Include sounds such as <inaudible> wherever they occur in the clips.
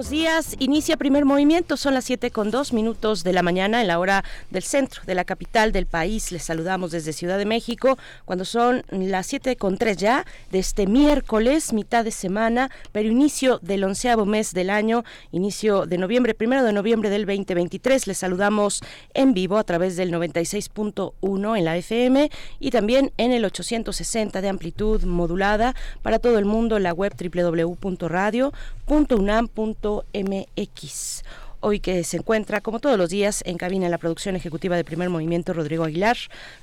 Buenos días. Inicia primer movimiento. Son las 7 con 2 minutos de la mañana en la hora del centro de la capital del país. Les saludamos desde Ciudad de México cuando son las 7 con 3 ya de este miércoles, mitad de semana, pero inicio del onceavo mes del año, inicio de noviembre, primero de noviembre del 2023. Les saludamos en vivo a través del 96.1 en la FM y también en el 860 de amplitud modulada para todo el mundo la web www.radio.unam.mx MX. Hoy que se encuentra, como todos los días, en cabina en la producción ejecutiva de Primer Movimiento, Rodrigo Aguilar.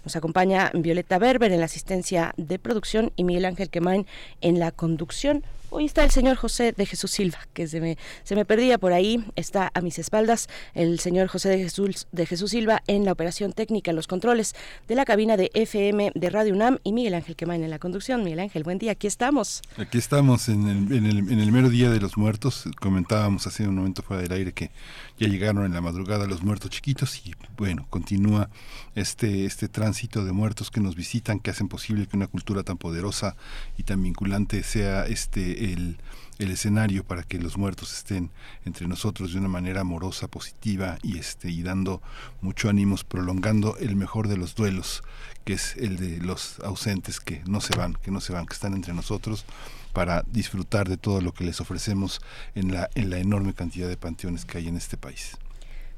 Nos acompaña Violeta Berber en la asistencia de producción y Miguel Ángel Quemain en la conducción. Hoy está el señor José de Jesús Silva, que se me, se me perdía por ahí, está a mis espaldas el señor José de Jesús, de Jesús Silva en la operación técnica, en los controles de la cabina de FM de Radio UNAM y Miguel Ángel Quemain en la conducción. Miguel Ángel, buen día, aquí estamos. Aquí estamos en el, en el, en el mero día de los muertos. Comentábamos hace un momento fuera del aire que ya llegaron en la madrugada los muertos chiquitos y bueno, continúa este, este tránsito de muertos que nos visitan, que hacen posible que una cultura tan poderosa y tan vinculante sea este el, escenario para que los muertos estén entre nosotros de una manera amorosa, positiva y este y dando mucho ánimos, prolongando el mejor de los duelos, que es el de los ausentes que no se van, que no se van, que están entre nosotros para disfrutar de todo lo que les ofrecemos en la en la enorme cantidad de panteones que hay en este país.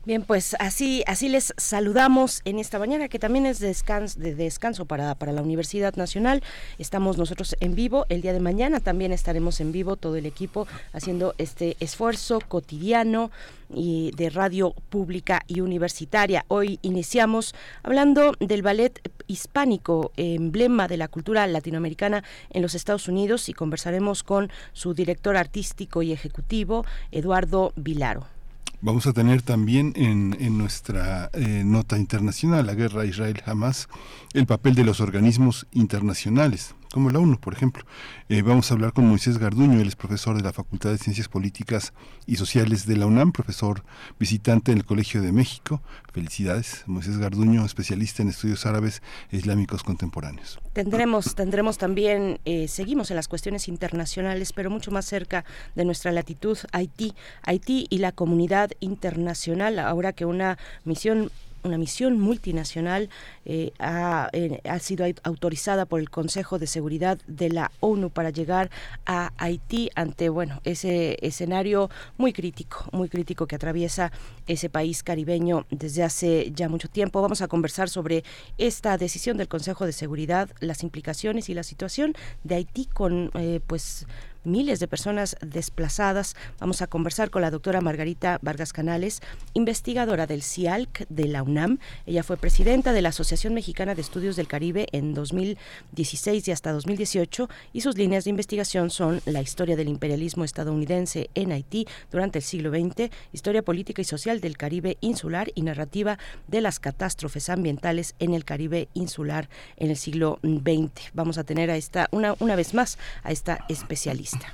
Bien, pues así, así les saludamos en esta mañana, que también es de descanso para, para la Universidad Nacional. Estamos nosotros en vivo. El día de mañana también estaremos en vivo, todo el equipo, haciendo este esfuerzo cotidiano y de radio pública y universitaria. Hoy iniciamos hablando del ballet hispánico, emblema de la cultura latinoamericana en los Estados Unidos, y conversaremos con su director artístico y ejecutivo, Eduardo Vilaro. Vamos a tener también en, nuestra eh, nota internacional, la guerra Israel-Hamas, el papel de los organismos internacionales como la ONU, por ejemplo. Eh, vamos a hablar con Moisés Garduño, él es profesor de la Facultad de Ciencias Políticas y Sociales de la UNAM, profesor visitante en el Colegio de México. Felicidades, Moisés Garduño, especialista en estudios árabes e islámicos contemporáneos. Tendremos, tendremos también, eh, seguimos en las cuestiones internacionales, pero mucho más cerca de nuestra latitud, Haití, Haití y la comunidad internacional, ahora que una misión una misión multinacional eh, ha, eh, ha, sido autorizada por el Consejo de Seguridad de la ONU para llegar a Haití ante bueno ese escenario muy crítico, muy crítico que atraviesa ese país caribeño desde hace ya mucho tiempo. Vamos a conversar sobre esta decisión del Consejo de Seguridad, las implicaciones y la situación de Haití con eh, pues miles de personas desplazadas. Vamos a conversar con la doctora Margarita Vargas Canales, investigadora del CIALC de la UNAM. Ella fue presidenta de la Asociación Mexicana de Estudios del Caribe en 2016 y hasta 2018 y sus líneas de investigación son la historia del imperialismo estadounidense en Haití durante el siglo XX, historia política y social del Caribe insular y narrativa de las catástrofes ambientales en el Caribe insular en el siglo XX. Vamos a tener a esta una una vez más a esta especialista.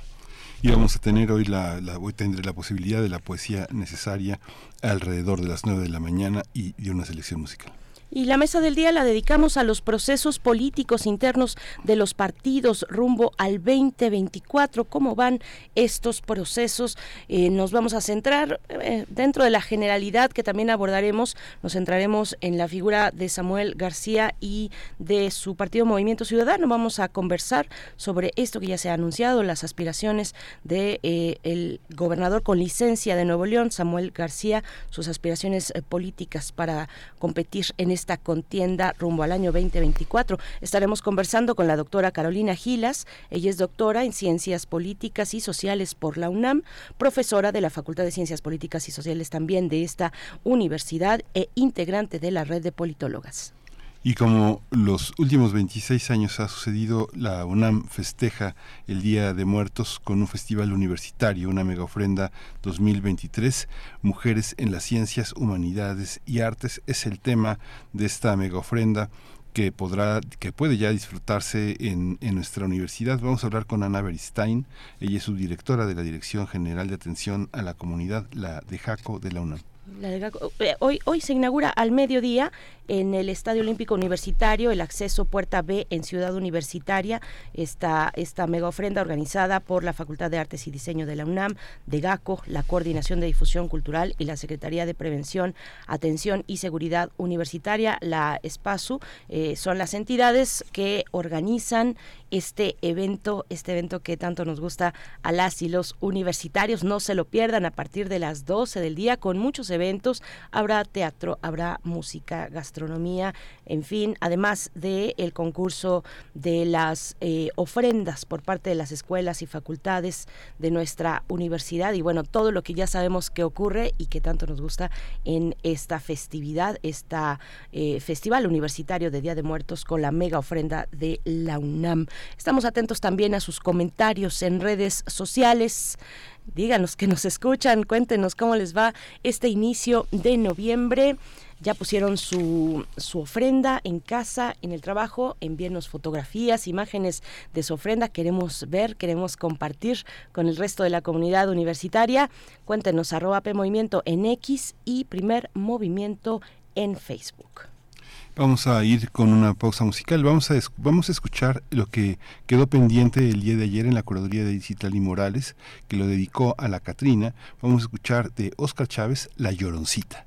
Y vamos a tener hoy la, la, hoy tendré la posibilidad de la poesía necesaria alrededor de las 9 de la mañana y de una selección musical. Y la mesa del día la dedicamos a los procesos políticos internos de los partidos rumbo al 2024. ¿Cómo van estos procesos? Eh, nos vamos a centrar eh, dentro de la generalidad que también abordaremos. Nos centraremos en la figura de Samuel García y de su partido Movimiento Ciudadano. Vamos a conversar sobre esto que ya se ha anunciado, las aspiraciones de eh, el gobernador con licencia de Nuevo León, Samuel García, sus aspiraciones políticas para competir en esta contienda rumbo al año 2024. Estaremos conversando con la doctora Carolina Gilas. Ella es doctora en Ciencias Políticas y Sociales por la UNAM, profesora de la Facultad de Ciencias Políticas y Sociales también de esta universidad e integrante de la red de politólogas. Y como los últimos 26 años ha sucedido, la UNAM festeja el Día de Muertos con un festival universitario, una mega ofrenda 2023. Mujeres en las ciencias, humanidades y artes es el tema de esta mega ofrenda que podrá, que puede ya disfrutarse en, en, nuestra universidad. Vamos a hablar con Ana Beristain, ella es subdirectora de la Dirección General de Atención a la Comunidad, la de JACO de la UNAM. Eh, hoy, se inaugura al mediodía en el Estadio Olímpico Universitario el acceso Puerta B en Ciudad Universitaria, esta, esta mega ofrenda organizada por la Facultad de Artes y Diseño de la UNAM, de GACO, la Coordinación de Difusión Cultural y la Secretaría de Prevención, Atención y Seguridad Universitaria, la ESPASU, eh, son las entidades que organizan este evento, este evento que tanto nos gusta a las y los universitarios. No se lo pierdan a partir de las 12 del día con muchos eventos. Habrá teatro, habrá música, gastronomía, en fin, además del el concurso de las eh, ofrendas por parte de las escuelas y facultades de nuestra universidad y bueno, todo lo que ya sabemos que ocurre y que tanto nos gusta en esta festividad, esta eh, festival universitario de Día de Muertos con la mega ofrenda de la UNAM. Estamos atentos también a sus comentarios en redes sociales. Díganos que nos escuchan, cuéntenos cómo les va este inicio de noviembre. Ya pusieron su, su ofrenda en casa, en el trabajo. Envíenos fotografías, imágenes de su ofrenda. Queremos ver, queremos compartir con el resto de la comunidad universitaria. Cuéntenos arroba P Movimiento en X y Primer Movimiento en Facebook. Vamos a ir con una pausa musical. Vamos a, vamos a escuchar lo que quedó pendiente el día de ayer en la Curaduría de y Morales, que lo dedicó a la Catrina. Vamos a escuchar de Oscar Chávez, La Lloroncita.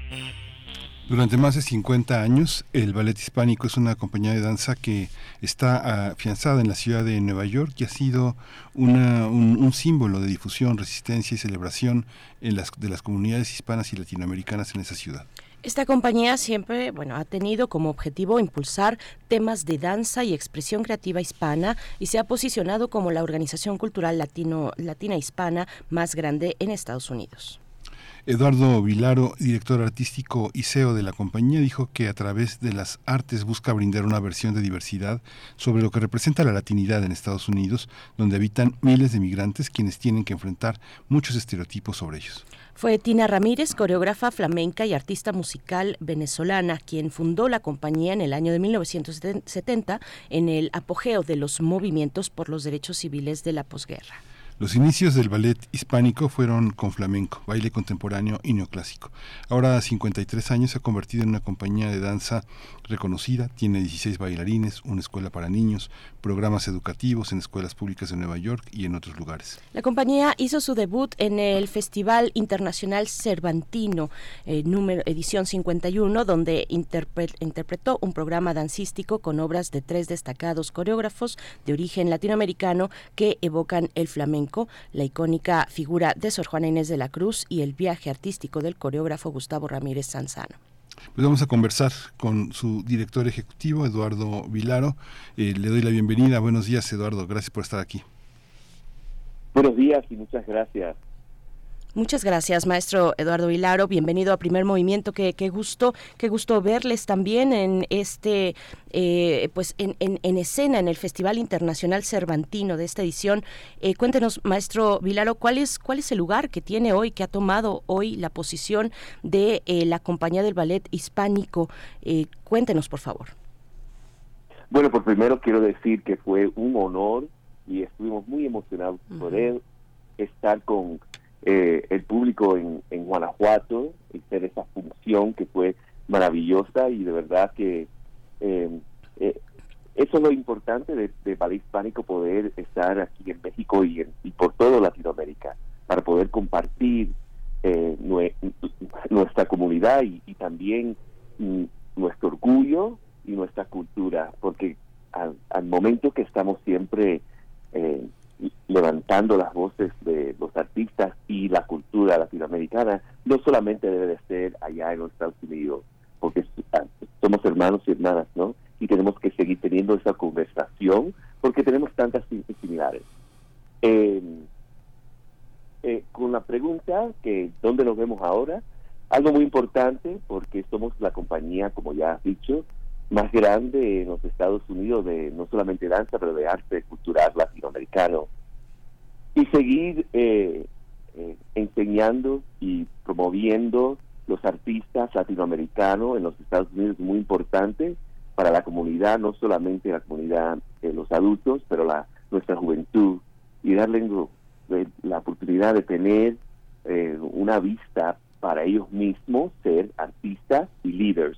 Durante más de 50 años, el Ballet Hispánico es una compañía de danza que está afianzada en la ciudad de Nueva York y ha sido una, un, símbolo de difusión, resistencia y celebración en las, de las comunidades hispanas y latinoamericanas en esa ciudad. Esta compañía siempre, bueno, ha tenido como objetivo impulsar temas de danza y expresión creativa hispana y se ha posicionado como la organización cultural latina hispana más grande en Estados Unidos. Eduardo Vilaro, director artístico y CEO de la compañía, dijo que a través de las artes busca brindar una versión de diversidad sobre lo que representa la latinidad en Estados Unidos, donde habitan miles de migrantes quienes tienen que enfrentar muchos estereotipos sobre ellos. Fue Tina Ramírez, coreógrafa flamenca y artista musical venezolana, quien fundó la compañía en el año de 1970 en el apogeo de los movimientos por los derechos civiles de la posguerra. Los inicios del ballet hispánico fueron con flamenco, baile contemporáneo y neoclásico. Ahora, a 53 años, se ha convertido en una compañía de danza reconocida. Tiene 16 bailarines, una escuela para niños, programas educativos en escuelas públicas de Nueva York y en otros lugares. La compañía hizo su debut en el Festival Internacional Cervantino, eh, número, edición 51, donde interpre interpretó un programa dancístico con obras de tres destacados coreógrafos de origen latinoamericano que evocan el flamenco la icónica figura de Sor Juana Inés de la Cruz y el viaje artístico del coreógrafo Gustavo Ramírez Sanzano. Pues vamos a conversar con su director ejecutivo, Eduardo Vilaro. Eh, le doy la bienvenida. Buenos días, Eduardo. Gracias por estar aquí. Buenos días y muchas gracias. Muchas gracias, maestro Eduardo Vilaro. Bienvenido a Primer Movimiento. Qué, qué gusto, qué gusto verles también en este, eh, pues en, en, en, escena en el Festival Internacional Cervantino de esta edición. Eh, cuéntenos, maestro Vilaro, cuál es cuál es el lugar que tiene hoy, que ha tomado hoy la posición de eh, la compañía del ballet hispánico. cuéntenos, por favor. Bueno, pues primero quiero decir que fue un honor y estuvimos muy emocionados uh -huh. por él estar con eh, el público en, en, Guanajuato hacer esa función que fue maravillosa y de verdad que eh, eh, eso es lo importante de, de Ballet Hispánico, poder estar aquí en México y, en, y por todo Latinoamérica, para poder compartir nue nuestra comunidad y, y también mm, nuestro orgullo y nuestra cultura, porque al, al momento que estamos siempre eh, levantando las voces de los artistas y la cultura latinoamericana, no solamente debe de ser allá en los Estados Unidos, porque somos hermanos y hermanas, ¿no? Y tenemos que seguir teniendo esa conversación porque tenemos tantas similares. Eh, eh, con la pregunta que dónde nos vemos ahora, algo muy importante porque somos la compañía, como ya has dicho, más grande en los Estados Unidos de no solamente danza, pero de arte cultural latinoamericano. Y seguir eh, eh, enseñando y promoviendo los artistas latinoamericanos en los Estados Unidos es muy importante para la comunidad, no solamente la comunidad de los adultos, pero la nuestra juventud, y darle la oportunidad de tener eh, una vista para ellos mismos, ser artistas y líderes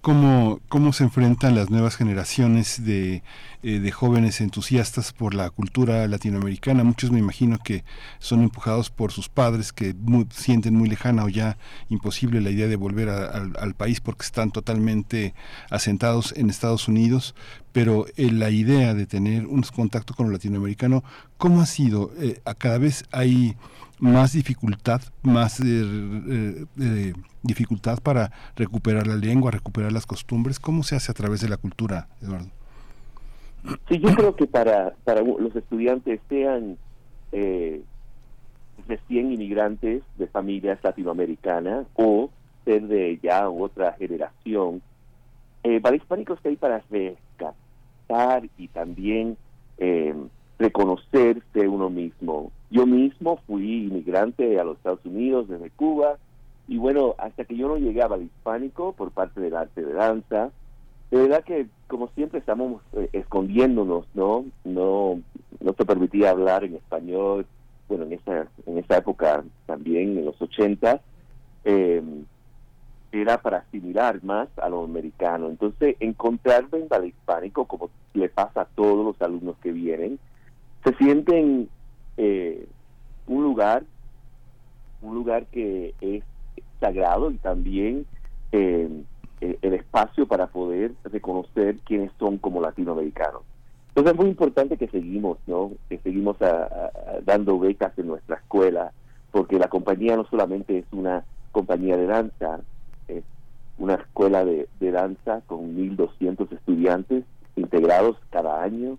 Cómo, cómo se enfrentan las nuevas generaciones de, eh, de jóvenes entusiastas por la cultura latinoamericana. Muchos me imagino que son empujados por sus padres que sienten muy lejana o ya imposible la idea de volver al país porque están totalmente asentados en Estados Unidos, pero eh, la idea de tener un contacto con lo latinoamericano, ¿cómo ha sido? Eh, a cada vez hay más dificultad, más eh, dificultad para recuperar la lengua, recuperar las costumbres. ¿Cómo se hace a través de la cultura, Eduardo? Sí, yo creo que para, para los estudiantes sean recién inmigrantes de familias latinoamericanas o ser de ya otra generación, eh, para hispánicos que hay para rescatar y también eh, reconocerse uno mismo. Yo mismo fui inmigrante a los Estados Unidos desde Cuba y bueno, hasta que yo no llegaba al hispánico por parte del arte de danza, de verdad que como siempre estamos eh, escondiéndonos, ¿no? No no se permitía hablar en español, bueno, en esa en esa época también en los 80 eh, era para asimilar más a lo americano. Entonces, encontrarme en Valle Hispánico, como le pasa a todos los alumnos que vienen, se sienten eh, un lugar, un lugar que es sagrado y también eh, el espacio para poder reconocer quiénes son como latinoamericanos. Entonces es muy importante que seguimos, ¿no? Que seguimos dando becas en nuestra escuela, porque la compañía no solamente es una compañía de danza, es una escuela de, danza con 1.200 estudiantes integrados cada año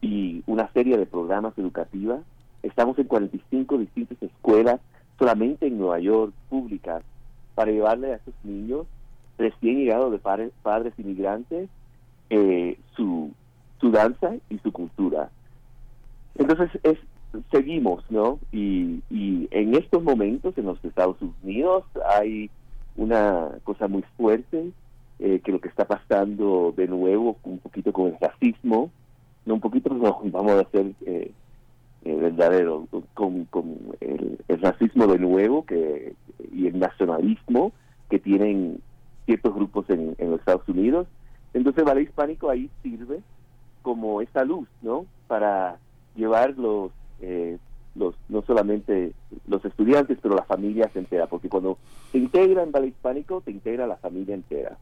y una serie de programas educativos. Estamos en 45 distintas escuelas solamente en Nueva York públicas para llevarle a esos niños recién llegados de padres, inmigrantes eh, su, su danza y su cultura. Entonces es seguimos, ¿no? Y, en estos momentos en los Estados Unidos hay una cosa muy fuerte, eh, que lo que está pasando de nuevo un poquito con el racismo, no un poquito, no, <laughs> vamos a hacer eh, eh, verdadero, con, con el, racismo de nuevo que y el nacionalismo que tienen ciertos grupos en, los Estados Unidos. Entonces, Ballet Hispánico ahí sirve como esta luz, ¿no? Para llevar los eh, los, no solamente los estudiantes, pero la familia se entera, porque cuando integra en Ballet Hispánico, te integra la familia entera.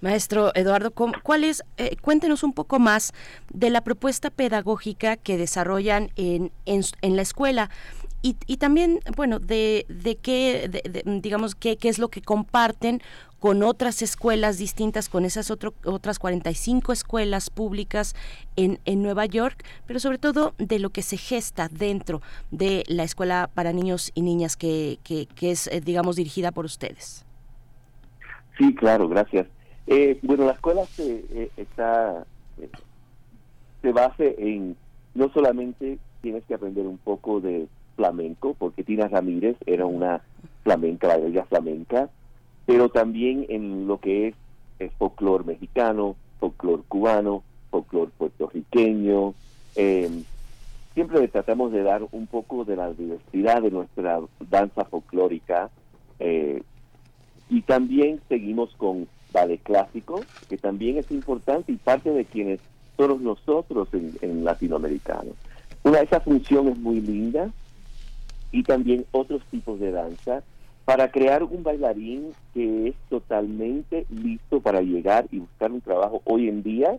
Maestro Eduardo, ¿cuál es? Eh, cuéntenos un poco más de la propuesta pedagógica que desarrollan en, en, la escuela. Y, y, también, bueno, de, de qué, digamos, qué, qué es lo que comparten con otras escuelas distintas, con esas otras 45 escuelas públicas en, en Nueva York, pero sobre todo de lo que se gesta dentro de la escuela para niños y niñas que, que, es, eh, digamos, dirigida por ustedes. Sí, claro, gracias. Eh, bueno, la escuela se, eh, está, se base en, no solamente tienes que aprender un poco de flamenco, porque Tina Ramírez era una flamenca, la bella flamenca, pero también en lo que es el folclore mexicano, folclore cubano, folclore puertorriqueño. Eh, siempre tratamos de dar un poco de la diversidad de nuestra danza folclórica eh, y también seguimos con ballet clásico, que también es importante y parte de quienes somos nosotros en, en latinoamericano. Una esa función es muy linda y también otros tipos de danza para crear un bailarín que es totalmente listo para llegar y buscar un trabajo hoy en día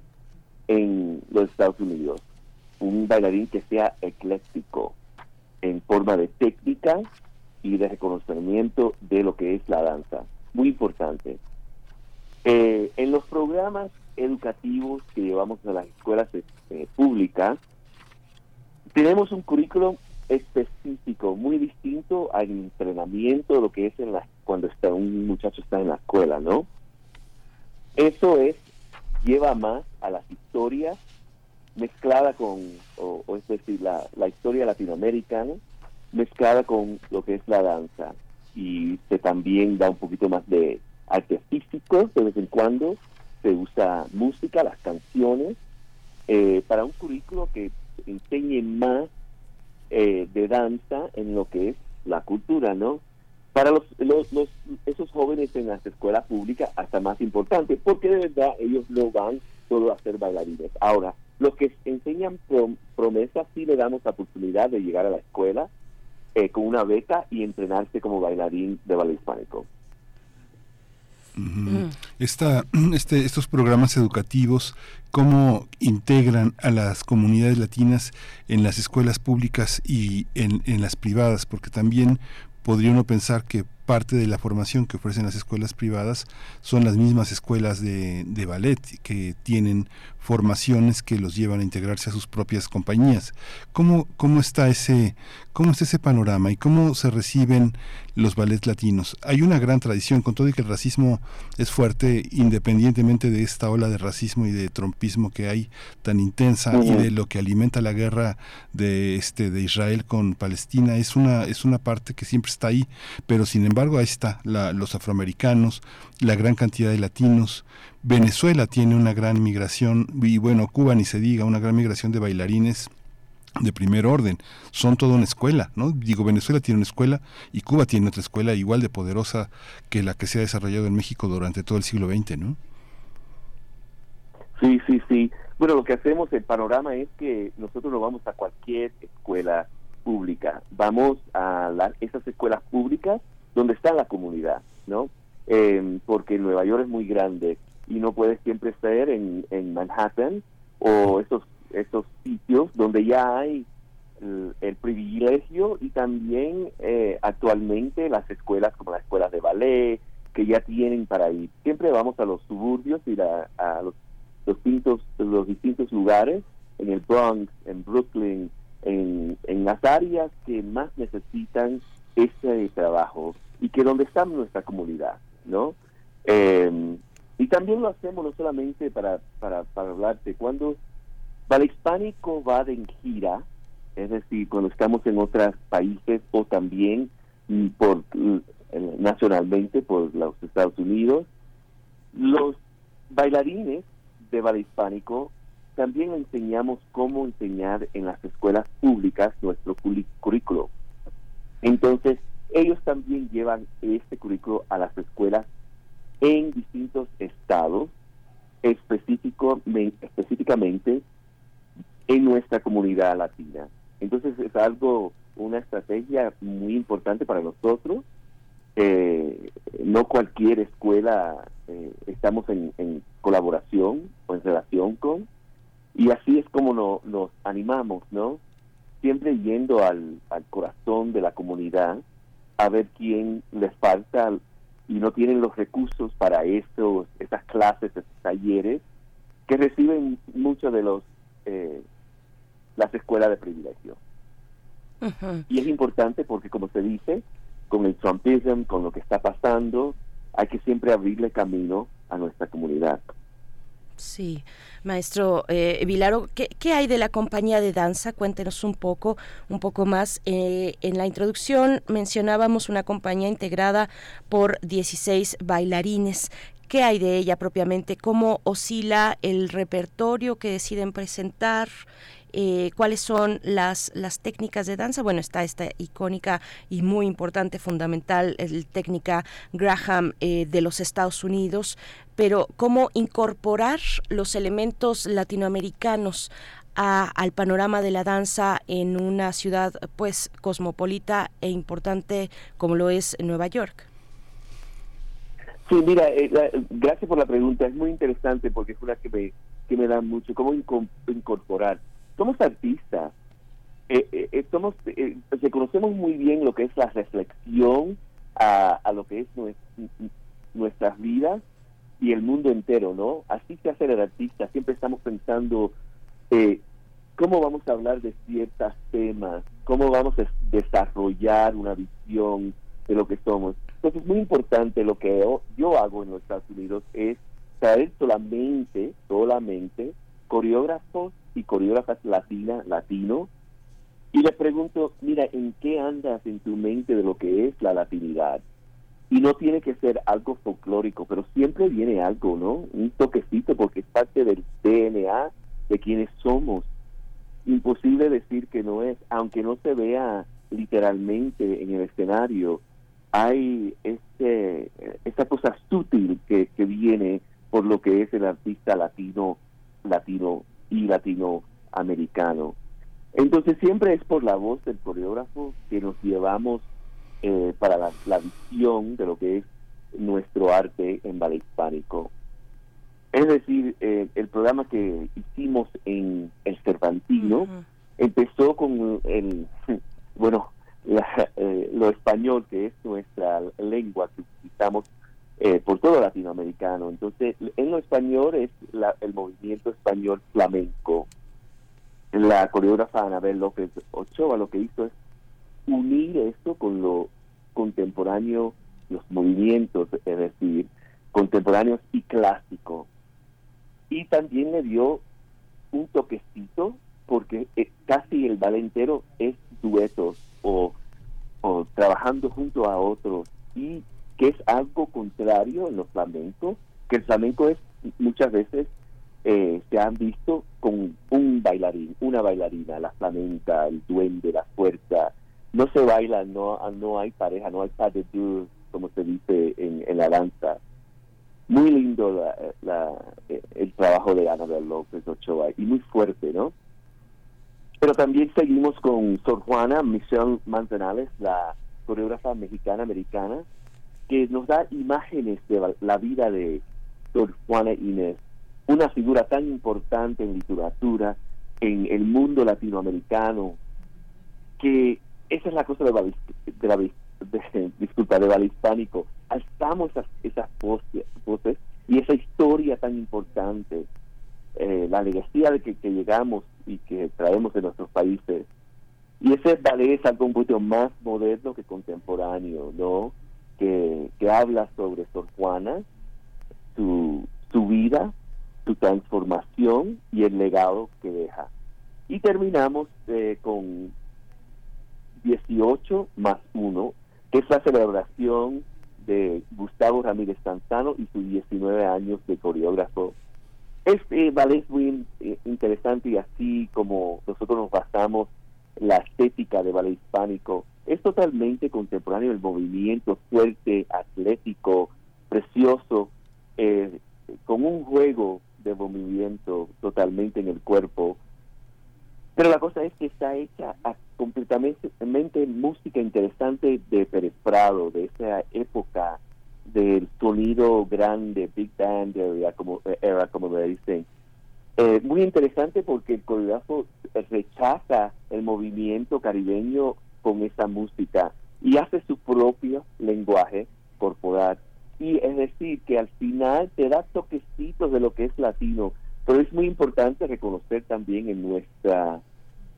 en los Estados Unidos. Un bailarín que sea ecléctico en forma de técnica y de reconocimiento de lo que es la danza. Muy importante. Eh, en los programas educativos que llevamos a las escuelas eh, públicas, tenemos un currículum específico, muy distinto al entrenamiento, lo que es en la, cuando está un muchacho está en la escuela, ¿no? Eso es, lleva más a las historias mezclada con, o, es decir, la, la historia latinoamericana mezclada con lo que es la danza. Y se también da un poquito más de arte físico de vez en cuando, se usa música, las canciones, eh, para un currículo que enseñe más eh, de danza en lo que es la cultura, ¿no? para los, los, esos jóvenes en las escuelas públicas hasta más importante, porque de verdad ellos no van solo a ser bailarines. Ahora, los que enseñan promesas sí le damos la oportunidad de llegar a la escuela eh, con una beca y entrenarse como bailarín de ballet hispánico. Esta, <clears throat> este, estos programas educativos, ¿cómo integran a las comunidades latinas en las escuelas públicas y en, en las privadas? Porque también podría uno pensar que parte de la formación que ofrecen las escuelas privadas son las mismas escuelas de, de, ballet que tienen formaciones que los llevan a integrarse a sus propias compañías. ¿Cómo, cómo está ese, cómo está ese panorama y cómo se reciben los ballets latinos? Hay una gran tradición, con todo y que el racismo es fuerte, independientemente de esta ola de racismo y de trompismo que hay tan intensa y de lo que alimenta la guerra de este de Israel con Palestina, es una, es una parte que siempre está ahí, pero sin embargo ahí está los afroamericanos, la gran cantidad de latinos, Venezuela tiene una gran migración, y bueno, Cuba ni se diga, una gran migración de bailarines de primer orden. Son toda una escuela, ¿no? Digo, Venezuela tiene una escuela y Cuba tiene otra escuela igual de poderosa que la que se ha desarrollado en México durante todo el siglo XX, ¿no? Sí, sí, sí. Bueno, lo que hacemos, el panorama es que nosotros no vamos a cualquier escuela pública, vamos a esas escuelas públicas donde está la comunidad, ¿no? Eh, porque Nueva York es muy grande y no puedes siempre ser en, en Manhattan o estos, estos sitios donde ya hay el, privilegio y también eh, actualmente las escuelas como las escuelas de ballet que ya tienen para ir. Siempre vamos a los suburbios y a los, los, distintos, los distintos lugares, en el Bronx, en Brooklyn, en, en las áreas que más necesitan este trabajo y que donde está nuestra comunidad, ¿no? Eh, y también lo hacemos no solamente para, para, para hablarte, cuando Hispánico va de gira, es decir, cuando estamos en otros países o también por mm, nacionalmente por los Estados Unidos, los bailarines de Vale Hispánico también enseñamos cómo enseñar en las escuelas públicas nuestro currículo. Entonces, ellos también llevan este currículo a las escuelas en distintos estados, específico, específicamente en nuestra comunidad latina. Entonces es algo, una estrategia muy importante para nosotros. Eh, no cualquier escuela eh, estamos en, colaboración o en relación con, y así es como nos animamos, ¿no? Siempre yendo al, al corazón de la comunidad a ver quién les falta y no tienen los recursos para estos, estas clases, estos talleres que reciben muchos de los eh, las escuelas de privilegio. Y es importante porque, como se dice, con el Trumpism, con lo que está pasando, hay que siempre abrirle camino a nuestra comunidad. Sí, maestro eh, Vilaro, ¿qué, hay de la compañía de danza? Cuéntenos un poco, un poco más. Eh, en la introducción mencionábamos una compañía integrada por 16 bailarines. ¿Qué hay de ella propiamente? ¿Cómo oscila el repertorio que deciden presentar? Eh, cuáles son las, las técnicas de danza. Bueno, está esta icónica y muy importante, fundamental, el técnica Graham eh, de los Estados Unidos, pero cómo incorporar los elementos latinoamericanos al panorama de la danza en una ciudad pues cosmopolita e importante como lo es Nueva York. Sí, mira, eh, gracias por la pregunta. Es muy interesante porque es una que me, que me da mucho. ¿Cómo incorporar? Somos artistas, eh, eh, eh somos, eh, reconocemos muy bien lo que es la reflexión a, lo que es nuestras vidas y el mundo entero, ¿no? Así se hace el artista, siempre estamos pensando cómo vamos a hablar de ciertos temas, cómo vamos a desarrollar una visión de lo que somos. Entonces es muy importante lo que yo hago en los Estados Unidos es traer solamente, solamente coreógrafos y coreógrafas latina, latino, y le pregunto, mira, ¿en qué andas en tu mente de lo que es la latinidad? Y no tiene que ser algo folclórico, pero siempre viene algo, ¿no? Un toquecito, porque es parte del DNA de quienes somos. Imposible decir que no es, aunque no se vea literalmente en el escenario, hay este, esta cosa sutil que, que viene por lo que es el artista latino, latino y latinoamericano. Entonces siempre es por la voz del coreógrafo que nos llevamos eh, para la, visión de lo que es nuestro arte en ballet hispánico. Es decir, eh, el programa que hicimos en el Cervantino empezó con el, <laughs> bueno, eh, lo español, que es nuestra lengua que utilizamos por todo latinoamericano. Entonces, en lo español es el movimiento español flamenco. La coreógrafa Anabel López Ochoa lo que hizo es unir esto con lo contemporáneo, los movimientos, es decir, contemporáneos y clásicos. Y también le dio un toquecito, porque eh, casi el ballet entero es duetos o, o trabajando junto a otros, y que es algo contrario en los flamencos, que el flamenco es muchas veces eh, se han visto con un bailarín, una bailarina, la flamenca, el duende, la fuerza, no se baila, no, no hay pareja, no hay pas de deux, como se dice en, la danza. Muy lindo la, el trabajo de Ana López Ochoa y muy fuerte, ¿no? Pero también seguimos con Sor Juana Michelle Manzanales, la coreógrafa mexicana-americana, que nos da imágenes de la vida de Sor Juana Inés, una figura tan importante en literatura, en el mundo latinoamericano, que esa es la cosa de, la, <laughs> disculpa, de Valle Hispánico. Alzamos esas, esas voces, y esa historia tan importante, eh, la legacía de que, llegamos y que traemos de nuestros países. Y ese ballet es algo poquito más moderno que contemporáneo, ¿no? Que, que habla sobre Sor Juana, su, su vida, su transformación y el legado que deja. Y terminamos eh, con 18 más 1, que es la celebración de Gustavo Ramírez Sanzano y sus 19 años de coreógrafo. Este ballet es muy eh, interesante y así como nosotros nos basamos la estética de ballet hispánico, es totalmente contemporáneo el movimiento fuerte, atlético, precioso, eh, con un juego de movimiento totalmente en el cuerpo. Pero la cosa es que está hecha completamente música interesante de Pérez Prado, de esa época del sonido grande, Big Band era como, era como le dicen. Eh, muy interesante porque el coreógrafo rechaza el movimiento caribeño con esa música y hace su propio lenguaje corporal. Y es decir, que al final te da toquecitos de lo que es latino, pero es muy importante reconocer también en nuestra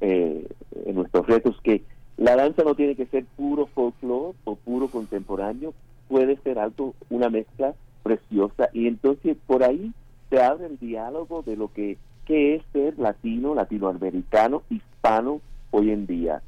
eh, en nuestros retos que la danza no tiene que ser puro folclore o puro contemporáneo, puede ser algo, una mezcla preciosa y entonces por ahí se abre el diálogo de lo que qué es ser latino, latinoamericano, hispano hoy en día.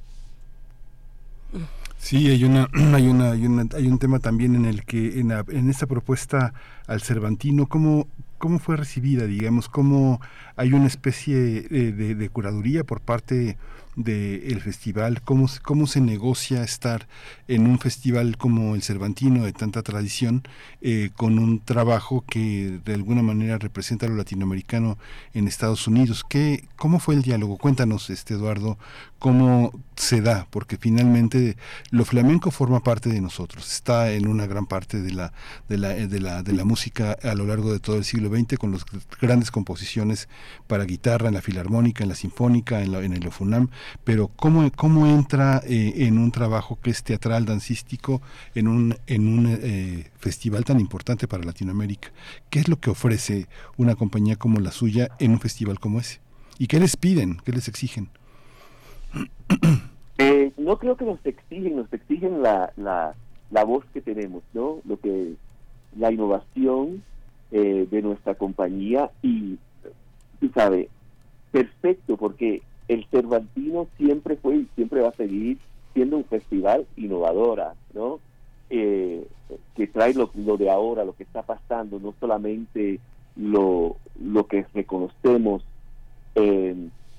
Sí, hay una, <clears throat> hay una, hay, un tema también en el que en, en esta propuesta al Cervantino, ¿cómo, cómo fue recibida, digamos, cómo hay una especie de, de curaduría por parte del festival, cómo, cómo se negocia estar en un festival como el Cervantino de tanta tradición, eh, con un trabajo que de alguna manera representa lo latinoamericano en Estados Unidos. ¿Qué, ¿Cómo fue el diálogo? Cuéntanos, este Eduardo, cómo se da, porque finalmente lo flamenco forma parte de nosotros, está en una gran parte de la, de la, de la, de la música a lo largo de todo el siglo XX, con las grandes composiciones para guitarra, en la filarmónica, en la sinfónica, en, la, en el Ofunam, pero cómo, cómo entra eh, en un trabajo que es teatral, dancístico, en un, en un eh, festival tan importante para Latinoamérica. ¿Qué es lo que ofrece una compañía como la suya en un festival como ese? ¿Y qué les piden? ¿Qué les exigen? <clears throat> Eh, no creo que nos exigen, nos exigen la, la, la voz que tenemos, ¿no? Lo que la innovación de nuestra compañía y, tú sabes, perfecto, porque el Cervantino siempre fue y siempre va a seguir siendo un festival innovadora, ¿no? Eh, que trae lo, de ahora, lo que está pasando, no solamente lo, que reconocemos, eh,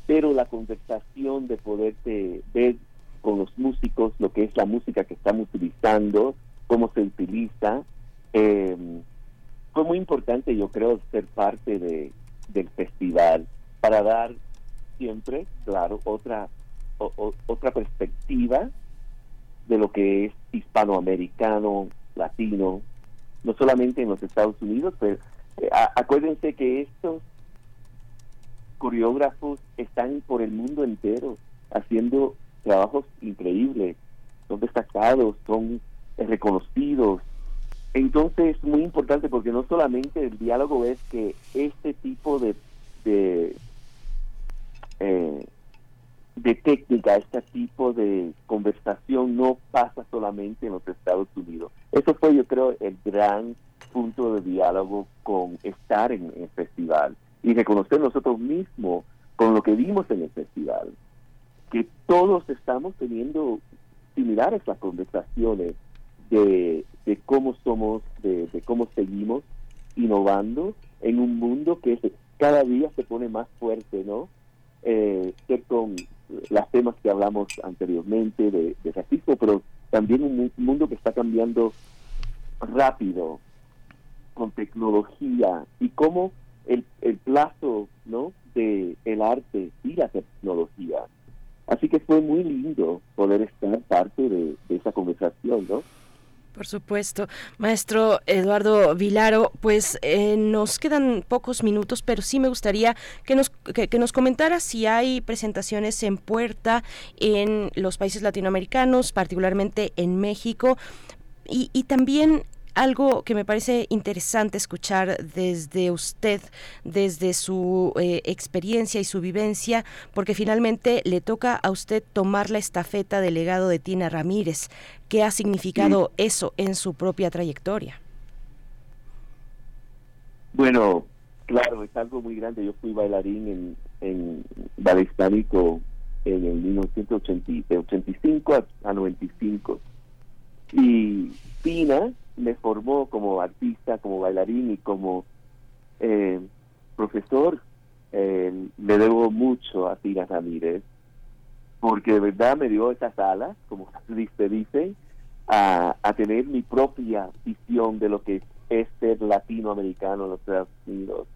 pero la conversación de poderte ver con los músicos, lo que es la música que estamos utilizando, cómo se utiliza. Eh, fue muy importante, yo creo, ser parte de, del festival para dar siempre, claro, otra, otra perspectiva de lo que es hispanoamericano, latino, no solamente en los Estados Unidos, pero eh, acuérdense que estos coreógrafos están por el mundo entero haciendo trabajos increíbles, son destacados, son reconocidos. Entonces es muy importante porque no solamente el diálogo es que este tipo de, de, eh, de técnica, este tipo de conversación no pasa solamente en los Estados Unidos. Eso fue yo creo el gran punto de diálogo con estar en el festival y reconocer nosotros mismos con lo que vimos en el festival, que todos estamos teniendo similares las conversaciones de, cómo somos, de, cómo seguimos innovando en un mundo que cada día se pone más fuerte, ¿no? Eh, con las temas que hablamos anteriormente de, de racismo, pero también un mundo que está cambiando rápido, con tecnología, y cómo el, el plazo ¿no? de el arte y la tecnología. Así que fue muy lindo poder estar parte de, esa conversación, ¿no? Por supuesto. Maestro Eduardo Vilaro, pues eh, nos quedan pocos minutos, pero sí me gustaría que nos, que, nos comentara si hay presentaciones en puerta en los países latinoamericanos, particularmente en México, y, y también algo que me parece interesante escuchar desde usted, desde su eh, experiencia y su vivencia, porque finalmente le toca a usted tomar la estafeta del legado de Tina Ramírez. ¿Qué ha significado eso en su propia trayectoria? Bueno, claro, es algo muy grande. Yo fui bailarín en, en ballet hispánico en el 1985 a, a 95. Y Tina me formó como artista, como bailarín y como eh, profesor. Eh, le debo mucho a Tina Ramírez, porque de verdad me dio esas alas, como <laughs> se dice, a, a tener mi propia visión de lo que es ser latinoamericano en los Estados Unidos.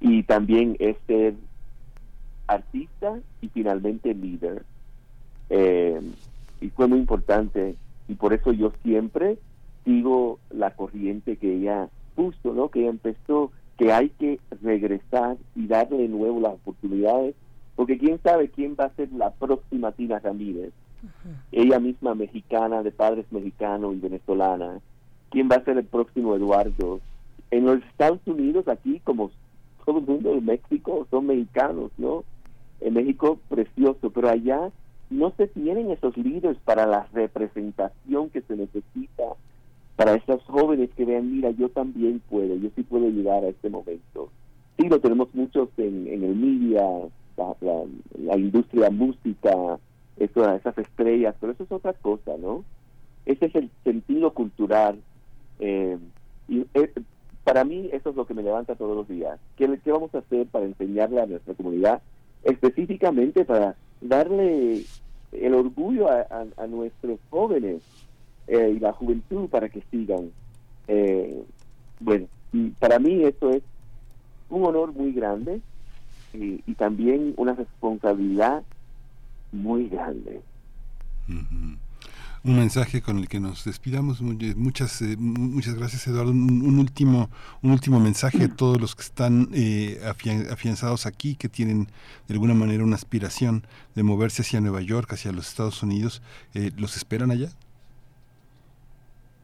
Y también es ser artista y finalmente líder. Eh, y fue muy importante. Y por eso yo siempre sigo la corriente que ella puso, ¿no? Que ella empezó, que hay que regresar y darle de nuevo las oportunidades, porque quién sabe quién va a ser la próxima Tina Ramírez. Ella misma mexicana, de padres mexicanos y venezolana. ¿Quién va a ser el próximo Eduardo? En los Estados Unidos, aquí, como todo el mundo de México, son mexicanos, ¿no? En México, precioso, pero allá no se tienen esos líderes para la representación que se necesita para estos jóvenes que vean, mira, yo también puedo, yo sí puedo llegar a este momento. Sí, lo tenemos muchos en, en el media, la, la, industria música, esas estrellas, pero eso es otra cosa, ¿no? Ese es el sentido cultural. Eh, y eh, para mí eso es lo que me levanta todos los días. ¿Qué, ¿Qué vamos a hacer para enseñarle a nuestra comunidad? Específicamente para darle el orgullo a, a nuestros jóvenes eh, y la juventud para que sigan. Eh, bueno, para mí esto es un honor muy grande y, también una responsabilidad muy grande. Un mensaje con el que nos despidamos. Muchas, eh, muchas gracias, Eduardo. Un, último, un último mensaje a todos los que están afianzados aquí, que tienen de alguna manera una aspiración de moverse hacia Nueva York, hacia los Estados Unidos. ¿Los esperan allá?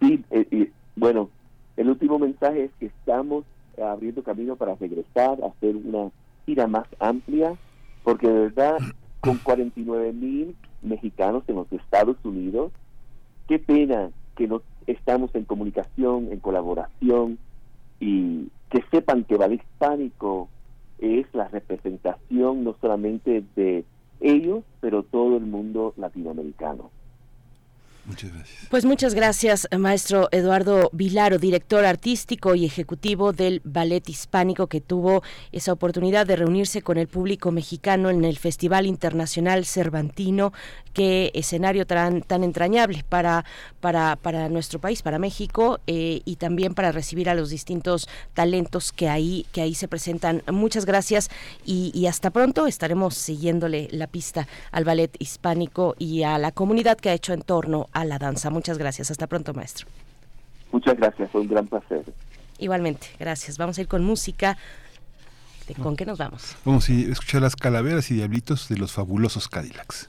Sí, eh, bueno, el último mensaje es que estamos abriendo camino para regresar, hacer una gira más amplia, porque de verdad, con <clears throat> 49 mil mexicanos en los Estados Unidos, qué pena que no estamos en comunicación, en colaboración, y que sepan que Ballet Hispánico es la representación no solamente de ellos, pero todo el mundo latinoamericano. Muchas gracias. Pues muchas gracias, maestro Eduardo Vilaro, director artístico y ejecutivo del Ballet Hispánico, que tuvo esa oportunidad de reunirse con el público mexicano en el Festival Internacional Cervantino. Qué escenario tan, entrañable para, nuestro país, para México, eh, y también para recibir a los distintos talentos que ahí, que ahí se presentan. Muchas gracias y, y hasta pronto. Estaremos siguiéndole la pista al Ballet Hispánico y a la comunidad que ha hecho en torno a a la danza. Muchas gracias. Hasta pronto, maestro. Muchas gracias. Fue un gran placer. Igualmente. Gracias. Vamos a ir con música. ¿Con qué nos vamos? Vamos a escuchar las calaveras y diablitos de los fabulosos Cadillacs.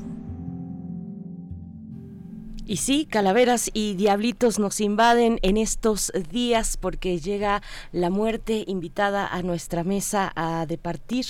y sí, calaveras y diablitos nos invaden en estos días porque llega la muerte invitada a nuestra mesa a departir,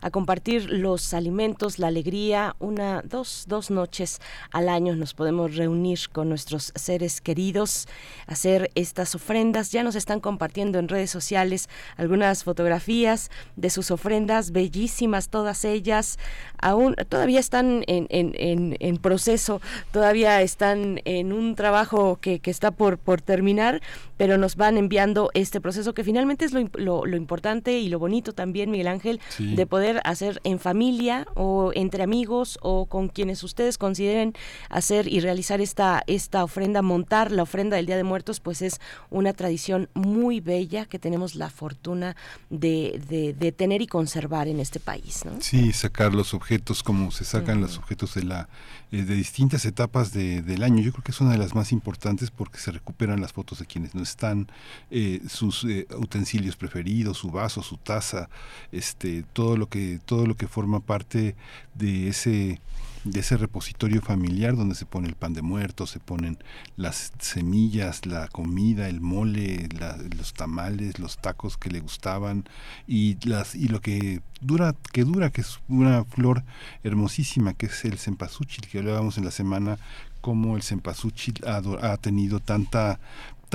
a compartir los alimentos, la alegría. Una, dos, dos noches al año nos podemos reunir con nuestros seres queridos, hacer estas ofrendas. Ya nos están compartiendo en redes sociales algunas fotografías de sus ofrendas, bellísimas todas ellas. Aún todavía están en, en, en proceso, todavía están en, un trabajo que, está por, por terminar, pero nos van enviando este proceso que finalmente es lo, lo, importante y lo bonito también, Miguel Ángel, de poder hacer en familia o entre amigos o con quienes ustedes consideren hacer y realizar esta, esta ofrenda, montar la ofrenda del Día de Muertos, pues es una tradición muy bella que tenemos la fortuna de, de, tener y conservar en este país. ¿no? Sí, sacar los objetos como se sacan los objetos de la eh, de distintas etapas de, del año. Yo creo que es una de las más importantes porque se recuperan las fotos de quienes no están, eh, sus eh, utensilios preferidos, su vaso, su taza, este, todo lo que todo lo que forma parte de ese de ese repositorio familiar donde se pone el pan de muerto, se ponen las semillas, la comida, el mole, los tamales, los tacos que le gustaban y las y lo que dura que dura que es una flor hermosísima que es el cempasúchil que hablábamos en la semana cómo el cempasúchil ha, ha tenido tanta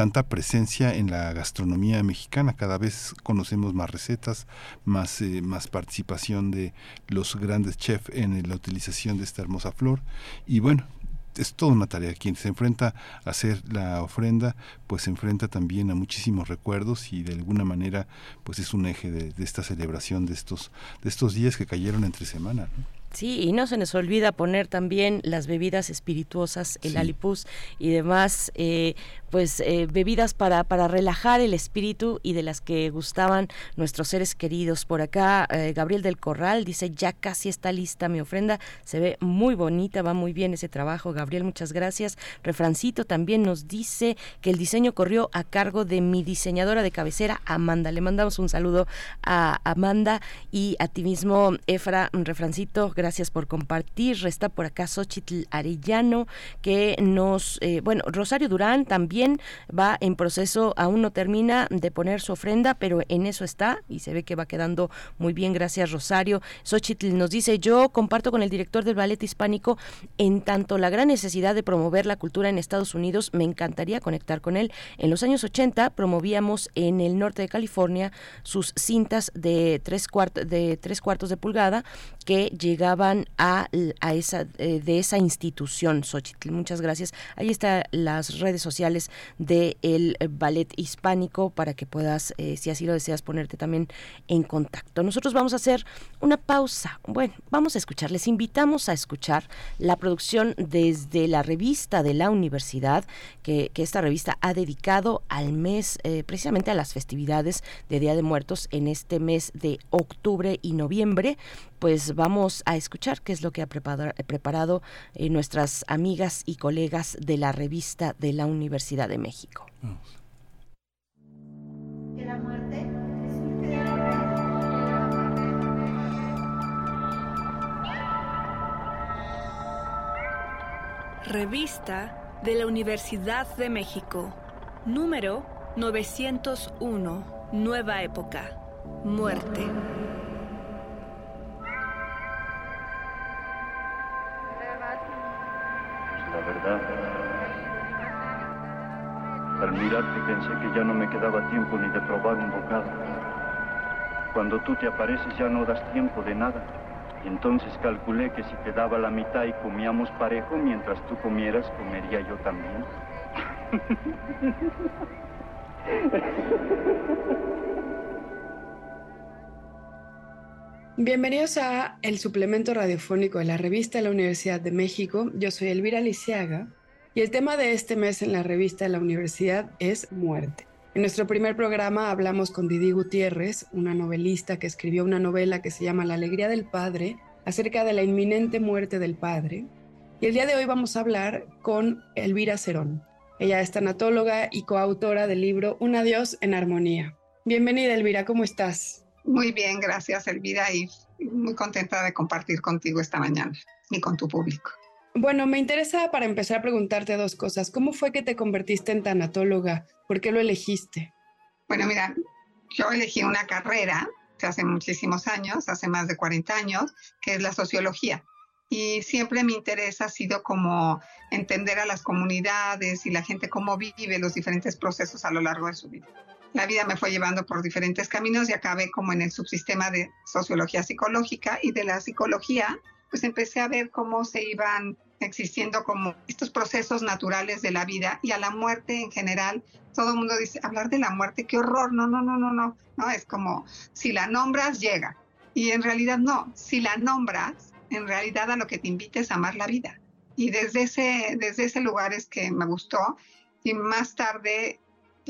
tanta presencia en la gastronomía mexicana. Cada vez conocemos más recetas, más, eh, más participación de los grandes chefs en la utilización de esta hermosa flor. Y bueno, es toda una tarea. Quien se enfrenta a hacer la ofrenda, pues se enfrenta también a muchísimos recuerdos y de alguna manera, pues es un eje de, esta celebración de estos, de estos días que cayeron entre semana. Sí, y no se nos olvida poner también las bebidas espirituosas, el alipus y demás, eh, pues eh, bebidas para, para relajar el espíritu y de las que gustaban nuestros seres queridos. Por acá, eh, Gabriel del Corral dice, ya casi está lista mi ofrenda, se ve muy bonita, va muy bien ese trabajo. Gabriel, muchas gracias. Refrancito también nos dice que el diseño corrió a cargo de mi diseñadora de cabecera, Amanda. Le mandamos un saludo a Amanda y a ti mismo, Efra Refrancito gracias por compartir. Resta por acá Xochitl Arellano, que nos, eh, bueno, Rosario Durán también va en proceso, aún no termina de poner su ofrenda, pero en eso está y se ve que va quedando muy bien. Gracias, Rosario. Xochitl nos dice, yo comparto con el director del ballet hispánico en tanto la gran necesidad de promover la cultura en Estados Unidos, me encantaría conectar con él. En los años 80 promovíamos en el norte de California sus cintas de tres, de tres cuartos de pulgada que llegaban a, a esa, eh, de esa institución, Xochitl. Muchas gracias. Ahí están las redes sociales del el ballet hispánico para que puedas, eh, si así lo deseas, ponerte también en contacto. Nosotros vamos a hacer una pausa. Bueno, vamos a escuchar. Les invitamos a escuchar la producción desde la revista de la universidad, que, que esta revista ha dedicado al mes, eh, precisamente a las festividades de Día de Muertos en este mes de octubre y noviembre pues vamos a escuchar qué es lo que ha preparado, eh, nuestras amigas y colegas de la revista de la Universidad de México. la muerte Revista de la Universidad de México, número 901, Nueva Época, Muerte. Verdad. Al mirarte pensé que ya no me quedaba tiempo ni de probar un bocado. Cuando tú te apareces ya no das tiempo de nada. Y entonces calculé que si te daba la mitad y comíamos parejo, mientras tú comieras, comería yo también. <laughs> Bienvenidos a el suplemento radiofónico de la revista de la Universidad de México. Yo soy Elvira Lisiaga y el tema de este mes en la revista de la universidad es muerte. En nuestro primer programa hablamos con Didi Gutiérrez, una novelista que escribió una novela que se llama La alegría del padre, acerca de la inminente muerte del padre. Y el día de hoy vamos a hablar con Elvira Cerón. Ella es tanatóloga y coautora del libro Un adiós en armonía. Bienvenida Elvira, ¿cómo estás? Muy bien, gracias Elvira y muy contenta de compartir contigo esta mañana y con tu público. Bueno, me interesa para empezar a preguntarte dos cosas. ¿Cómo fue que te convertiste en tanatóloga? ¿Por qué lo elegiste? Bueno, mira, yo elegí una carrera hace muchísimos años, hace más de 40 años, que es la sociología y siempre mi interés ha sido como entender a las comunidades y la gente cómo vive los diferentes procesos a lo largo de su vida. La vida me fue llevando por diferentes caminos y acabé como en el subsistema de sociología psicológica y de la psicología, pues empecé a ver cómo se iban existiendo como estos procesos naturales de la vida y a la muerte en general. Todo el mundo dice, hablar de la muerte, qué horror, no, no, no, no, no, no, es como si la nombras, llega. Y en realidad no, si la nombras, en realidad a lo que te invites a amar la vida. Y desde ese, desde ese lugar es que me gustó. Y más tarde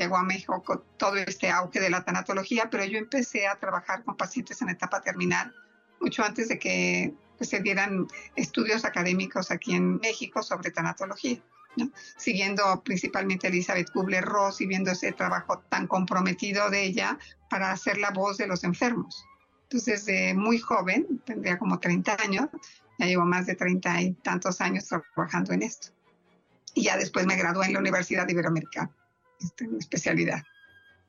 llegó a México con todo este auge de la tanatología, pero yo empecé a trabajar con pacientes en etapa terminal mucho antes de que pues, se dieran estudios académicos aquí en México sobre tanatología. siguiendo principalmente a Elizabeth Kubler-Ross y viendo ese trabajo tan comprometido de ella para hacer la voz de los enfermos. Entonces, desde muy joven, tendría como 30 años, ya llevo más de 30 y tantos años trabajando en esto. Y ya después me gradué en la Universidad Iberoamericana, este, en especialidad.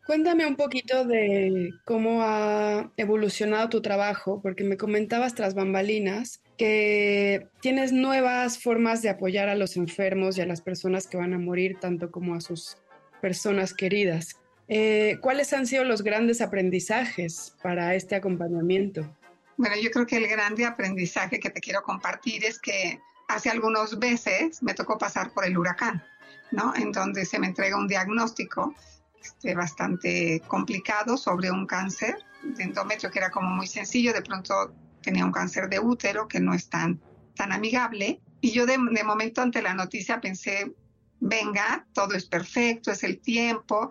Cuéntame un poquito de cómo ha evolucionado tu trabajo, porque me comentabas tras bambalinas que tienes nuevas formas de apoyar a los enfermos y a las personas que van a morir, tanto como a sus personas queridas. Eh, ¿Cuáles han sido los grandes aprendizajes para este acompañamiento? Bueno, yo creo que el grande aprendizaje que te quiero compartir es que hace algunos meses me tocó pasar por el huracán, ¿no? En donde se me entrega un diagnóstico este, bastante complicado sobre un cáncer de endometrio que era como muy sencillo, de pronto tenía un cáncer de útero que no es tan, tan amigable. Y yo de momento ante la noticia pensé, venga, todo es perfecto, es el tiempo,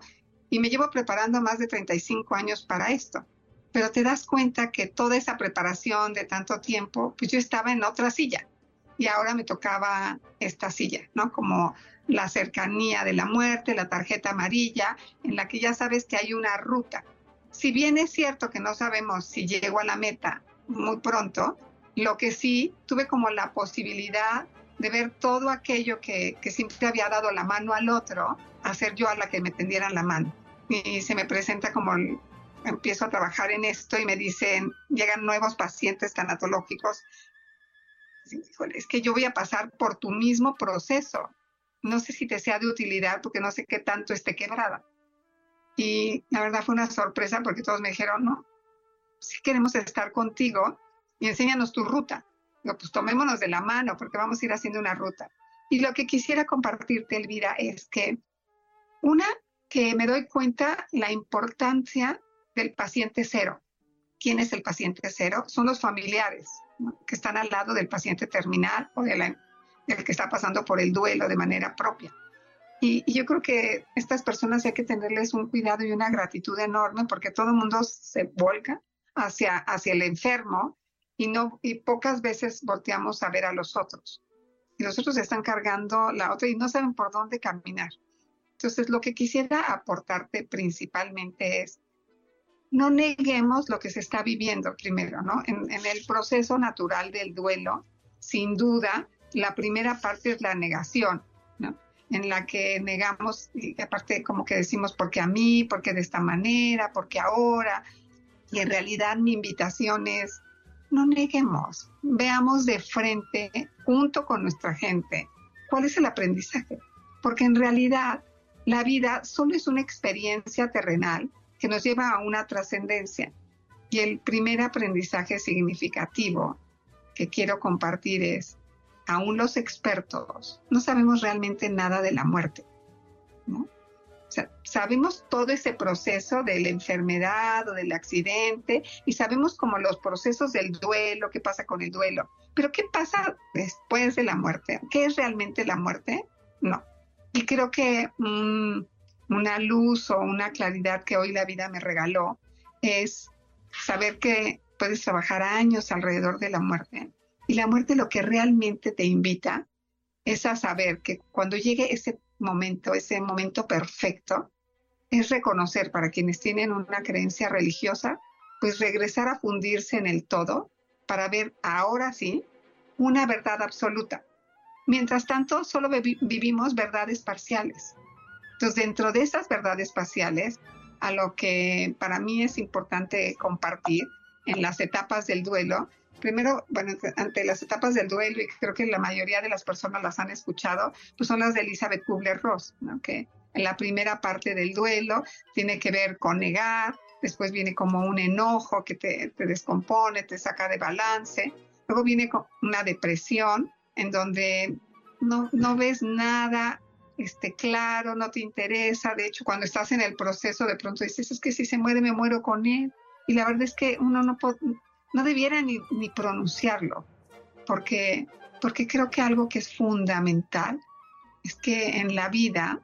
y me llevo preparando más de 35 años para esto. Pero te das cuenta que toda esa preparación de tanto tiempo, pues yo estaba en otra silla y ahora me tocaba esta silla, ¿no? Como la cercanía de la muerte, la tarjeta amarilla, en la que ya sabes que hay una ruta. Si bien es cierto que no sabemos si llego a la meta muy pronto, lo que sí tuve como la posibilidad de ver todo aquello que, que siempre había dado la mano al otro, hacer yo a la que me tendieran la mano y se me presenta como empiezo a trabajar en esto y me dicen, llegan nuevos pacientes tanatológicos. Es que yo voy a pasar por tu mismo proceso. No sé si te sea de utilidad porque no sé qué tanto esté quebrada. Y la verdad fue una sorpresa porque todos me dijeron, no, si queremos estar contigo y enséñanos tu ruta. Digo, pues tomémonos de la mano porque vamos a ir haciendo una ruta. Y lo que quisiera compartirte, Elvira, es que una, que me doy cuenta la importancia del paciente cero. ¿Quién es el paciente cero? Son los familiares que están al lado del paciente terminal o de del que está pasando por el duelo de manera propia. Y, yo creo que estas personas hay que tenerles un cuidado y una gratitud enorme porque todo el mundo se volca hacia, hacia el enfermo y, no, y pocas veces volteamos a ver a los otros. Y los otros están cargando la otra y no saben por dónde caminar. Entonces, lo que quisiera aportarte principalmente es, no neguemos lo que se está viviendo primero, ¿no? En, el proceso natural del duelo, sin duda, la primera parte es la negación, ¿no? En la que negamos, y aparte como que decimos, porque a mí, porque de esta manera, porque ahora, y en realidad mi invitación es, no neguemos, veamos de frente, junto con nuestra gente, cuál es el aprendizaje, porque en realidad la vida solo es una experiencia terrenal que nos lleva a una trascendencia. Y el primer aprendizaje significativo que quiero compartir es, aún los expertos no sabemos realmente nada de la muerte. sabemos todo ese proceso de la enfermedad o del accidente y sabemos como los procesos del duelo, qué pasa con el duelo. Pero ¿qué pasa después de la muerte? ¿Qué es realmente la muerte? No. Y creo que una luz o una claridad que hoy la vida me regaló es saber que puedes trabajar años alrededor de la muerte. Y la muerte lo que realmente te invita es a saber que cuando llegue ese momento, ese momento perfecto, es reconocer para quienes tienen una creencia religiosa, pues regresar a fundirse en el todo para ver ahora sí una verdad absoluta. Mientras tanto, solo vivimos verdades parciales. Entonces, dentro de esas verdades parciales, a lo que para mí es importante compartir en las etapas del duelo, primero, bueno, ante las etapas del duelo, y creo que la mayoría de las personas las han escuchado, pues son las de Elizabeth Kubler-Ross, ¿no? que en la primera parte del duelo tiene que ver con negar, después viene como un enojo que te, te descompone, te saca de balance, luego viene una depresión en donde no, no ves nada este, claro, no te interesa, de hecho cuando estás en el proceso de pronto dices, es que si se muere me muero con él, y la verdad es que uno no, no debiera ni, ni pronunciarlo, porque, porque creo que algo que es fundamental es que en la vida,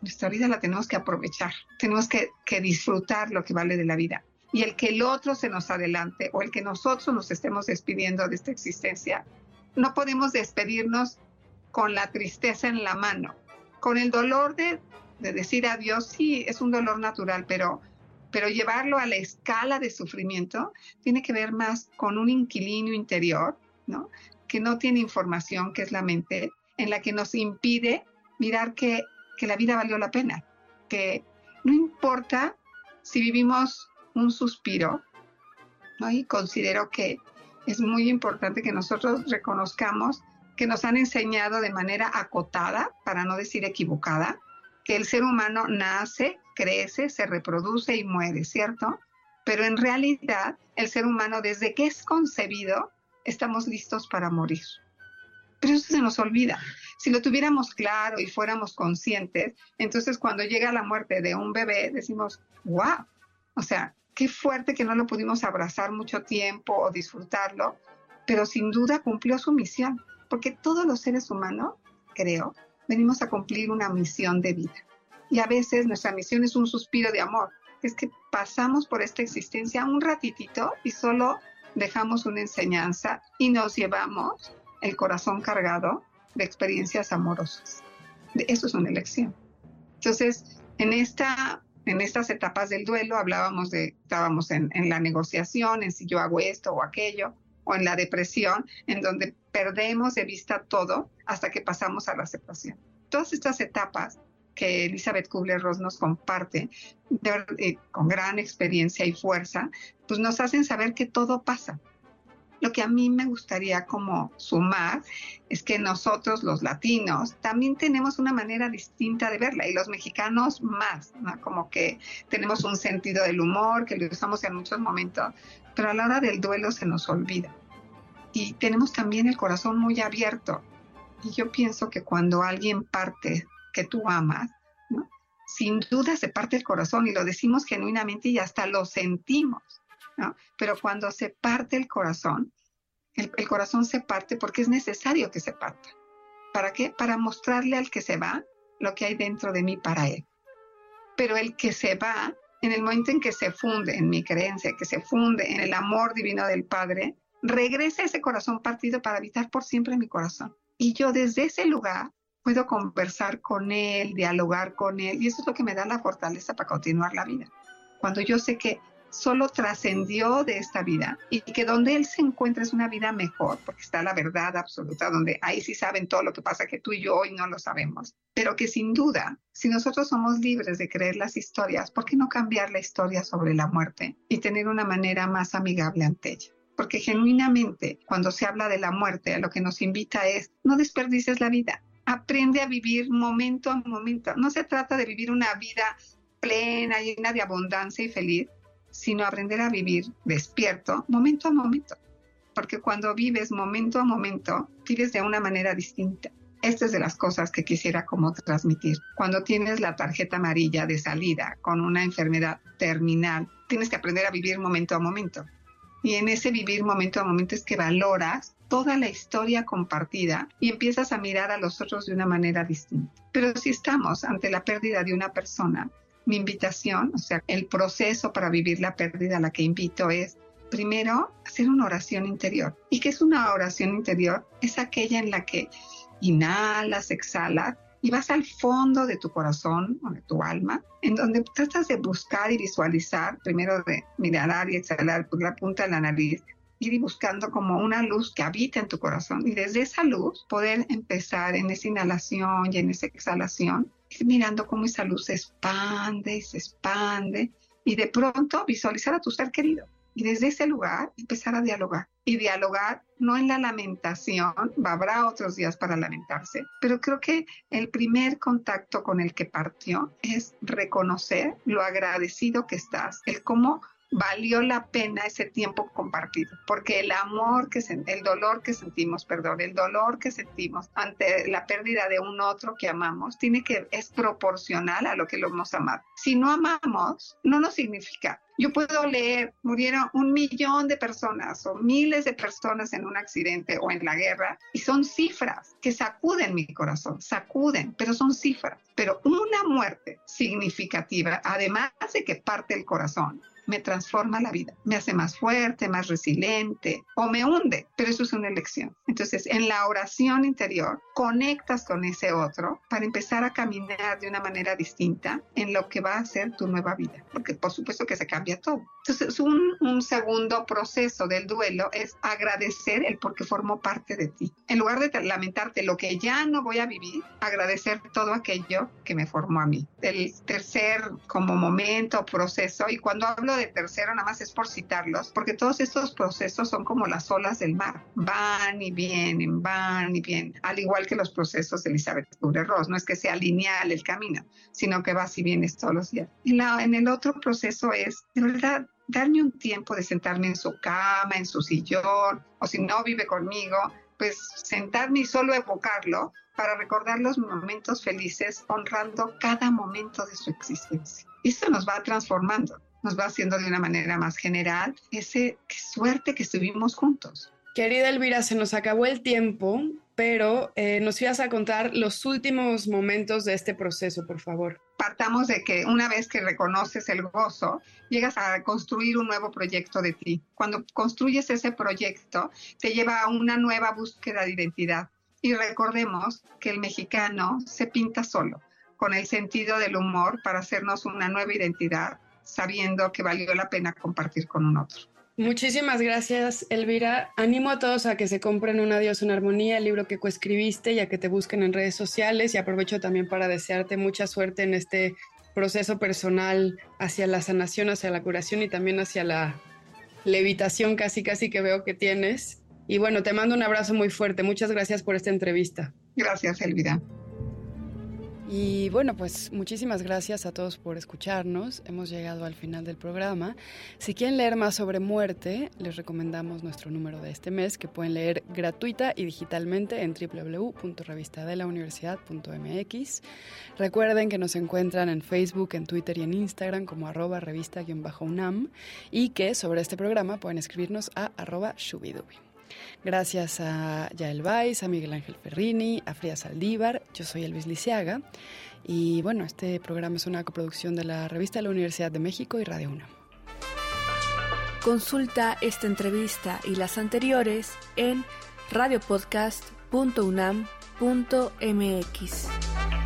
nuestra vida la tenemos que aprovechar, tenemos que, que disfrutar lo que vale de la vida. Y el que el otro se nos adelante o el que nosotros nos estemos despidiendo de esta existencia, no podemos despedirnos con la tristeza en la mano, con el dolor de, de decir adiós, sí, es un dolor natural, pero pero llevarlo a la escala de sufrimiento tiene que ver más con un inquilino interior, ¿no? Que no tiene información, que es la mente, en la que nos impide mirar que, que la vida valió la pena, que no importa si vivimos un suspiro, ¿no? Y considero que es muy importante que nosotros reconozcamos que nos han enseñado de manera acotada, para no decir equivocada, que el ser humano nace, crece, se reproduce y muere, ¿cierto? Pero en realidad el ser humano desde que es concebido estamos listos para morir. Pero eso se nos olvida. Si lo tuviéramos claro y fuéramos conscientes, entonces cuando llega la muerte de un bebé decimos, wow, o sea, qué fuerte que no lo pudimos abrazar mucho tiempo o disfrutarlo, pero sin duda cumplió su misión, porque todos los seres humanos, creo, venimos a cumplir una misión de vida. Y a veces nuestra misión es un suspiro de amor. Es que pasamos por esta existencia un ratitito y solo dejamos una enseñanza y nos llevamos el corazón cargado de experiencias amorosas. Eso es una elección. Entonces, en, esta, en estas etapas del duelo hablábamos de, estábamos en, en la negociación, en si yo hago esto o aquello, o en la depresión, en donde perdemos de vista todo hasta que pasamos a la aceptación. Todas estas etapas que Elizabeth Kubler-Ross nos comparte eh, con gran experiencia y fuerza, pues nos hacen saber que todo pasa. Lo que a mí me gustaría como sumar es que nosotros los latinos también tenemos una manera distinta de verla y los mexicanos más, como que tenemos un sentido del humor que lo usamos en muchos momentos, pero a la hora del duelo se nos olvida y tenemos también el corazón muy abierto. Y yo pienso que cuando alguien parte que tú amas, sin duda se parte el corazón y lo decimos genuinamente y hasta lo sentimos. Pero cuando se parte el corazón, el, corazón se parte porque es necesario que se parta. ¿Para qué? Para mostrarle al que se va lo que hay dentro de mí para él. Pero el que se va, en el momento en que se funde en mi creencia, que se funde en el amor divino del Padre, regresa ese corazón partido para habitar por siempre mi corazón. Y yo desde ese lugar puedo conversar con él, dialogar con él, y eso es lo que me da la fortaleza para continuar la vida. Cuando yo sé que solo trascendió de esta vida y que donde él se encuentra es una vida mejor, porque está la verdad absoluta, donde ahí sí saben todo lo que pasa que tú y yo hoy no lo sabemos, pero que sin duda, si nosotros somos libres de creer las historias, ¿por qué no cambiar la historia sobre la muerte y tener una manera más amigable ante ella? porque genuinamente cuando se habla de la muerte, a lo que nos invita es, no desperdices la vida, aprende a vivir momento a momento. No se trata de vivir una vida plena, llena de abundancia y feliz, sino aprender a vivir despierto, momento a momento. Porque cuando vives momento a momento, vives de una manera distinta. Esta es de las cosas que quisiera como transmitir. Cuando tienes la tarjeta amarilla de salida con una enfermedad terminal, tienes que aprender a vivir momento a momento. Y en ese vivir momento a momento es que valoras toda la historia compartida y empiezas a mirar a los otros de una manera distinta. Pero si estamos ante la pérdida de una persona, mi invitación, o sea, el proceso para vivir la pérdida a la que invito es primero hacer una oración interior. ¿Y qué es una oración interior? Es aquella en la que inhalas, exhalas y vas al fondo de tu corazón o de tu alma, en donde tratas de buscar y visualizar, primero de mirar y exhalar por la punta de la nariz, ir buscando como una luz que habita en tu corazón y desde esa luz poder empezar en esa inhalación y en esa exhalación, ir mirando cómo esa luz se expande y se expande y de pronto visualizar a tu ser querido y desde ese lugar empezar a dialogar. Y dialogar no en la lamentación, habrá otros días para lamentarse, pero creo que el primer contacto con el que partió es reconocer lo agradecido que estás, el cómo valió la pena ese tiempo compartido, porque el amor que el dolor que sentimos, perdón, el dolor que sentimos ante la pérdida de un otro que amamos, tiene que es proporcional a lo que lo hemos amado. Si no amamos, no nos significa yo puedo leer, murieron un millón de personas o miles de personas en un accidente o en la guerra y son cifras que sacuden mi corazón, sacuden, pero son cifras. Pero una muerte significativa, además de que parte el corazón, me transforma la vida, me hace más fuerte, más resiliente o me hunde, pero eso es una elección. Entonces, en la oración interior, conectas con ese otro para empezar a caminar de una manera distinta en lo que va a ser tu nueva vida, porque por supuesto que se cambia todo. Entonces, un, un segundo proceso del duelo es agradecer el porque formó parte de ti. En lugar de lamentarte lo que ya no voy a vivir, agradecer todo aquello que me formó a mí. El tercer como momento, proceso, y cuando hablo de tercero nada más es por citarlos, porque todos estos procesos son como las olas del mar, van y vienen, van y vienen, al igual que los procesos de Elizabeth Kubler-Ross, no es que sea lineal el camino, sino que vas y vienes todos los días. Y la, en el otro proceso es, de verdad, darme un tiempo de sentarme en su cama, en su sillón, o si no vive conmigo, pues sentarme y solo evocarlo para recordar los momentos felices, honrando cada momento de su existencia. Esto nos va transformando nos va haciendo de una manera más general. Ese, qué suerte que estuvimos juntos. Querida Elvira, se nos acabó el tiempo, pero eh, nos ibas a contar los últimos momentos de este proceso, por favor. Partamos de que una vez que reconoces el gozo, llegas a construir un nuevo proyecto de ti. Cuando construyes ese proyecto, te lleva a una nueva búsqueda de identidad. Y recordemos que el mexicano se pinta solo, con el sentido del humor para hacernos una nueva identidad sabiendo que valió la pena compartir con un otro. Muchísimas gracias, Elvira. Animo a todos a que se compren Un Adiós en Armonía, el libro que coescribiste, y a que te busquen en redes sociales. Y aprovecho también para desearte mucha suerte en este proceso personal hacia la sanación, hacia la curación y también hacia la levitación casi, casi que veo que tienes. Y bueno, te mando un abrazo muy fuerte. Muchas gracias por esta entrevista. Gracias, Elvira. Y bueno, pues muchísimas gracias a todos por escucharnos. Hemos llegado al final del programa. Si quieren leer más sobre muerte, les recomendamos nuestro número de este mes que pueden leer gratuita y digitalmente en www.revistadelauniversidad.mx. Recuerden que nos encuentran en Facebook, en Twitter y en Instagram como arroba revista-unam y que sobre este programa pueden escribirnos a arroba shubidubi. Gracias a Yael Vais, a Miguel Ángel Ferrini, a Frida Saldívar. Yo soy Elvis Lisiaga. Y bueno, este programa es una coproducción de la revista de la Universidad de México y Radio UNAM. Consulta esta entrevista y las anteriores en radiopodcast.unam.mx.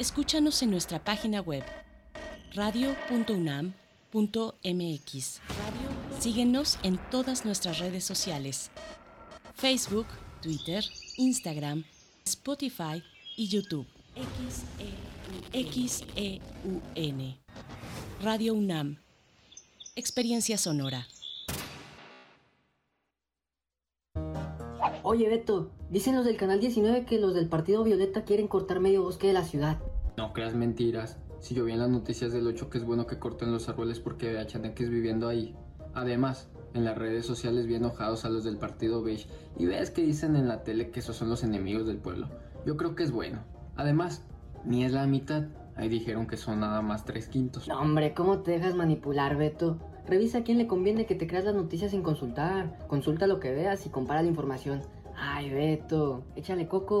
Escúchanos en nuestra página web radio.unam.mx. Síguenos en todas nuestras redes sociales. Facebook, Twitter, Instagram, Spotify y YouTube. XEUN. Radio UNAM. Experiencia sonora. Oye Beto, dicen los del Canal 19 que los del Partido Violeta quieren cortar medio bosque de la ciudad. No creas mentiras. Si yo vi en las noticias del 8 que es bueno que corten los árboles porque vea chaneques viviendo ahí. Además, en las redes sociales bien enojados a los del partido beige y ves que dicen en la tele que esos son los enemigos del pueblo. Yo creo que es bueno. Además, ni es la mitad. Ahí dijeron que son nada más tres quintos. No, hombre, ¿cómo te dejas manipular, Beto? Revisa a quién le conviene que te creas las noticias sin consultar. Consulta lo que veas y compara la información. Ay, Beto, échale coco.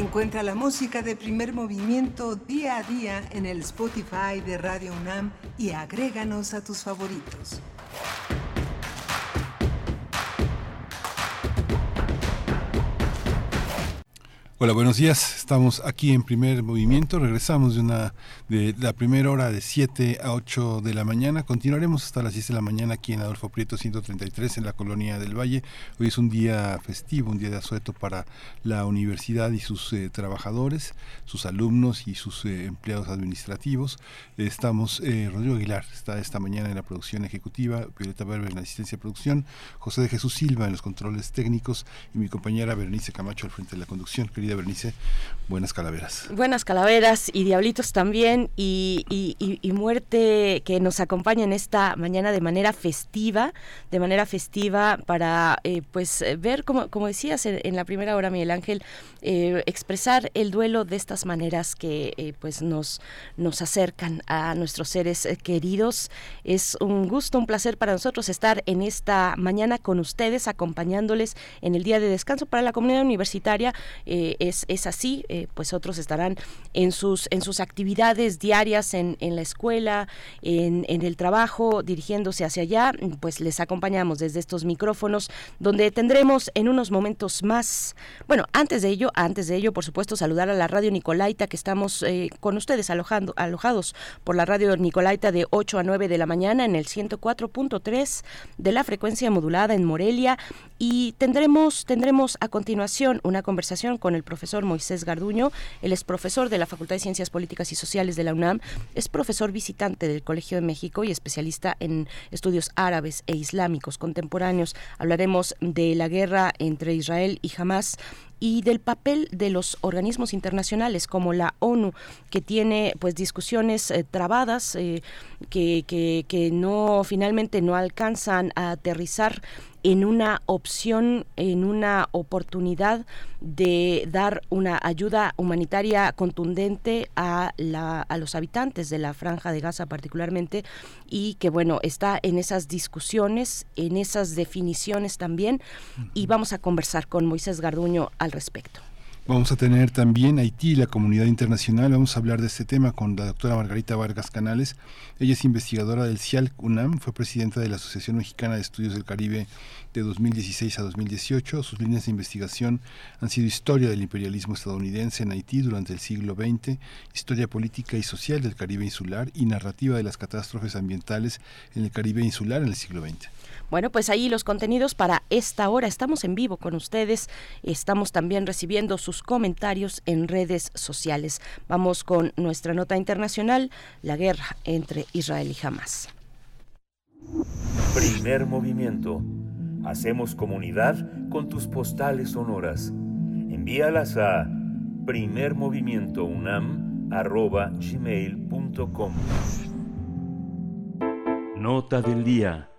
Encuentra la música de primer movimiento día a día en el Spotify de Radio UNAM y agréganos a tus favoritos. Hola, buenos días. Estamos aquí en primer movimiento. Regresamos de una de la primera hora de 7 a 8 de la mañana. Continuaremos hasta las 10 de la mañana aquí en Adolfo Prieto 133 en la colonia del Valle. Hoy es un día festivo, un día de asueto para la universidad y sus eh, trabajadores, sus alumnos y sus eh, empleados administrativos. estamos, eh, Rodrigo Aguilar está esta mañana en la producción ejecutiva, Violeta Berber en la asistencia de producción, José de Jesús Silva en los controles técnicos y mi compañera Berenice Camacho al frente de la conducción. Querida Bernice, buenas calaveras. Buenas calaveras y diablitos también y, muerte que nos acompaña en esta mañana de manera festiva, de manera festiva para eh, pues ver, como, como decías en, la primera hora, Miguel Ángel, eh, expresar el duelo de estas maneras que eh, pues nos, nos acercan a nuestros seres queridos. Es un gusto, un placer para nosotros estar en esta mañana con ustedes, acompañándoles en el día de descanso para la comunidad universitaria es, es así, eh, pues otros estarán en sus, en sus actividades diarias en, la escuela, en, en, el trabajo, dirigiéndose hacia allá, pues les acompañamos desde estos micrófonos, donde tendremos en unos momentos más, bueno, antes de ello, antes de ello, por supuesto, saludar a la radio Nicolaita, que estamos eh, con ustedes alojando, alojados por la radio Nicolaita de 8 a 9 de la mañana en el 104.3 de la frecuencia modulada en Morelia y tendremos, tendremos a continuación una conversación con el profesor Moisés Garduño. Él es profesor de la Facultad de Ciencias Políticas y Sociales de la UNAM, es profesor visitante del Colegio de México y especialista en estudios árabes e islámicos contemporáneos. Hablaremos de la guerra entre Israel y Hamas y del papel de los organismos internacionales como la ONU que tiene pues discusiones eh, trabadas eh, que, que, que no finalmente no alcanzan a aterrizar en una opción, en una oportunidad de dar una ayuda humanitaria contundente a, la, a los habitantes de la franja de Gaza particularmente y que bueno, está en esas discusiones, en esas definiciones también y vamos a conversar con Moisés Garduño al respecto. Vamos a tener también Haití y la comunidad internacional. Vamos a hablar de este tema con la doctora Margarita Vargas Canales. Ella es investigadora del CIAL UNAM, fue presidenta de la Asociación Mexicana de Estudios del Caribe de 2016 a 2018. Sus líneas de investigación han sido historia del imperialismo estadounidense en Haití durante el siglo XX, historia política y social del Caribe insular y narrativa de las catástrofes ambientales en el Caribe insular en el siglo XX. Bueno, pues ahí los contenidos para esta hora. Estamos en vivo con ustedes. Estamos también recibiendo sus comentarios en redes sociales. Vamos con nuestra nota internacional, la guerra entre Israel y Hamas. Primer movimiento. Hacemos comunidad con tus postales sonoras. Envíalas a primermovimientounam.gmail.com Nota del día.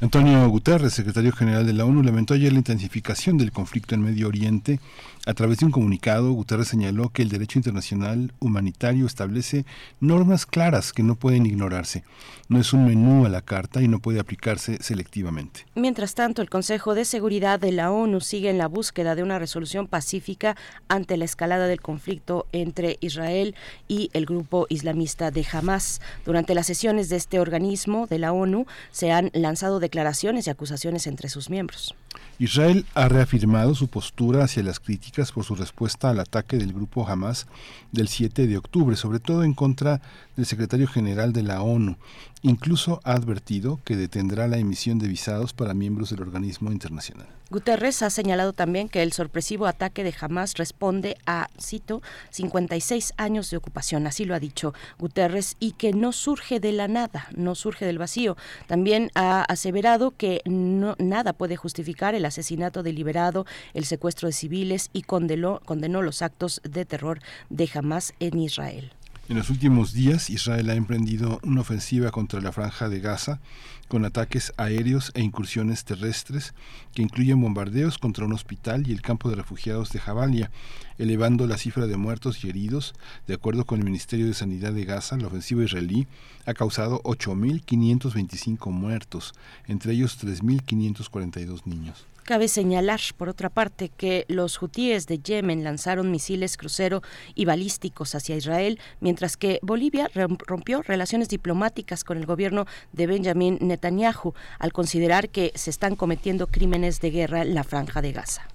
Antonio Guterres, secretario general de la ONU, lamentó ayer la intensificación del conflicto en Medio Oriente. A través de un comunicado, Guterres señaló que el derecho internacional humanitario establece normas claras que no pueden ignorarse. No es un menú a la carta y no puede aplicarse selectivamente. Mientras tanto, el Consejo de Seguridad de la ONU sigue en la búsqueda de una resolución pacífica ante la escalada del conflicto entre Israel y el grupo islamista de Hamas. Durante las sesiones de este organismo de la ONU se han lanzado declaraciones y acusaciones entre sus miembros. Israel ha reafirmado su postura hacia las críticas por su respuesta al ataque del grupo Hamas del 7 de octubre, sobre todo en contra del secretario general de la ONU. Incluso ha advertido que detendrá la emisión de visados para miembros del organismo internacional. Guterres ha señalado también que el sorpresivo ataque de Hamas responde a, cito, 56 años de ocupación, así lo ha dicho Guterres, y que no surge de la nada, no surge del vacío. También ha aseverado que no, nada puede justificar el asesinato deliberado, el secuestro de civiles y condenó, condenó los actos de terror de Hamas en Israel. En los últimos días, Israel ha emprendido una ofensiva contra la franja de Gaza con ataques aéreos e incursiones terrestres que incluyen bombardeos contra un hospital y el campo de refugiados de Jabalia, elevando la cifra de muertos y heridos. De acuerdo con el Ministerio de Sanidad de Gaza, la ofensiva israelí ha causado 8.525 muertos, entre ellos 3.542 niños. Cabe señalar, por otra parte, que los hutíes de Yemen lanzaron misiles crucero y balísticos hacia Israel, mientras que Bolivia rompió relaciones diplomáticas con el gobierno de Benjamin Netanyahu al considerar que se están cometiendo crímenes de guerra en la franja de Gaza.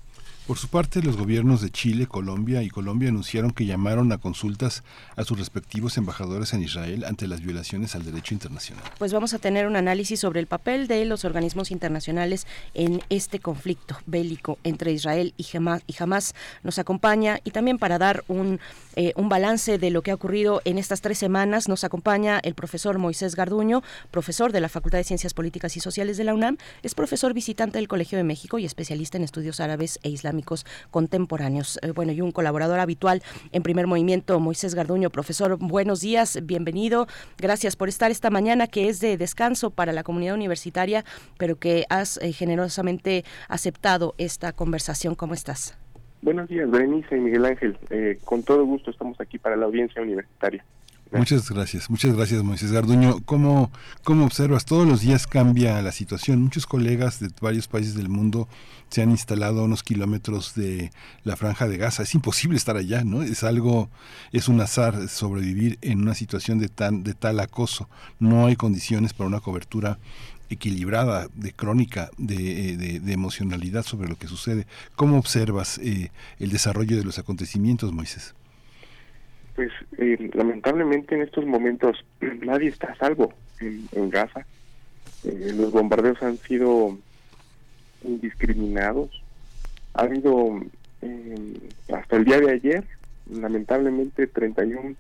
Por su parte, los gobiernos de Chile, Colombia y Colombia anunciaron que llamaron a consultas a sus respectivos embajadores en Israel ante las violaciones al derecho internacional. Pues vamos a tener un análisis sobre el papel de los organismos internacionales en este conflicto bélico entre Israel y Hamas. Y Hamas nos acompaña y también para dar un, eh, un balance de lo que ha ocurrido en estas tres semanas nos acompaña el profesor Moisés Garduño, profesor de la Facultad de Ciencias Políticas y Sociales de la UNAM, es profesor visitante del Colegio de México y especialista en estudios árabes e islámicos contemporáneos. Eh, bueno, y un colaborador habitual en primer movimiento, Moisés Garduño. Profesor, buenos días, bienvenido. Gracias por estar esta mañana que es de descanso para la comunidad universitaria, pero que has eh, generosamente aceptado esta conversación. ¿Cómo estás? Buenos días, Berenice y Miguel Ángel. Eh, con todo gusto estamos aquí para la audiencia universitaria. Muchas gracias, muchas gracias Moisés Garduño. ¿Cómo, ¿Cómo observas? Todos los días cambia la situación. Muchos colegas de varios países del mundo se han instalado a unos kilómetros de la franja de Gaza. Es imposible estar allá, ¿no? Es algo, es un azar sobrevivir en una situación de, tan, de tal acoso. No hay condiciones para una cobertura equilibrada, de crónica, de, de, emocionalidad sobre lo que sucede. ¿Cómo observas eh, el desarrollo de los acontecimientos, Moisés? pues eh, lamentablemente en estos momentos <clears throat> nadie está a salvo en, Gaza. Eh, los bombardeos han sido indiscriminados. Ha habido eh, hasta el día de ayer, lamentablemente, 31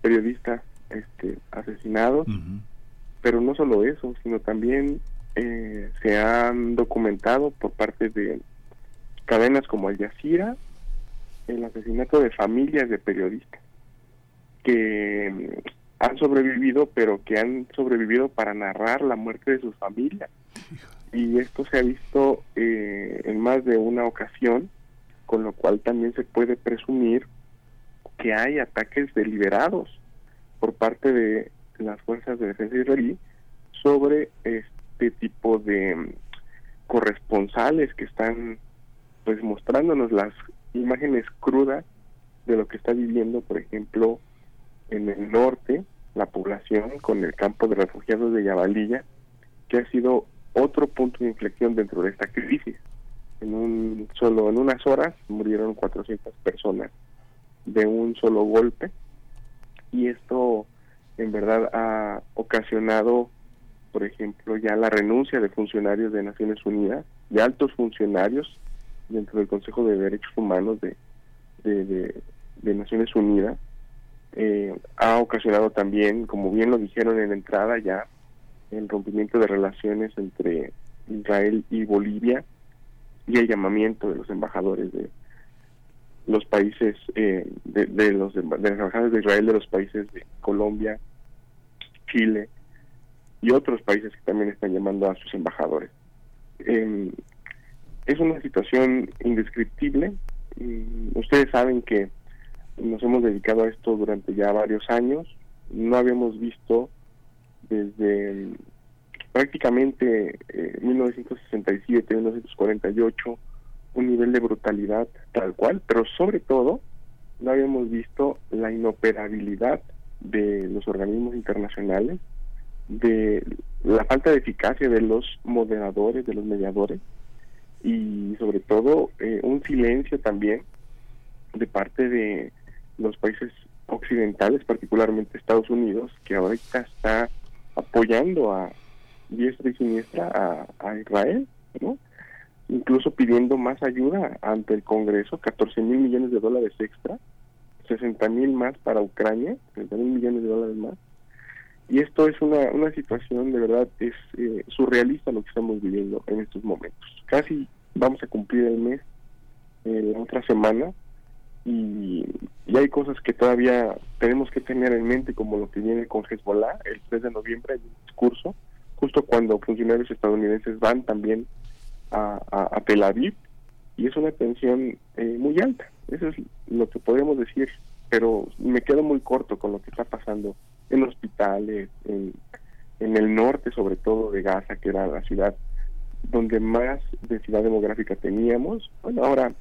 periodistas este, asesinados. Pero no solo eso, sino también se han documentado por parte de cadenas como Al Jazeera el asesinato de familias de periodistas que mm, han sobrevivido, pero que han sobrevivido para narrar la muerte de sus familias. Y esto se ha visto eh, en más de una ocasión, con lo cual también se puede presumir que hay ataques deliberados por parte de las fuerzas de defensa israelí sobre este tipo de mm, corresponsales que están pues mostrándonos las imágenes crudas de lo que está viviendo, por ejemplo, en el norte, la población con el campo de refugiados de Yabalilla, que ha sido otro punto de inflexión dentro de esta crisis. En un solo en unas horas murieron 400 personas de un solo golpe y esto en verdad ha ocasionado, por ejemplo, ya la renuncia de funcionarios de Naciones Unidas, de altos funcionarios dentro del Consejo de Derechos Humanos de, de, Naciones Unidas. Eh, ha ocasionado también, como bien lo dijeron en entrada ya, el rompimiento de relaciones entre Israel y Bolivia y el llamamiento de los embajadores de los países eh, de, los de, las embajadas de Israel de los países de Colombia, Chile y otros países que también están llamando a sus embajadores. Em, es una situación indescriptible. Mm, ustedes saben que nos hemos dedicado a esto durante ya varios años. No habíamos visto desde mm, prácticamente 1967, eh, 1948 un nivel de brutalidad tal cual, pero sobre todo no habíamos visto la inoperabilidad de los organismos internacionales, de la falta de eficacia de los moderadores, de los mediadores, y sobre todo eh, un silencio también de parte de los países occidentales, particularmente Estados Unidos, que ahorita está apoyando a diestra y siniestra a, Israel, incluso pidiendo más ayuda ante el Congreso, 14 mil millones de dólares extra, 60 mil más para Ucrania, 30 mil millones de dólares más. Y esto es una, una situación de verdad, es eh, surrealista lo que estamos viviendo en estos momentos. Casi vamos a cumplir el mes eh, la otra semana y, y, hay cosas que todavía tenemos que tener en mente como lo que viene con Hezbollah. El 3 de noviembre hay un discurso, justo cuando funcionarios estadounidenses van también a, Tel Aviv y es una tensión eh, muy alta. Eso es lo que podemos decir, pero me quedo muy corto con lo que está pasando en hospitales, en, en el norte sobre todo de Gaza, que era la ciudad donde más densidad demográfica teníamos. Bueno, ahora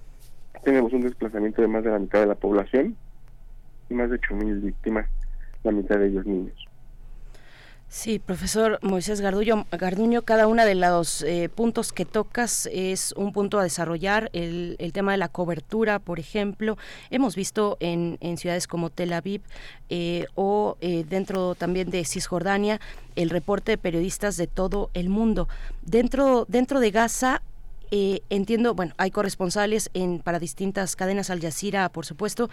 tenemos un desplazamiento de más de la mitad de la población y más de 8.000 víctimas, la mitad de ellos niños. Sí, profesor Moisés Garduño, Garduño cada uno de los eh, puntos que tocas es un punto a desarrollar. El, tema de la cobertura, por ejemplo, hemos visto en, ciudades como Tel Aviv eh, o eh, dentro también de Cisjordania el reporte de periodistas de todo el mundo. Dentro, dentro de Gaza entiendo, bueno, hay corresponsales en, para distintas cadenas Al Jazeera, por supuesto,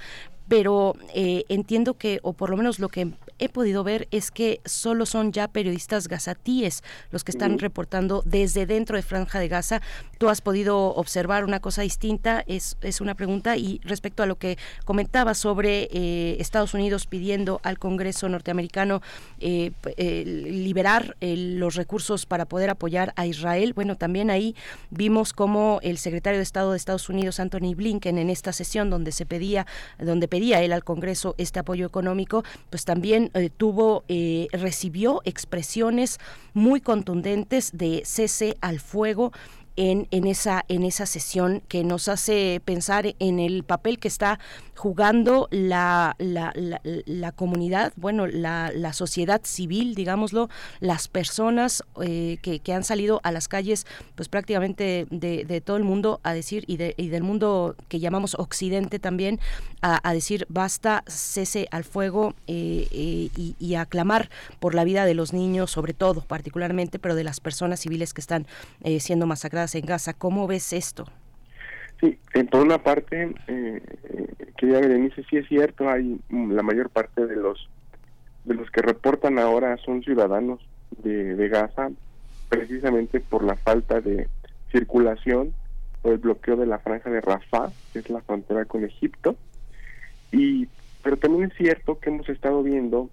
pero entiendo que, o por lo menos lo que he podido ver es que solo son ya periodistas gazatíes los que están reportando desde dentro de Franja de Gaza. ¿Tú has podido observar una cosa distinta? Es, es una pregunta. Y respecto a lo que comentaba sobre eh, Estados Unidos pidiendo al Congreso norteamericano eh, eh, liberar los recursos para poder apoyar a Israel, bueno, también ahí vimos como el secretario de Estado de Estados Unidos, Anthony Blinken, en esta sesión donde se pedía, donde pedía él al Congreso este apoyo económico, pues también eh, tuvo, eh, recibió expresiones muy contundentes de cese al fuego en, en, esa, en esa sesión que nos hace pensar en el papel que está jugando la, la, la, comunidad, bueno, la, la, sociedad civil, digámoslo, las personas eh, que, que, han salido a las calles, pues prácticamente de, de todo el mundo a decir, y, de, y, del mundo que llamamos Occidente también, a, decir basta, cese al fuego eh, eh, y, y a clamar por la vida de los niños, sobre todo, particularmente, pero de las personas civiles que están siendo masacradas en Gaza. ¿Cómo ves esto? Sí, en por una parte, eh, querida Berenice, sí es cierto, hay la mayor parte de los de los que reportan ahora son ciudadanos de, de Gaza, precisamente por la falta de circulación o el bloqueo de la franja de Rafah, que es la frontera con Egipto. Y pero también es cierto que hemos estado viendo,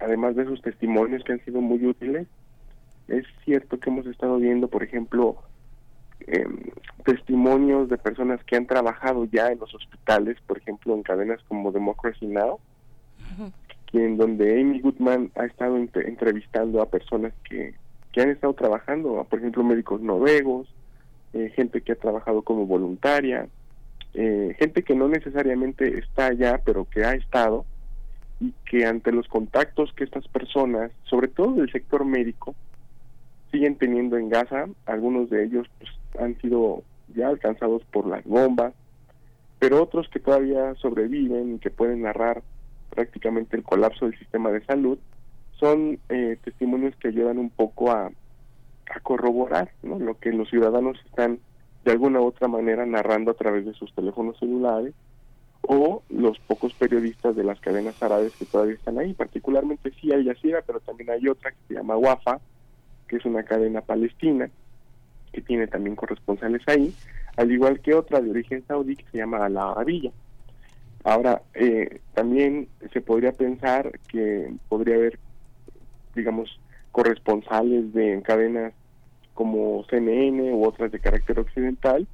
además de esos testimonios que han sido muy útiles, es cierto que hemos estado viendo, por ejemplo, eh, testimonios de personas que han trabajado ya en los hospitales, por ejemplo, en cadenas como Democracy Now, en donde Amy Goodman ha estado entrevistando a personas que, que han estado trabajando, por ejemplo, médicos noruegos, eh, gente que ha trabajado como voluntaria, eh, gente que no necesariamente está allá, pero que ha estado y que ante los contactos que estas personas, sobre todo del sector médico, siguen teniendo en Gaza, algunos de ellos pues, han sido ya alcanzados por las bombas, pero otros que todavía sobreviven y que pueden narrar prácticamente el colapso del sistema de salud, son eh, testimonios que ayudan un poco a, corroborar lo que los ciudadanos están de alguna u otra manera narrando a través de sus teléfonos celulares o los pocos periodistas de las cadenas árabes que todavía están ahí, particularmente sí hay Yazira, pero también hay otra que se llama Wafa, que es una cadena palestina, que tiene también corresponsales ahí, al igual que otra de origen saudí que se llama La Arabilla. Ahora, eh, también se podría pensar que podría haber, digamos, corresponsales de cadenas como CNN u otras de carácter occidental,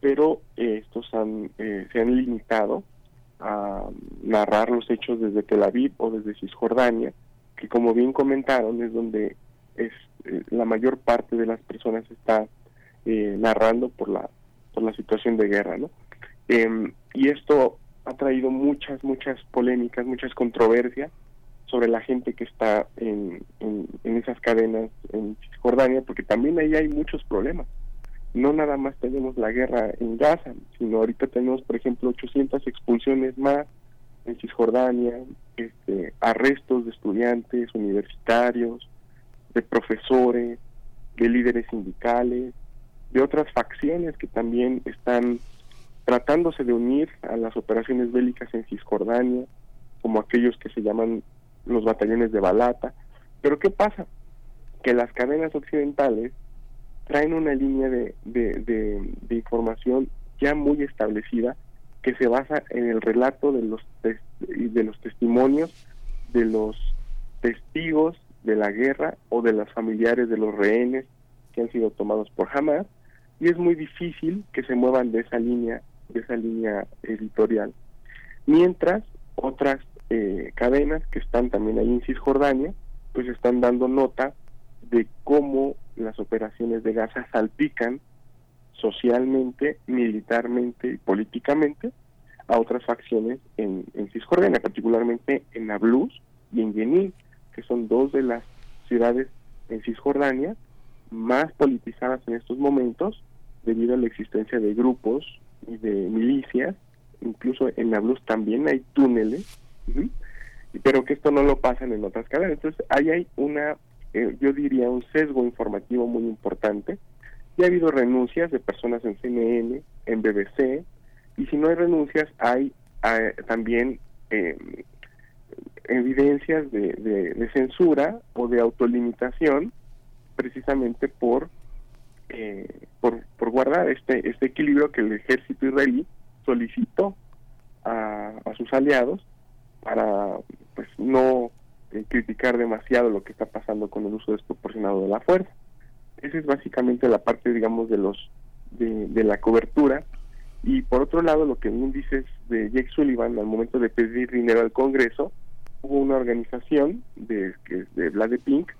pero eh, estos han, eh, se han limitado a narrar los hechos desde Tel Aviv o desde Cisjordania, que como bien comentaron es donde es eh, la mayor parte de las personas está narrando por la por la situación de guerra, ¿no? Em, y esto ha traído muchas muchas polémicas, muchas controversias sobre la gente que está en, en, en esas cadenas en Cisjordania, porque también ahí hay muchos problemas no nada más tenemos la guerra en Gaza, sino ahorita tenemos, por ejemplo, 800 expulsiones más en Cisjordania, este, arrestos de estudiantes universitarios, de profesores, de líderes sindicales, de otras facciones que también están tratándose de unir a las operaciones bélicas en Cisjordania, como aquellos que se llaman los batallones de Balata. Pero ¿qué pasa? Que las cadenas occidentales traen una línea de, de, información ya muy establecida que se basa en el relato de los de los testimonios de los testigos de la guerra o de los familiares de los rehenes que han sido tomados por Hamas y es muy difícil que se muevan de esa línea de esa línea editorial. Mientras otras eh, cadenas que están también ahí en Cisjordania pues están dando nota de cómo las operaciones de Gaza salpican socialmente, militarmente y políticamente a otras facciones en, Cisjordania, particularmente en Nablus y en Yenin, que son dos de las ciudades en Cisjordania más politizadas en estos momentos debido a la existencia de grupos y de milicias, incluso en Nablus también hay túneles, pero que esto no lo pasan en otras cadenas. Entonces, ahí hay una eh, yo diría, un sesgo informativo muy importante. Y ha habido renuncias de personas en CNN, en BBC, y si no hay renuncias, hay también eh, evidencias de, censura o de autolimitación, precisamente por, eh, por, guardar este, este equilibrio que el ejército israelí solicitó a, a sus aliados para pues no eh, criticar demasiado lo que está pasando con el uso desproporcionado de la fuerza. Esa es básicamente la parte, digamos, de los de, la cobertura. Y por otro lado, lo que bien dices de Jake Sullivan al momento de pedir dinero al Congreso, hubo una organización de, de Vlad de Pink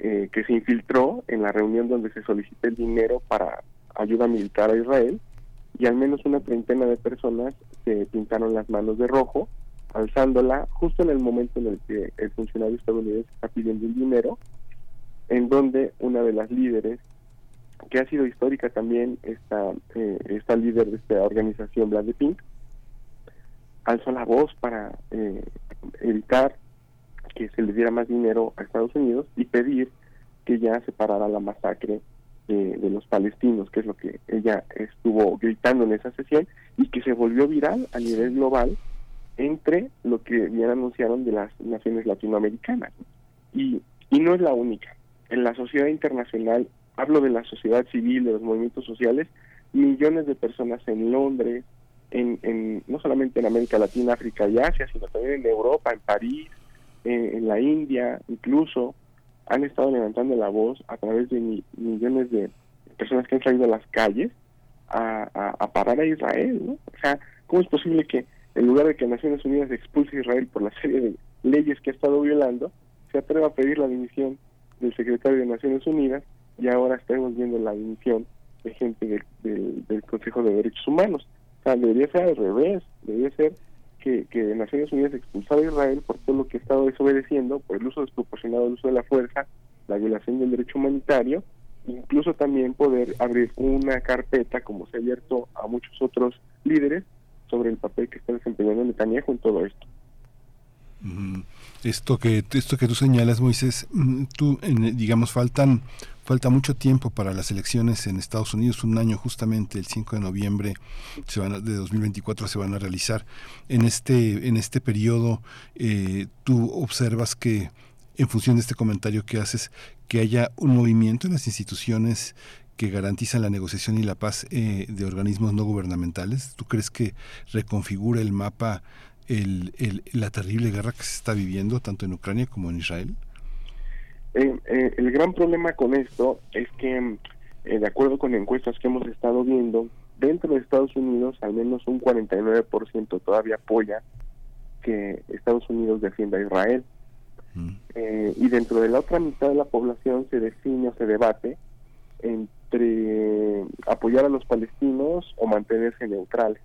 eh, que se infiltró en la reunión donde se solicita el dinero para ayuda militar a Israel y al menos una treintena de personas se pintaron las manos de rojo alzándola justo en el momento en el que el funcionario estadounidense está pidiendo el dinero, en donde una de las líderes, que ha sido histórica también, esta, eh, esta líder de esta organización, Black de Pink, alzó la voz para eh, evitar que se le diera más dinero a Estados Unidos y pedir que ya se parara la masacre de los palestinos, que es lo que ella estuvo gritando en esa sesión y que se volvió viral a nivel global entre lo que bien anunciaron de las naciones latinoamericanas. Y, y no es la única. En la sociedad internacional, hablo de la sociedad civil, de los movimientos sociales, millones de personas en Londres, en, en no solamente en América Latina, África y Asia, sino también en Europa, en París, en, la India, incluso, han estado levantando la voz a través de millones de personas que han salido a las calles a, parar a Israel, ¿no? O sea, ¿cómo es posible que en lugar de que Naciones Unidas expulse a Israel por la serie de leyes que ha estado violando, se atreva a pedir la dimisión del secretario de Naciones Unidas y ahora estamos viendo la dimisión de gente del, Consejo de Derechos Humanos. O sea, debería ser al revés, debería ser que, que Naciones Unidas expulsara a Israel por todo lo que ha estado desobedeciendo, por el uso desproporcionado del uso de la fuerza, la violación del derecho humanitario, incluso también poder abrir una carpeta, como se ha abierto a muchos otros líderes, sobre el papel que está desempeñando Netanyahu en todo esto. Esto que esto que tú señalas, Moisés, mm, tú digamos faltan falta mucho tiempo para las elecciones en Estados Unidos, un año justamente el 5 de noviembre de 2024 se van a realizar. En este en este periodo eh, tú observas que en función de este comentario que haces que haya un movimiento en las instituciones que garantizan la negociación y la paz eh, de organismos no gubernamentales. ¿Tú crees que reconfigura el mapa el, la terrible guerra que se está viviendo tanto en Ucrania como en Israel? Eh, eh, el gran problema con esto es que, eh, de acuerdo con encuestas que hemos estado viendo, dentro de Estados Unidos al menos un 49% todavía apoya que Estados Unidos defienda a Israel. Mm. y dentro de la otra mitad de la población se define o se debate entre apoyar a los palestinos o mantenerse neutrales.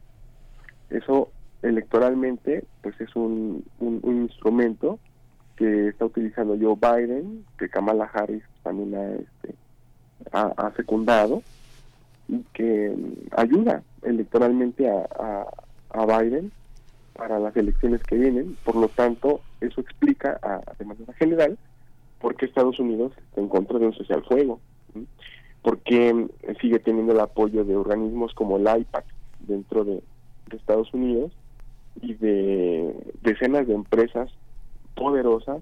Eso electoralmente pues es un, un, instrumento que está utilizando Joe Biden, que Kamala Harris también ha, este, ha, secundado y que ayuda electoralmente a, a, Biden para las elecciones que vienen. Por lo tanto, eso explica, de manera general, por qué Estados Unidos está en contra de un social fuego. Porque sigue teniendo el apoyo de organismos como el IPAC dentro de Estados Unidos y de decenas de empresas poderosas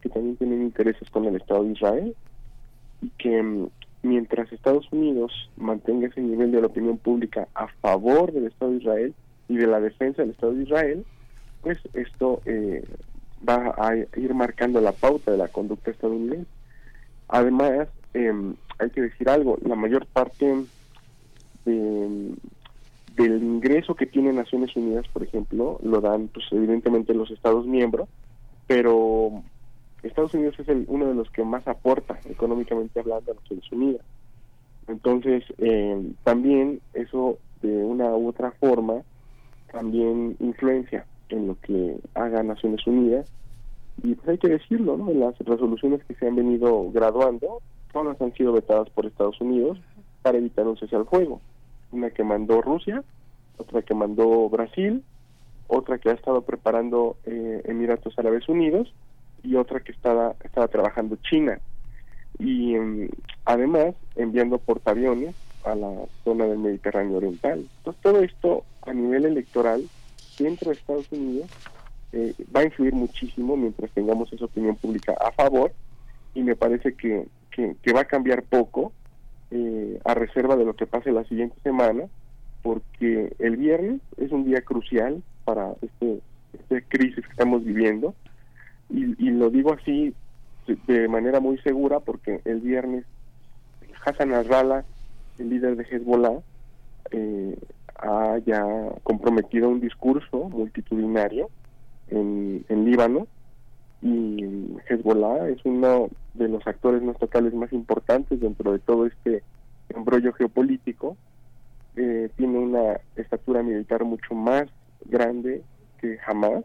que también tienen intereses con el Estado de Israel y que mm, mientras Estados Unidos mantenga ese nivel de la opinión pública a favor del Estado de Israel y de la defensa del Estado de Israel, pues esto eh, va a ir marcando la pauta de la conducta estadounidense. Además, em, hay que decir algo, la mayor parte de, del ingreso que tiene Naciones Unidas, por ejemplo, lo dan pues evidentemente los Estados miembros, pero Estados Unidos es el, uno de los que más aporta económicamente hablando a Naciones Unidas. Entonces, eh, también eso de una u otra forma también influencia en lo que haga Naciones Unidas. Y pues hay que decirlo, ¿no? Las resoluciones que se han venido graduando, todas han sido vetadas por Estados Unidos para evitar un cese al fuego una que mandó Rusia, otra que mandó Brasil, otra que ha estado preparando eh, Emiratos Árabes Unidos y otra que estaba, estaba trabajando China. Y em, además enviando portaaviones a la zona del Mediterráneo Oriental. Entonces todo esto a nivel electoral dentro de Estados Unidos eh, va a influir muchísimo mientras tengamos esa opinión pública a favor y me parece que, que va a cambiar poco eh, a reserva de lo que pase la siguiente semana, porque el viernes es un día crucial para este, esta crisis que estamos viviendo, y, lo digo así de, manera muy segura porque el viernes Hassan Nasrallah, el líder de Hezbollah, eh, ha ya comprometido un discurso multitudinario en, en Líbano y Hezbollah es uno de los actores no estatales más importantes dentro de todo este embrollo geopolítico. Eh, tiene una estatura militar mucho más grande que jamás.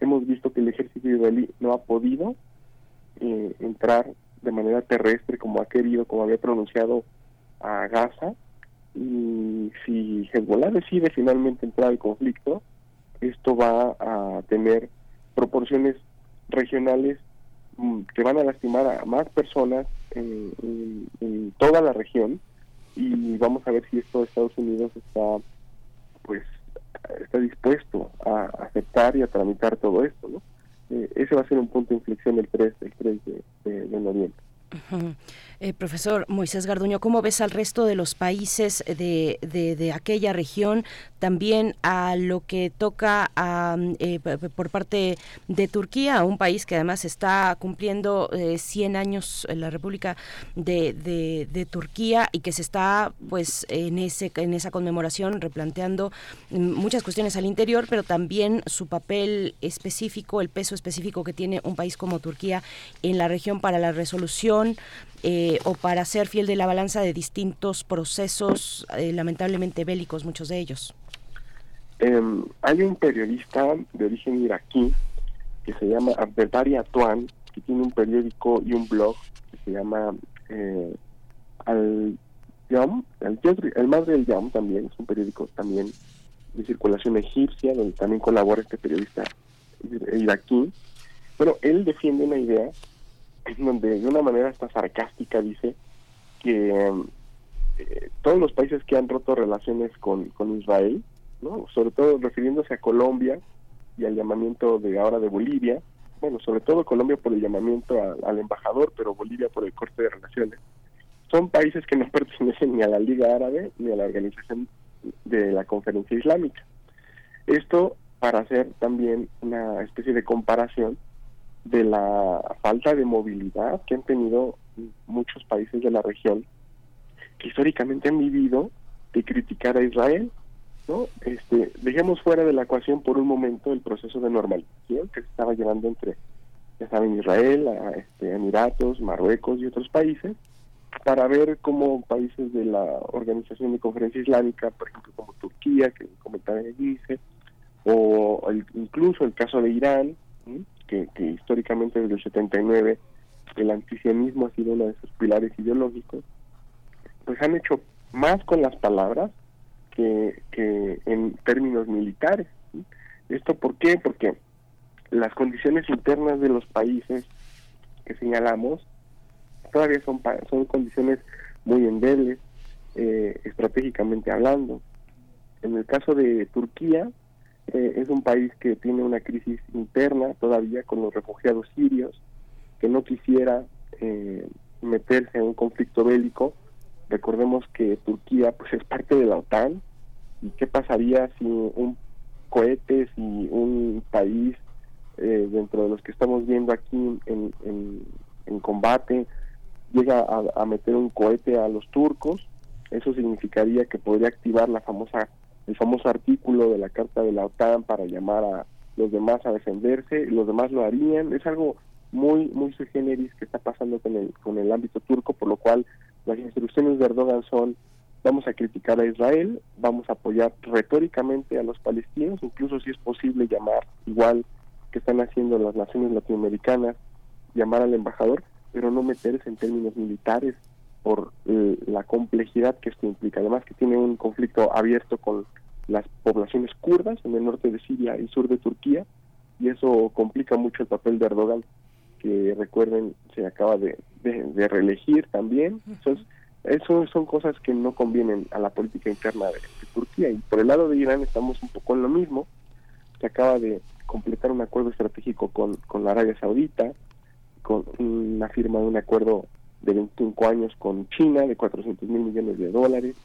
Hemos visto que el ejército israelí no ha podido eh, entrar de manera terrestre como ha querido, como había pronunciado a Gaza. Y si Hezbollah decide finalmente entrar al conflicto, esto va a tener proporciones regionales mm, que van a lastimar a más personas en, toda la región y vamos a ver si esto de Estados Unidos está pues está dispuesto a aceptar y a tramitar todo esto ¿no? Eh, ese va a ser un punto de inflexión el 3, el 3 de, de noviembre eh, profesor Moisés Garduño, ¿cómo ves al resto de los países de, de, aquella región? También a lo que toca a, eh, por parte de Turquía, un país que además está cumpliendo 100 eh, años en la República de, de, Turquía y que se está pues en, ese, en esa conmemoración replanteando muchas cuestiones al interior, pero también su papel específico, el peso específico que tiene un país como Turquía en la región para la resolución eh, o para ser fiel de la balanza de distintos procesos, eh, lamentablemente bélicos, muchos de ellos? Em, hay un periodista de origen iraquí que se llama Abdelbari Atuan, que tiene un periódico y un blog que se llama eh, Al Yam, el, Madre del Yam también, es un periódico también de circulación egipcia, donde también colabora este periodista iraquí. Bueno, él defiende una idea en donde de una manera hasta sarcástica dice que eh, todos los países que han roto relaciones con, con Israel, ¿no? sobre todo refiriéndose a Colombia y al llamamiento de ahora de Bolivia, bueno, sobre todo Colombia por el llamamiento al embajador, pero Bolivia por el corte de relaciones, son países que no <laughs> pertenecen ni a la Liga Árabe ni a la Organización de la Conferencia Islámica. Esto para hacer también una especie de comparación de la falta de movilidad que han tenido muchos países de la región que históricamente han vivido de criticar a Israel, ¿no? Este, dejemos fuera de la ecuación por un momento el proceso de normalización que se estaba llevando entre, ya saben, Israel, este, Emiratos, Marruecos y otros países, para ver cómo países de la Organización de Conferencia Islámica, por ejemplo, como Turquía, que comentaba en el o incluso el caso de Irán, que, históricamente desde el 79 el antisionismo ha sido uno de sus pilares ideológicos, pues han hecho más con las palabras que, que en términos militares. ¿Esto por qué? Porque las condiciones internas de los países que señalamos todavía son, son condiciones muy endebles, eh, estratégicamente hablando. En el caso de Turquía, eh, es un país que tiene una crisis interna todavía con los refugiados sirios, que no quisiera eh, meterse en un conflicto bélico. Recordemos que Turquía pues es parte de la OTAN y qué pasaría si un cohete, si un país eh, dentro de los que estamos viendo aquí en, en, combate llega a, a meter un cohete a los turcos, eso significaría que podría activar la famosa el famoso artículo de la Carta de la OTAN para llamar a los demás a defenderse, los demás lo harían, es algo muy muy sui generis que está pasando con el con el ámbito turco, por lo cual las instrucciones de Erdogan son vamos a criticar a Israel, vamos a apoyar retóricamente a los palestinos, incluso si es posible llamar igual que están haciendo las naciones latinoamericanas, llamar al embajador, pero no meterse en términos militares por eh, la complejidad que esto implica. Además que tiene un conflicto abierto con las poblaciones kurdas en el norte de Siria y sur de Turquía y eso complica mucho el papel de Erdogan que recuerden se acaba de, de, reelegir también. Entonces, eso son cosas que no convienen a la política interna de, Turquía y por el lado de Irán estamos un poco en lo mismo. Se acaba de completar un acuerdo estratégico con, con la Arabia Saudita, con la firma de un acuerdo de 25 años con China de 400 mil millones de dólares.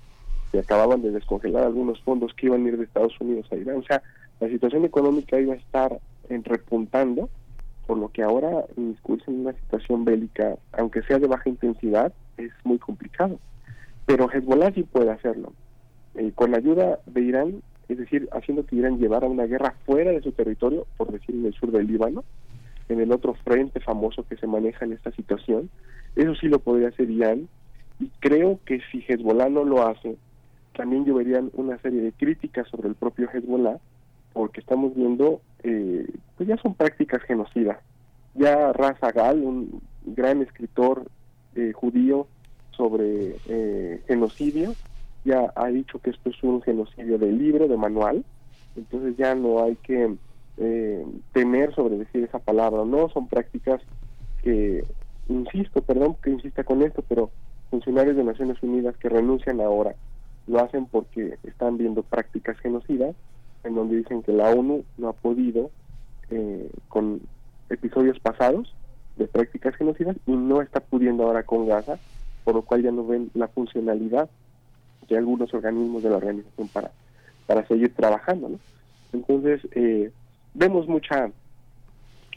Se acababan de descongelar algunos fondos que iban a ir de Estados Unidos a Irán. O sea, la situación económica iba a estar en repuntando, por lo que ahora inmiscuirse en una situación bélica, aunque sea de baja intensidad, es muy complicado. Pero Hezbollah sí puede hacerlo. Eh, con la ayuda de Irán, es decir, haciendo que Irán llevara una guerra fuera de su territorio, por decir en el sur del Líbano, en el otro frente famoso que se maneja en esta situación, eso sí lo podría hacer Irán y creo que si Hezbollah no lo hace, también lloverían una serie de críticas sobre el propio Hezbollah porque estamos viendo, eh, pues ya son prácticas genocidas. Ya Raza Gal, un gran escritor eh, judío sobre eh, genocidio, ya ha dicho que esto es un genocidio de libro, de manual, entonces ya no hay que temer sobre decir esa palabra, no, son prácticas que insisto, perdón que insista con esto, pero funcionarios de Naciones Unidas que renuncian ahora lo hacen porque están viendo prácticas genocidas, en donde dicen que la ONU no ha podido eh, con episodios pasados de prácticas genocidas y no está pudiendo ahora con Gaza, por lo cual ya no ven la funcionalidad de algunos organismos de la organización para, para seguir trabajando. ¿no? Entonces, eh, vemos mucha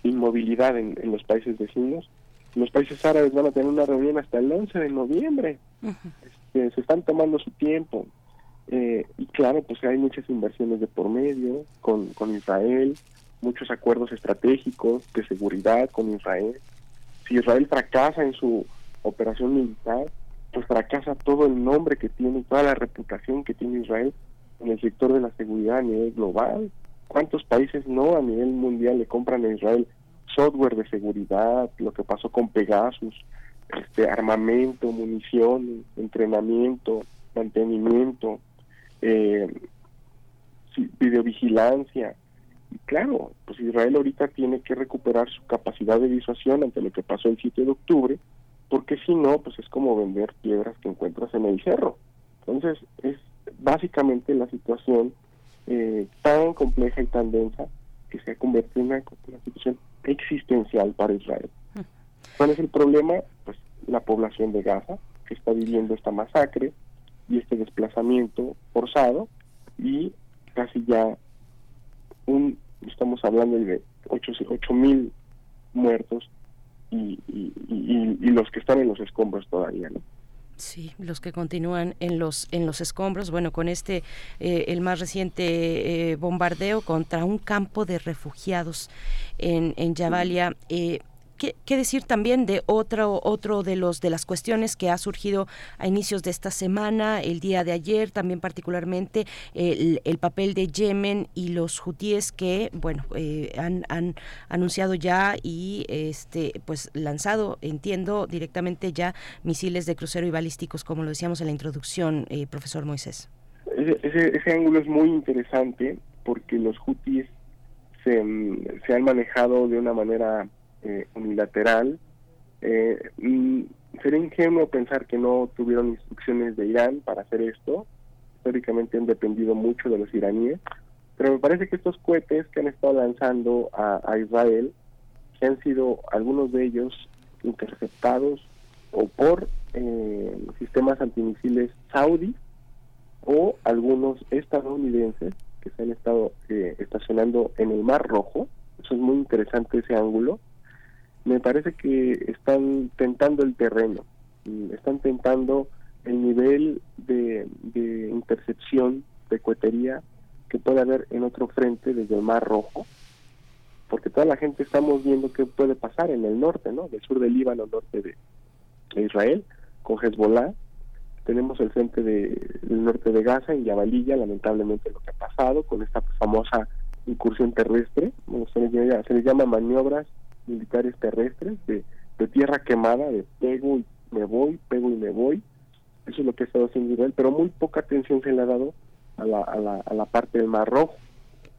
inmovilidad en, en los países vecinos, los países árabes van a tener una reunión hasta el 11 de noviembre. Este, se están tomando su tiempo. Eh, y claro, pues hay muchas inversiones de por medio con, con Israel, muchos acuerdos estratégicos de seguridad con Israel. Si Israel fracasa en su operación militar, pues fracasa todo el nombre que tiene, toda la reputación que tiene Israel en el sector de la seguridad a nivel global. ¿Cuántos países no a nivel mundial le compran a Israel software de seguridad, lo que pasó con Pegasus, este armamento, munición, entrenamiento, mantenimiento, eh, videovigilancia. Y claro, pues Israel ahorita tiene que recuperar su capacidad de disuasión ante lo que pasó el 7 de octubre, porque si no, pues es como vender piedras que encuentras en el cerro. Entonces, es básicamente la situación eh, tan compleja y tan densa que se ha convertido en una, situación existencial para Israel. ¿Cuál es el problema? Pues la población de Gaza, que está viviendo esta masacre y este desplazamiento forzado y casi ya un estamos hablando de 8 mil muertos y, y, los que están en los escombros todavía, ¿no? Sí, los que continúan en los en los escombros. Bueno, con este eh, el más reciente eh, bombardeo contra un campo de refugiados en en Jabalia. Eh, ¿Qué, decir también de otro, otro de los de las cuestiones que ha surgido a inicios de esta semana, el día de ayer, también particularmente el, papel de Yemen y los hutíes que, bueno, eh, han, han, anunciado ya y este pues lanzado, entiendo, directamente ya misiles de crucero y balísticos, como lo decíamos en la introducción, eh, profesor Moisés. Ese, ese, ángulo es muy interesante porque los hutíes se, se han manejado de una manera eh, unilateral. Eh, sería ingenuo pensar que no tuvieron instrucciones de Irán para hacer esto. Históricamente han dependido mucho de los iraníes. Pero me parece que estos cohetes que han estado lanzando a, Israel, que han sido algunos de ellos interceptados o por eh, sistemas antimisiles saudí o algunos estadounidenses que se han estado eh, estacionando en el Mar Rojo. Eso es muy interesante ese ángulo me parece que están tentando el terreno, mm, están tentando el nivel de, intercepción de cohetería que puede haber en otro frente desde el Mar Rojo, porque toda la gente estamos viendo qué puede pasar en el norte, ¿no? Del sur del Líbano, norte de, Israel, con Hezbollah. Tenemos el frente del norte de Gaza, en Yabalilla, lamentablemente lo que ha pasado con esta famosa incursión terrestre, se, les, se les llama maniobras militares terrestres, de, tierra quemada, de pego y me voy, pego y me voy. Eso es lo que ha estado haciendo Israel, pero muy poca atención se le ha dado a la, a la, a la parte del Mar Rojo,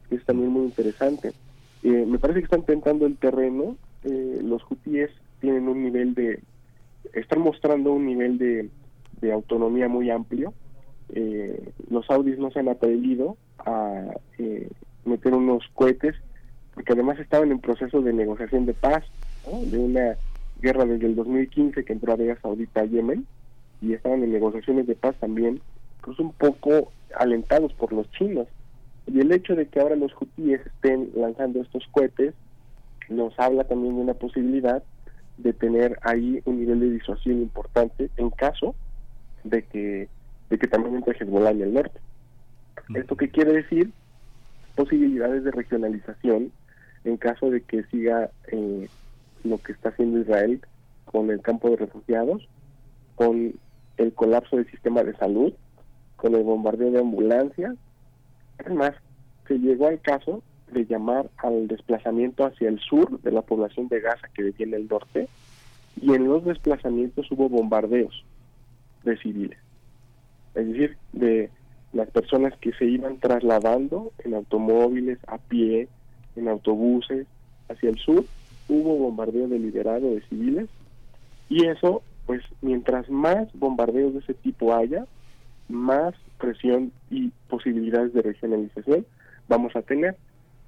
que es también muy interesante. Eh, me parece que están tentando el terreno, eh, los hutíes tienen un nivel de, están mostrando un nivel de, de autonomía muy amplio. Eh, los saudis no se han atrevido a meter unos cohetes porque además estaban en proceso de negociación de paz, de una guerra desde el 2015 que entró Arabia Saudita a Yemen, y estaban en negociaciones de paz también, pues un poco alentados por los chinos. Y el hecho de que ahora los hutíes estén lanzando estos cohetes nos habla también de una posibilidad de tener ahí un nivel de disuasión importante en caso de que de que también entre Hezbollah en el norte. ¿Esto qué quiere decir? Posibilidades de regionalización en caso de que siga eh, lo que está haciendo Israel con el campo de refugiados, con el colapso del sistema de salud, con el bombardeo de ambulancias. Además, se llegó al caso de llamar al desplazamiento hacia el sur de la población de Gaza que en el norte, y en los desplazamientos hubo bombardeos de civiles, es decir, de las personas que se iban trasladando en automóviles, a pie, en autobuses hacia el sur, hubo bombardeo deliberado de civiles y eso, pues mientras más bombardeos de ese tipo haya, más presión y posibilidades de regionalización vamos a tener.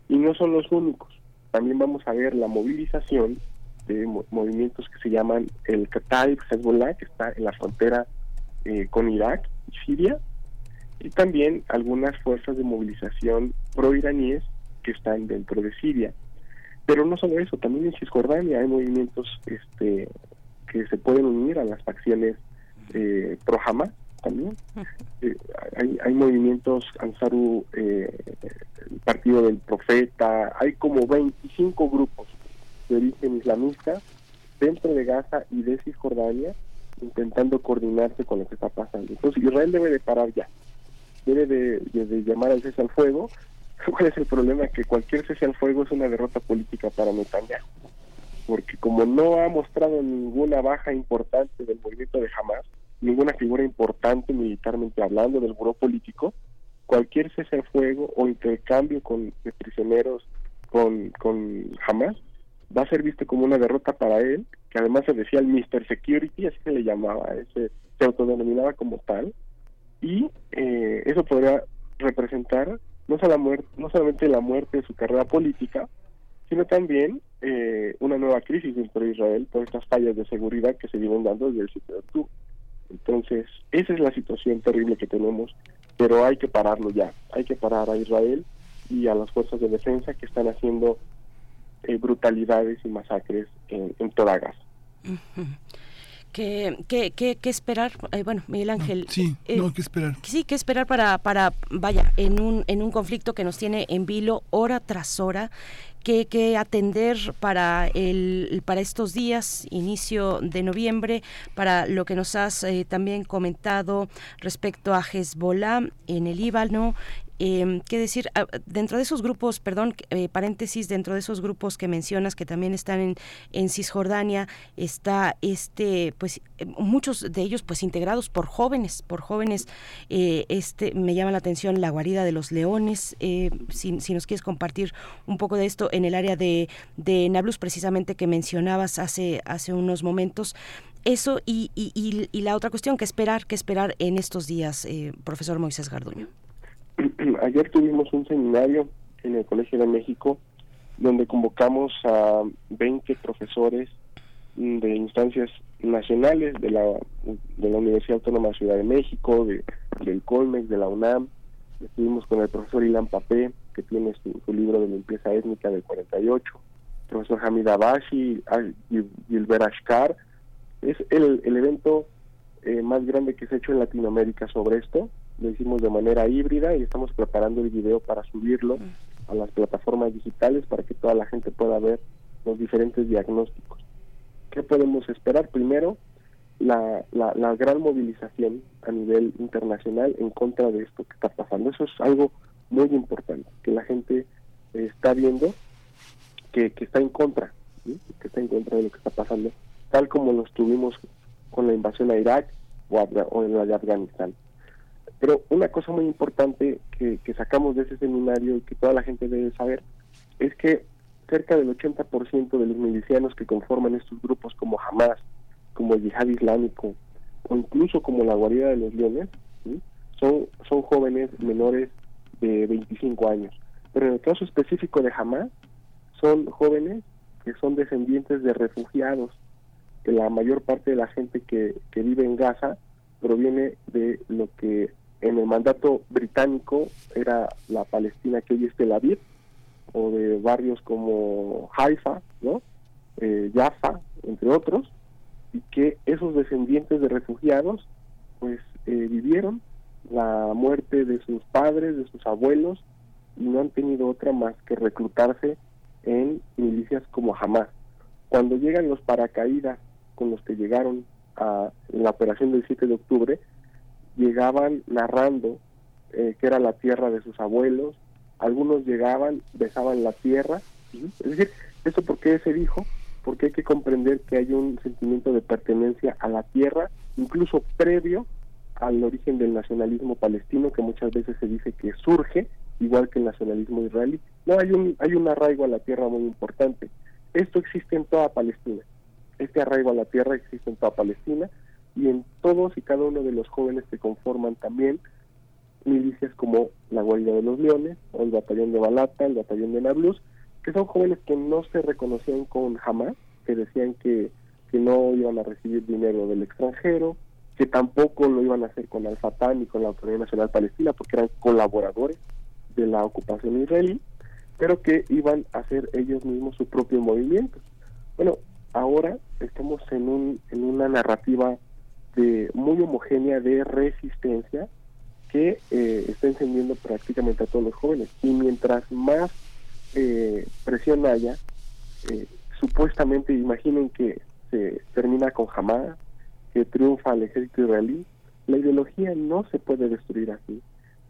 Y no son los únicos, también vamos a ver la movilización de movimientos que se llaman el Kataib Hezbollah, que está en la frontera eh, con Irak y Siria, y también algunas fuerzas de movilización pro-iraníes que están dentro de Siria. Pero no solo eso, también en Cisjordania hay movimientos este, que se pueden unir a las facciones eh, pro Hamas también. Eh, hay, hay movimientos Ansaru, eh, el Partido del Profeta, hay como 25 grupos de origen islamista dentro de Gaza y de Cisjordania intentando coordinarse con lo que está pasando. Entonces Israel debe de parar ya, debe de, llamar al cese al fuego. <laughs> ¿Cuál es el problema? Que cualquier cese al fuego es una derrota política para Netanyahu, porque como no ha mostrado ninguna baja importante del movimiento de Hamas, ninguna figura importante militarmente hablando del buró político, cualquier cese al fuego o intercambio con de prisioneros con, con Hamas va a ser visto como una derrota para él, que además se decía el Mr. Security, así se le llamaba, ese, se autodenominaba como tal, y eh, eso podría representar no, solo muerte, no solamente la muerte de su carrera política, sino también eh, una nueva crisis dentro de Israel por estas fallas de seguridad que se vienen dando desde el 7 de octubre. Entonces, esa es la situación terrible que tenemos, pero hay que pararlo ya, hay que parar a Israel y a las fuerzas de defensa que están haciendo eh, brutalidades y masacres en, toda Gaza. ¿Qué, qué, qué, esperar? Eh, bueno, Miguel Ángel. Sí, eh, no, ¿qué esperar? Sí, ¿qué esperar para, para, vaya, en un, en un conflicto que nos tiene en vilo hora tras hora? ¿Qué, qué atender para, el, para estos días, inicio de noviembre, para lo que nos has también comentado respecto a Hezbollah en el Líbano, eh, ¿Qué decir? Ah, dentro de esos grupos, perdón, eh, paréntesis, dentro de esos grupos que mencionas que también están en, en Cisjordania, está este, pues eh, muchos de ellos pues integrados por jóvenes, por jóvenes. Eh, este me llama la atención la guarida de los leones. Si, si, nos quieres compartir un poco de esto en el área de, de Nablus, precisamente que mencionabas hace, hace unos momentos. Eso y, y, y, y la otra cuestión, que esperar, que esperar en estos días, profesor Moisés Garduño. <clears throat> ayer tuvimos un seminario en el Colegio de México donde convocamos a 20 profesores de instancias nacionales de la, de la Universidad Autónoma de Ciudad de México, de, del Colmex, de la UNAM. Estuvimos con el profesor Ilan Papé, que tiene su, libro de limpieza étnica del 48, el profesor Hamid Abashi y Gilbert Ashkar. Es el, el evento eh, más grande que se ha hecho en Latinoamérica sobre esto lo hicimos de manera híbrida y estamos preparando el video para subirlo a las plataformas digitales para que toda la gente pueda ver los diferentes diagnósticos. ¿Qué podemos esperar? Primero, la, la, gran movilización a nivel internacional en contra de esto que está pasando. Eso es algo muy importante, que la gente está viendo que, que está en contra, que está en contra de lo que está pasando, tal como lo estuvimos con la invasión a Irak o, o en la de Afganistán. Pero una cosa muy importante que, sacamos de ese seminario y que toda la gente debe saber es que cerca del 80% de los milicianos que conforman estos grupos como Hamas, como el Yihad Islámico o incluso como la Guarida de los Leones, son, son jóvenes menores de 25 años. Pero en el caso específico de Hamas, son jóvenes que son descendientes de refugiados, que la mayor parte de la gente que, que vive en Gaza proviene de lo que en el mandato británico era la Palestina que hoy es Tel Aviv, o de barrios como Haifa, ¿no? Eh, Jaffa, entre otros, y que esos descendientes de refugiados pues eh, vivieron la muerte de sus padres, de sus abuelos, y no han tenido otra más que reclutarse en milicias como Hamas. Cuando llegan los paracaídas con los que llegaron a la operación del 7 de octubre, llegaban narrando eh, que era la tierra de sus abuelos, algunos llegaban, besaban la tierra, es decir, ¿eso por qué se dijo? Porque hay que comprender que hay un sentimiento de pertenencia a la tierra, incluso previo al origen del nacionalismo palestino, que muchas veces se dice que surge, igual que el nacionalismo israelí. No, hay un, hay un arraigo a la tierra muy importante. Esto existe en toda Palestina. Este arraigo a la tierra existe en toda Palestina y en todos y cada uno de los jóvenes que conforman también milicias como la Guardia de los Leones o el Batallón de Balata, el Batallón de Nablus, que son jóvenes que no se reconocían con jamás, que decían que, que no iban a recibir dinero del extranjero, que tampoco lo iban a hacer con Al-Fatah ni con la Autoridad Nacional Palestina, porque eran colaboradores de la ocupación israelí, pero que iban a hacer ellos mismos su propio movimiento. Bueno, ahora estamos en, un, en una narrativa muy homogénea de resistencia que eh, está encendiendo prácticamente a todos los jóvenes. Y mientras más eh, presión haya, eh, supuestamente imaginen que se termina con Hamas, que triunfa el ejército israelí. La ideología no se puede destruir así.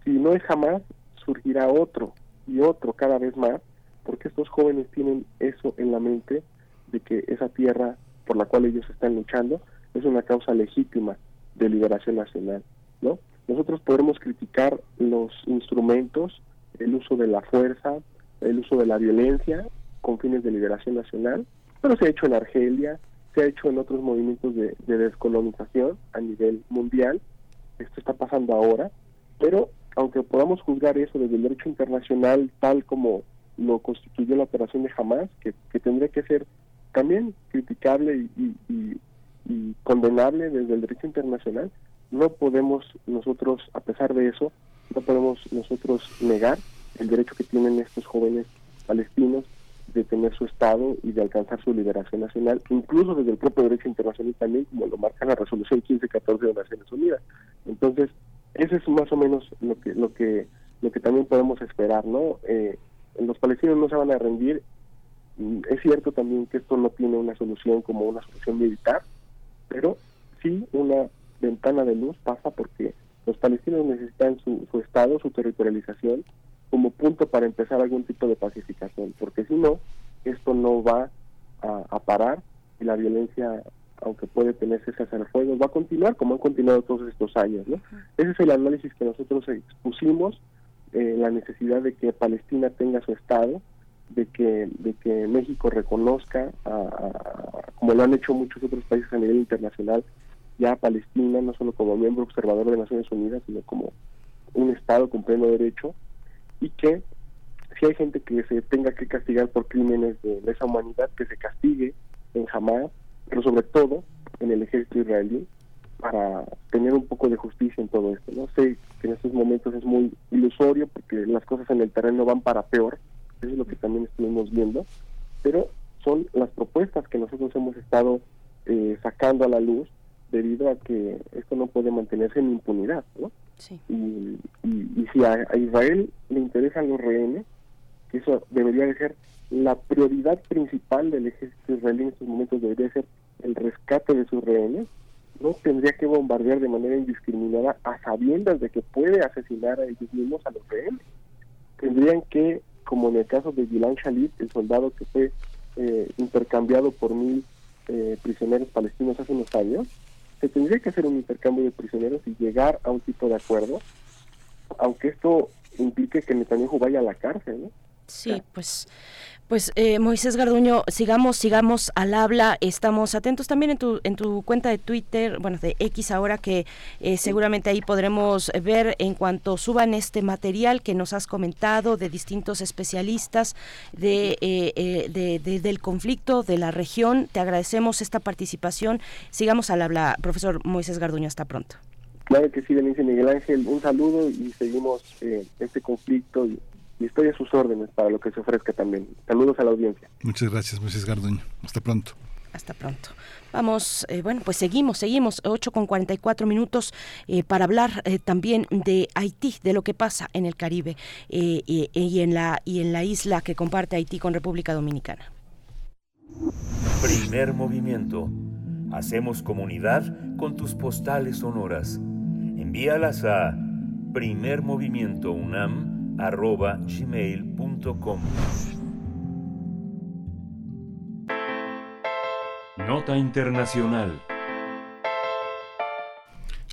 Si no es Hamas, surgirá otro y otro cada vez más, porque estos jóvenes tienen eso en la mente de que esa tierra por la cual ellos están luchando es una causa legítima de liberación nacional, ¿no? Nosotros podremos criticar los instrumentos, el uso de la fuerza, el uso de la violencia con fines de liberación nacional, pero se ha hecho en Argelia, se ha hecho en otros movimientos de, descolonización a nivel mundial, esto está pasando ahora, pero aunque podamos juzgar eso desde el derecho internacional tal como lo constituyó la operación de Hamas, que, tendría que ser también criticable y, condenable desde el derecho internacional, no podemos nosotros, a pesar de eso, no podemos nosotros negar el derecho que tienen estos jóvenes palestinos de tener su Estado y de alcanzar su liberación nacional, incluso desde el propio derecho internacional también, como lo marca la resolución 1514 de Naciones Unidas. Entonces, eso es más o menos lo que lo que lo que también podemos esperar, ¿no? Eh, los palestinos no se van a rendir. Mm, es cierto también que esto no tiene una solución como una solución militar, pero sí una ventana de luz pasa porque los palestinos necesitan su, su Estado, su territorialización, como punto para empezar algún tipo de pacificación, porque si no, esto no va a, parar y la violencia, aunque puede tener cesar fuego, va a continuar como han continuado todos estos años. ¿no? Ese es el análisis que nosotros expusimos, eh, la necesidad de que Palestina tenga su Estado, de que, de que México reconozca, como lo han hecho muchos otros países a nivel internacional, ya a Palestina, no solo como miembro observador de Naciones Unidas, sino como un Estado con pleno derecho, y que si hay gente que se tenga que castigar por crímenes de lesa humanidad, que se castigue en Hamas, pero sobre todo en el ejército israelí, para tener un poco de justicia en todo esto. No sé que en estos momentos es muy ilusorio porque las cosas en el terreno van para peor, eso es lo que también estuvimos viendo, pero son las propuestas que nosotros hemos estado eh, sacando a la luz debido a que esto no puede mantenerse en impunidad, ¿no? Y, y, si a, Israel le interesan los rehenes, que eso debería de ser la prioridad principal del ejército israelí en estos momentos, debería ser el rescate de sus rehenes, no tendría que bombardear de manera indiscriminada a sabiendas de que puede asesinar a ellos mismos a los rehenes. Tendrían que, como en el caso de Gilad Shalit, el soldado que fue eh, intercambiado por mil eh, prisioneros palestinos hace unos años, se tendría que hacer un intercambio de prisioneros y llegar a un tipo de acuerdo, aunque esto implique que Netanyahu vaya a la cárcel. Sí, pues pues eh, Moisés Garduño, sigamos, sigamos al habla. Estamos atentos también en tu, en tu cuenta de Twitter, bueno, de X ahora, que eh, seguramente ahí podremos ver en cuanto suban este material que nos has comentado de distintos especialistas de, eh, del conflicto de la región. Te agradecemos esta participación. Sigamos al habla, profesor Moisés Garduño. Hasta pronto. Claro que sí, Denise Miguel Ángel. Un saludo y seguimos este conflicto y y estoy a sus órdenes para lo que se ofrezca también. Saludos a la audiencia. Muchas gracias, Moisés Garduño. Hasta pronto. Hasta pronto. Vamos, eh, bueno, pues seguimos, seguimos, 8 con 44 minutos eh, para hablar eh, también de Haití, de lo que pasa en el Caribe y, y, en la, y en la isla que comparte Haití con República Dominicana. Primer movimiento. Hacemos comunidad con tus postales sonoras. Envíalas a primermovimientounam arroba gmail.com. Nota Internacional.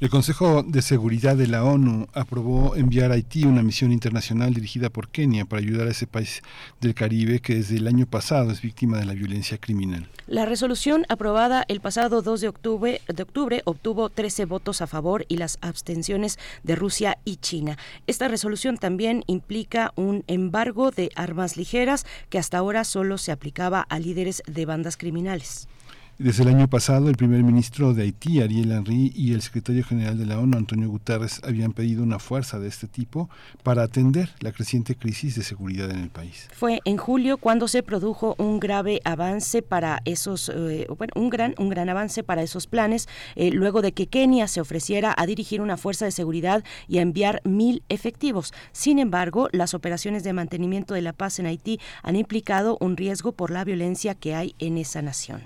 El Consejo de Seguridad de la ONU aprobó enviar a Haití una misión internacional dirigida por Kenia para ayudar a ese país del Caribe que desde el año pasado es víctima de la violencia criminal. La resolución aprobada el pasado 2 de octubre, de octubre obtuvo 13 votos a favor y las abstenciones de Rusia y China. Esta resolución también implica un embargo de armas ligeras que hasta ahora solo se aplicaba a líderes de bandas criminales. Desde el año pasado, el primer ministro de Haití, Ariel Henry, y el secretario general de la ONU, Antonio Guterres, habían pedido una fuerza de este tipo para atender la creciente crisis de seguridad en el país. Fue en julio cuando se produjo un grave avance para esos, eh, un gran, un gran avance para esos planes, eh, luego de que Kenia se ofreciera a dirigir una fuerza de seguridad y a enviar mil efectivos. Sin embargo, las operaciones de mantenimiento de la paz en Haití han implicado un riesgo por la violencia que hay en esa nación.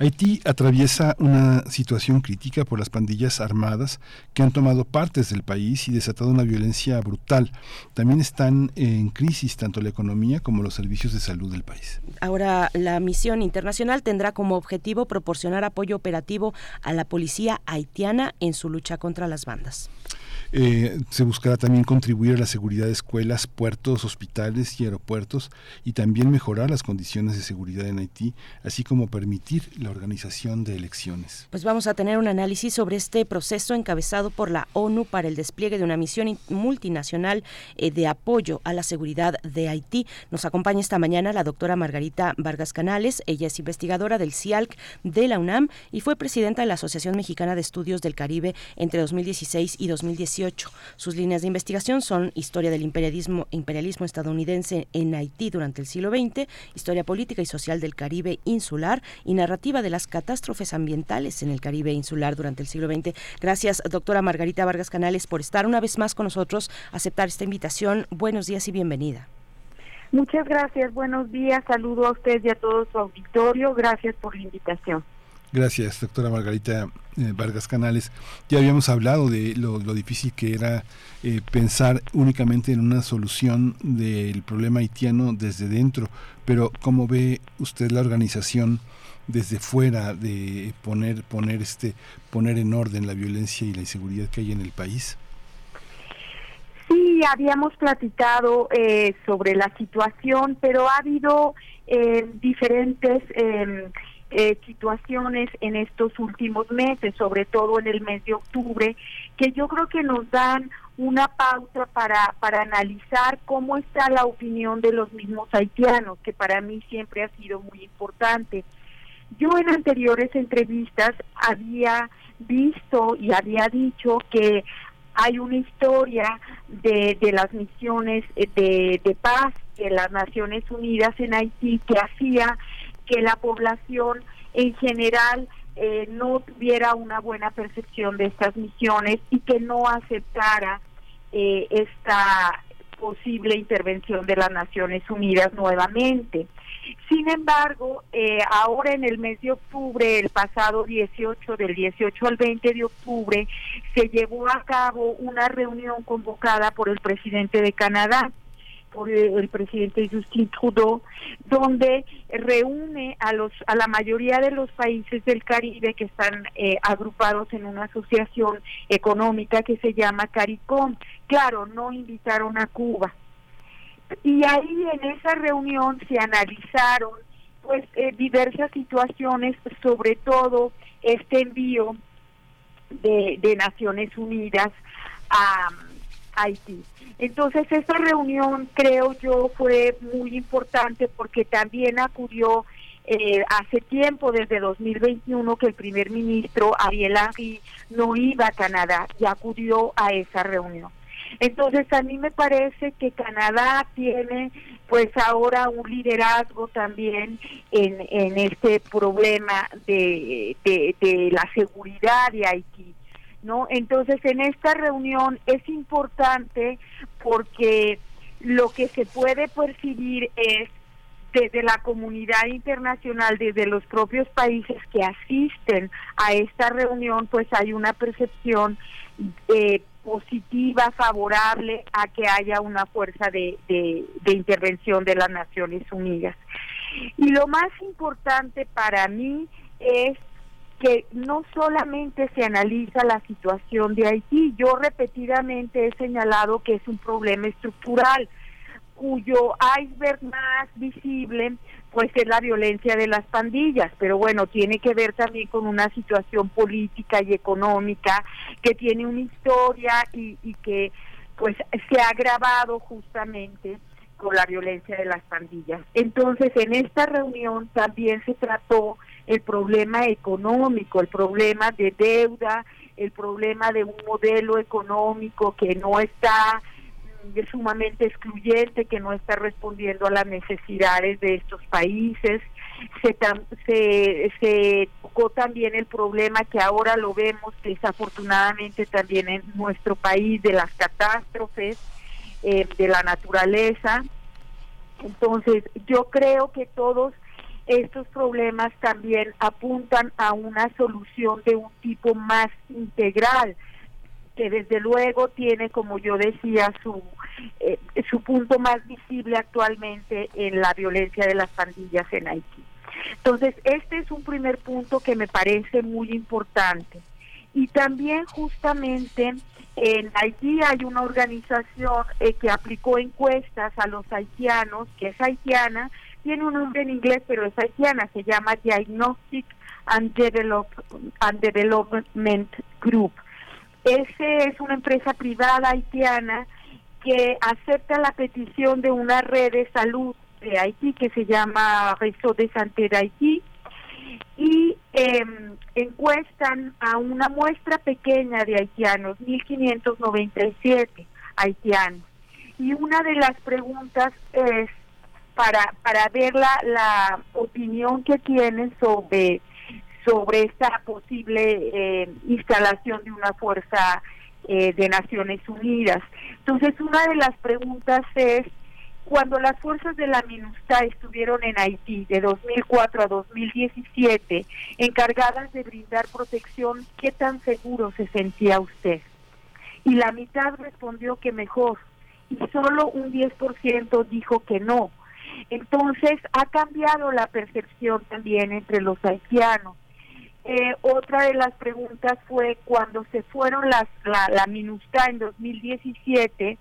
Haití atraviesa una situación crítica por las pandillas armadas que han tomado partes del país y desatado una violencia brutal. También están en crisis tanto la economía como los servicios de salud del país. Ahora, la misión internacional tendrá como objetivo proporcionar apoyo operativo a la policía haitiana en su lucha contra las bandas. Eh, se buscará también contribuir a la seguridad de escuelas, puertos, hospitales y aeropuertos y también mejorar las condiciones de seguridad en Haití, así como permitir la organización de elecciones. Pues vamos a tener un análisis sobre este proceso encabezado por la ONU para el despliegue de una misión multinacional eh, de apoyo a la seguridad de Haití. Nos acompaña esta mañana la doctora Margarita Vargas Canales. Ella es investigadora del CIALC de la UNAM y fue presidenta de la Asociación Mexicana de Estudios del Caribe entre 2016 y 2018 sus líneas de investigación son historia del imperialismo, imperialismo estadounidense en Haití durante el siglo XX, historia política y social del Caribe insular y narrativa de las catástrofes ambientales en el Caribe insular durante el siglo XX. Gracias, doctora Margarita Vargas Canales, por estar una vez más con nosotros, aceptar esta invitación. Buenos días y bienvenida. Muchas gracias, buenos días, saludo a usted y a todo su auditorio, gracias por la invitación. Gracias, doctora Margarita eh, Vargas Canales. Ya habíamos hablado de lo, difícil que era eh, pensar únicamente en una solución del problema haitiano desde dentro, pero ¿cómo ve usted la organización desde fuera de poner, poner, este, poner en orden la violencia y la inseguridad que hay en el país? Sí, habíamos platicado eh, sobre la situación, pero ha habido diferentes em, eh, situaciones en estos últimos meses, sobre todo en el mes de octubre, que yo creo que nos dan una pauta para, para analizar cómo está la opinión de los mismos haitianos, que para mí siempre ha sido muy importante. Yo en anteriores entrevistas había visto y había dicho que hay una historia de, de las misiones de, de paz de las Naciones Unidas en Haití que hacía que la población en general eh, no tuviera una buena percepción de estas misiones y que no aceptara eh, esta posible intervención de las Naciones Unidas nuevamente. Sin embargo, eh, ahora en el mes de octubre, el pasado 18, del 18 al 20 de octubre, se llevó a cabo una reunión convocada por el presidente de Canadá por el presidente Justin Trudeau, donde reúne a los a la mayoría de los países del Caribe que están eh, agrupados en una asociación económica que se llama CARICOM. Claro, no invitaron a Cuba. Y ahí en esa reunión se analizaron pues eh, diversas situaciones, sobre todo este envío de, de Naciones Unidas a Haití. Entonces, esta reunión creo yo fue muy importante porque también acudió eh, hace tiempo, desde 2021, que el primer ministro Ariel Henry no iba a Canadá y acudió a esa reunión. Entonces, a mí me parece que Canadá tiene pues ahora un liderazgo también en, en este problema de, de, de la seguridad de Haití. ¿No? Entonces, en esta reunión es importante porque lo que se puede percibir es desde la comunidad internacional, desde los propios países que asisten a esta reunión, pues hay una percepción eh, positiva, favorable a que haya una fuerza de, de intervención de las Naciones Unidas. Y lo más importante para mí es que no solamente se analiza la situación de Haití, yo repetidamente he señalado que es un problema estructural cuyo iceberg más visible pues es la violencia de las pandillas, pero bueno, tiene que ver también con una situación política y económica que tiene una historia y, y que pues se ha agravado justamente con la violencia de las pandillas. Entonces, en esta reunión también se trató el problema económico, el problema de deuda, el problema de un modelo económico que no está mm, sumamente excluyente, que no está respondiendo a las necesidades de estos países. Se, se, tocó también el problema que ahora lo vemos desafortunadamente también en nuestro país de las catástrofes eh, de la naturaleza. Entonces, yo creo que todos estos problemas también apuntan a una solución de un tipo más integral, que desde luego tiene, como yo decía, su, eh, su punto más visible actualmente en la violencia de las pandillas en Haití. Entonces, este es un primer punto que me parece muy importante. Y también justamente en Haití hay una organización eh, que aplicó encuestas a los haitianos, que es haitiana, tiene un nombre en inglés, pero es haitiana, se llama Diagnostic and, and Development Group. Ese es una empresa privada haitiana que acepta la petición de una red de salud de Haití que se llama Resto de Santé de Haití y em, encuestan a una muestra pequeña de haitianos, 1597 haitianos. Y una de las preguntas es para, para ver la, la opinión que tienen sobre, sobre esta posible eh, instalación de una fuerza eh, de Naciones Unidas. Entonces, una de las preguntas es, cuando las fuerzas de la MINUSTA estuvieron en Haití de 2004 a 2017, encargadas de brindar protección, ¿qué tan seguro se sentía usted? Y la mitad respondió que mejor, y solo un 10% dijo que no. Entonces ha cambiado la percepción también entre los haitianos. Eh, otra de las preguntas fue cuando se fueron las, la, la MINUSTA en 2017,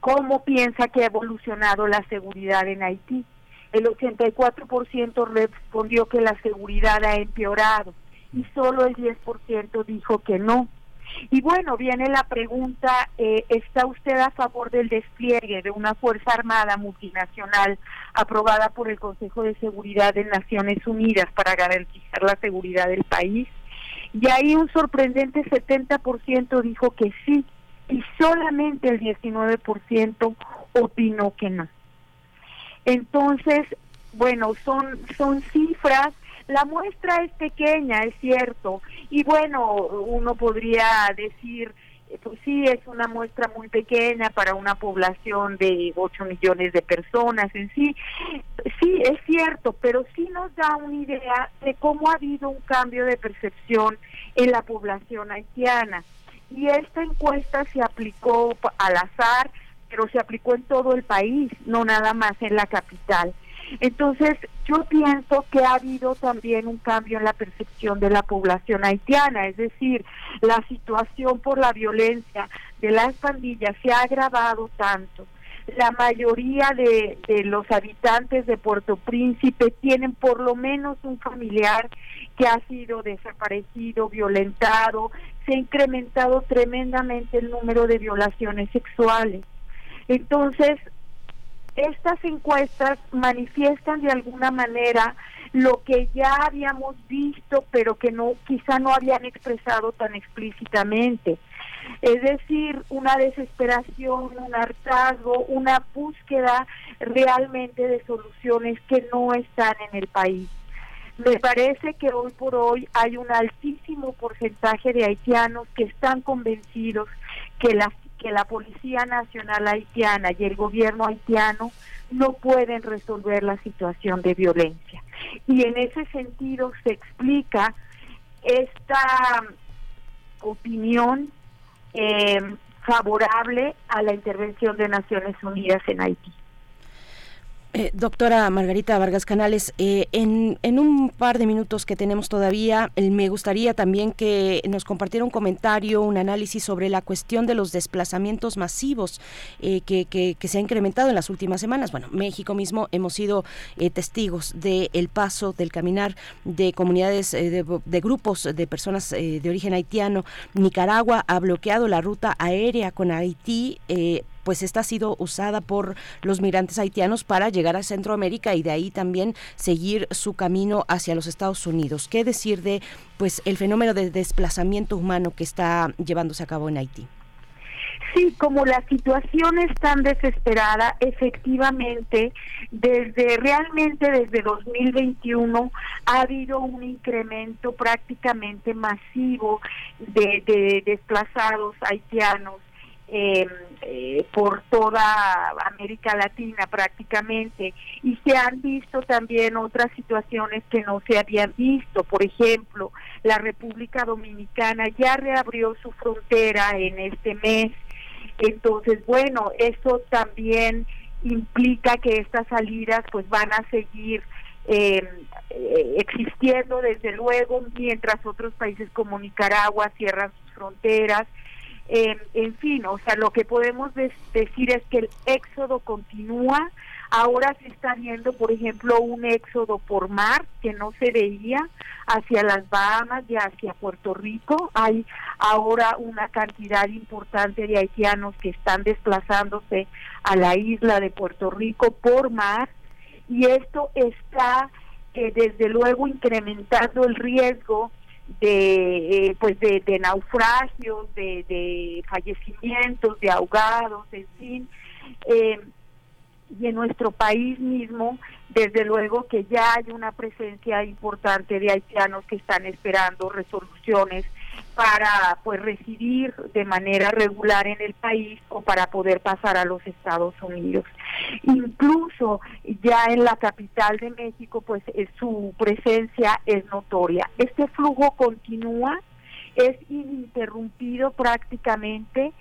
¿cómo piensa que ha evolucionado la seguridad en Haití? El 84% respondió que la seguridad ha empeorado y solo el 10% dijo que no. Y bueno, viene la pregunta, eh, ¿está usted a favor del despliegue de una Fuerza Armada multinacional aprobada por el Consejo de Seguridad de Naciones Unidas para garantizar la seguridad del país? Y ahí un sorprendente 70% dijo que sí y solamente el 19% opinó que no. Entonces, bueno, son, son cifras la muestra es pequeña, es cierto, y bueno, uno podría decir, eh, pues sí, es una muestra muy pequeña para una población de 8 millones de personas en sí. Sí, es cierto, pero sí nos da una idea de cómo ha habido un cambio de percepción en la población haitiana. Y esta encuesta se aplicó al azar, pero se aplicó en todo el país, no nada más en la capital. Entonces, yo pienso que ha habido también un cambio en la percepción de la población haitiana, es decir, la situación por la violencia de las pandillas se ha agravado tanto. La mayoría de, los habitantes de Puerto Príncipe tienen por lo menos un familiar que ha sido desaparecido, violentado, se ha incrementado tremendamente el número de violaciones sexuales. Entonces, estas encuestas manifiestan de alguna manera lo que ya habíamos visto, pero que no quizá no habían expresado tan explícitamente. Es decir, una desesperación, un hartazgo, una búsqueda realmente de soluciones que no están en el país. Me parece que hoy por hoy hay un altísimo porcentaje de haitianos que están convencidos que la que la Policía Nacional Haitiana y el gobierno haitiano no pueden resolver la situación de violencia. Y en ese sentido se explica esta opinión eh, favorable a la intervención de Naciones Unidas en Haití. Eh, doctora Margarita Vargas Canales, eh, en, en, un par de minutos que tenemos todavía, me gustaría también que nos compartiera un comentario, un análisis sobre la cuestión de los desplazamientos masivos eh, que, que, se ha incrementado en las últimas semanas. Bueno, México mismo hemos sido testigos del paso, del caminar de comunidades, de, de, grupos de personas de origen haitiano. Nicaragua ha bloqueado la ruta aérea con Haití pues esta ha sido usada por los migrantes haitianos para llegar a Centroamérica y de ahí también seguir su camino hacia los Estados Unidos. ¿Qué decir de pues el fenómeno de desplazamiento humano que está llevándose a cabo en Haití? Sí, como la situación es tan desesperada, efectivamente, desde realmente desde 2021 ha habido un incremento prácticamente masivo de, de desplazados haitianos em, eh, por toda América Latina prácticamente y se han visto también otras situaciones que no se habían visto. Por ejemplo, la República Dominicana ya reabrió su frontera en este mes. Entonces, bueno, eso también implica que estas salidas pues van a seguir em, eh, existiendo desde luego mientras otros países como Nicaragua cierran sus fronteras eh, en fin, o sea, lo que podemos decir es que el éxodo continúa. Ahora se está viendo, por ejemplo, un éxodo por mar que no se veía hacia las Bahamas y hacia Puerto Rico. Hay ahora una cantidad importante de haitianos que están desplazándose a la isla de Puerto Rico por mar y esto está eh, desde luego incrementando el riesgo de eh, pues de, naufragios, de, fallecimientos, de ahogados, en fin. Eh, y en nuestro país mismo, desde luego que ya hay una presencia importante de haitianos que están esperando resoluciones para pues residir de manera regular en el país o para poder pasar a los Estados Unidos. Incluso ya en la capital de México pues su presencia es notoria. Este flujo continúa, es ininterrumpido prácticamente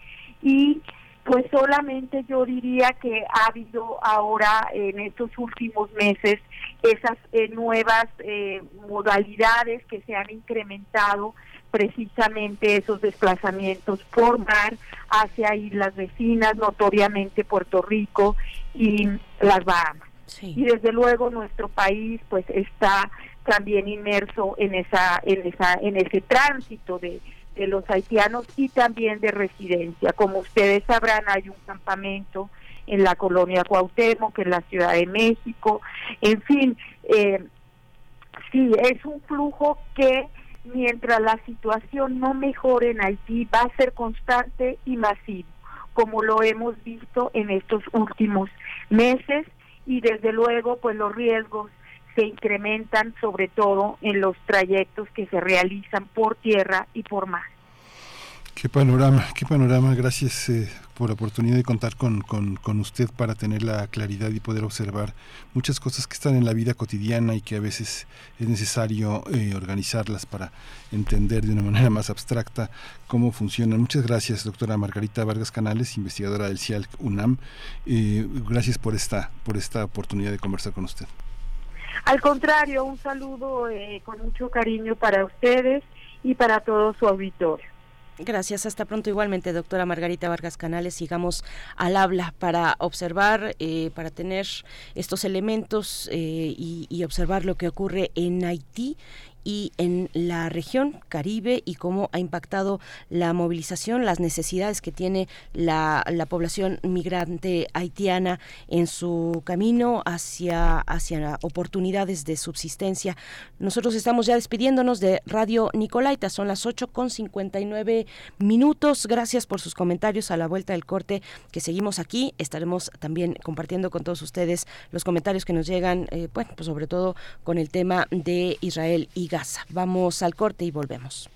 y pues solamente yo diría que ha habido ahora en estos últimos meses esas eh, nuevas eh, modalidades que se han incrementado precisamente esos desplazamientos por mar hacia islas vecinas, notoriamente Puerto Rico y las Bahamas. Y desde luego nuestro país pues está también inmerso en esa en esa en ese tránsito de, de los haitianos y también de residencia. Como ustedes sabrán, hay un campamento en la colonia Cuauhtémoc, en la Ciudad de México, en fin, eh, sí, es un flujo que mientras la situación no mejore en Haití, va a ser constante y masivo, como lo hemos visto en estos últimos meses y desde luego pues los riesgos se incrementan sobre todo en los trayectos que se realizan por tierra y por mar. Qué panorama, qué panorama. Gracias eh, por la oportunidad de contar con, con, usted para tener la claridad y poder observar muchas cosas que están en la vida cotidiana y que a veces es necesario eh, organizarlas para entender de una <laughs> manera más abstracta cómo funcionan. Muchas gracias, doctora Margarita Vargas Canales, investigadora del CIALC UNAM. Eh, gracias por esta, por esta oportunidad de conversar con usted. Al contrario, un saludo con mucho cariño para ustedes y para todo su auditorio. Gracias, hasta pronto igualmente, doctora Margarita Vargas Canales. Sigamos al habla para observar, eh, para tener estos elementos eh, y, y observar lo que ocurre en Haití y en la región Caribe y cómo ha impactado la movilización, las necesidades que tiene la, población migrante haitiana en su camino hacia, hacia oportunidades de subsistencia. Nosotros estamos ya despidiéndonos de Radio Nicolaita, son las 8 con 59 minutos. Gracias por sus comentarios a la vuelta del corte que seguimos aquí. Estaremos también compartiendo con todos ustedes los comentarios que nos llegan, eh, bueno, pues sobre todo con el tema de Israel y Vamos al corte y volvemos.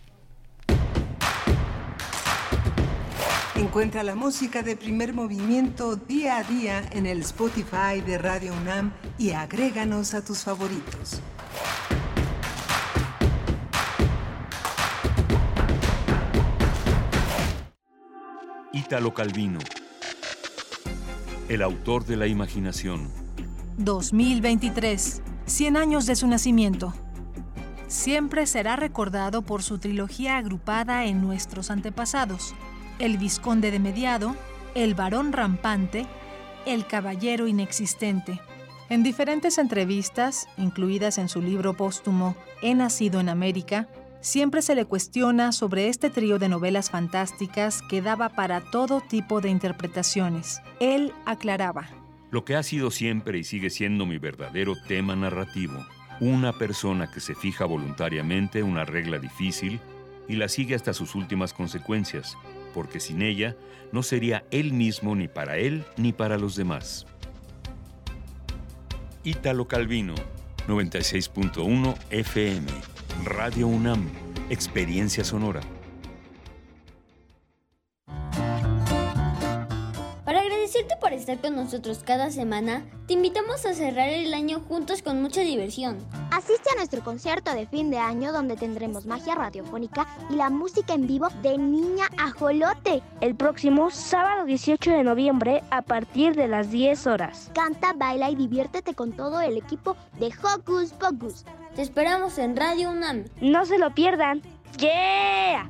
Encuentra la música de primer movimiento día a día en el Spotify de Radio UNAM y agréganos a tus favoritos. Ítalo Calvino, el autor de la imaginación. 2023, 100 años de su nacimiento siempre será recordado por su trilogía agrupada en nuestros antepasados, El Visconde de Mediado, El Varón Rampante, El Caballero Inexistente. En diferentes entrevistas, incluidas en su libro póstumo He nacido en América, siempre se le cuestiona sobre este trío de novelas fantásticas que daba para todo tipo de interpretaciones. Él aclaraba. Lo que ha sido siempre y sigue siendo mi verdadero tema narrativo una persona que se fija voluntariamente una regla difícil y la sigue hasta sus últimas consecuencias, porque sin ella no sería él mismo ni para él ni para los demás. Ítalo Calvino, 96.1 FM, Radio UNAM, Experiencia Sonora. Para estar con nosotros cada semana, te invitamos a cerrar el año juntos con mucha diversión. Asiste a nuestro concierto de fin de año donde tendremos magia radiofónica y la música en vivo de Niña Ajolote. El próximo sábado 18 de noviembre a partir de las 10 horas. Canta, baila y diviértete con todo el equipo de Hocus Pocus. Te esperamos en Radio UNAM. No se lo pierdan. ¡Yeah!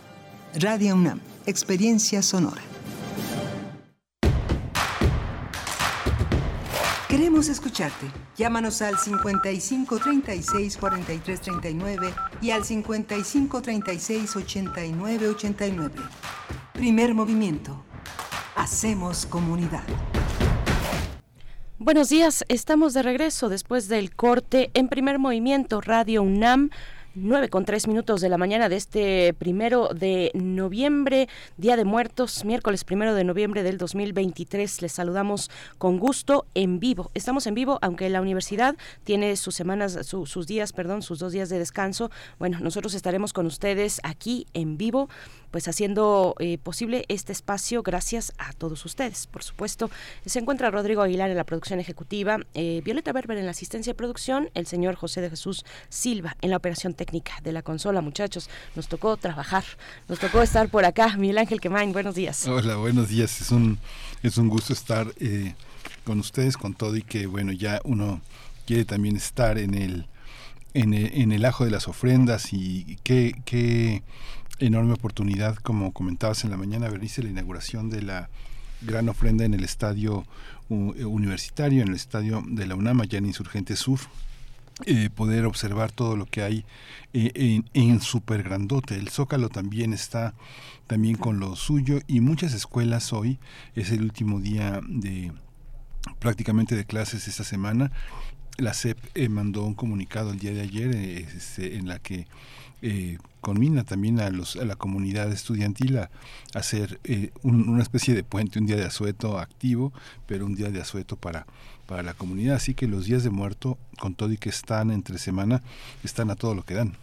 Radio UNAM, experiencia sonora. Queremos escucharte. Llámanos al 55 36 43 39 y al 55 36 89 89. Primer movimiento. Hacemos comunidad. Buenos días, estamos de regreso después del corte en primer movimiento Radio UNAM. 9 con 3 minutos de la mañana de este primero de noviembre, Día de Muertos, miércoles primero de noviembre del 2023. Les saludamos con gusto en vivo. Estamos en vivo, aunque la universidad tiene sus semanas, sus días, perdón, sus dos días de descanso. Bueno, nosotros estaremos con ustedes aquí en vivo pues haciendo eh, posible este espacio gracias a todos ustedes. Por supuesto, se encuentra Rodrigo Aguilar en la producción ejecutiva, eh, Violeta Berber en la asistencia de producción, el señor José de Jesús Silva en la operación técnica de la consola. Muchachos, nos tocó trabajar, nos tocó estar por acá. Miguel Ángel Quemain, buenos días. Hola, buenos días. Es un, es un gusto estar eh, con ustedes, con todo y que, bueno, ya uno quiere también estar en el, en el, en el ajo de las ofrendas y qué, qué enorme oportunidad, como comentabas en la mañana, Bernice, la inauguración de la gran ofrenda en el estadio universitario, en el estadio de la UNAM, allá en Insurgente Sur, eh, poder observar todo lo que hay eh, en, en super grandote. El Zócalo también está también con lo suyo y muchas escuelas hoy es el último día de prácticamente de clases esta semana. La CEP eh, mandó un comunicado el día de ayer este, en la que eh, conmina también a, los, a la comunidad estudiantil a, hacer eh, una especie de puente, un día de asueto activo, pero un día de asueto para, para la comunidad. Así que los días de muerto, con todo y que están entre semana, están a todo lo que dan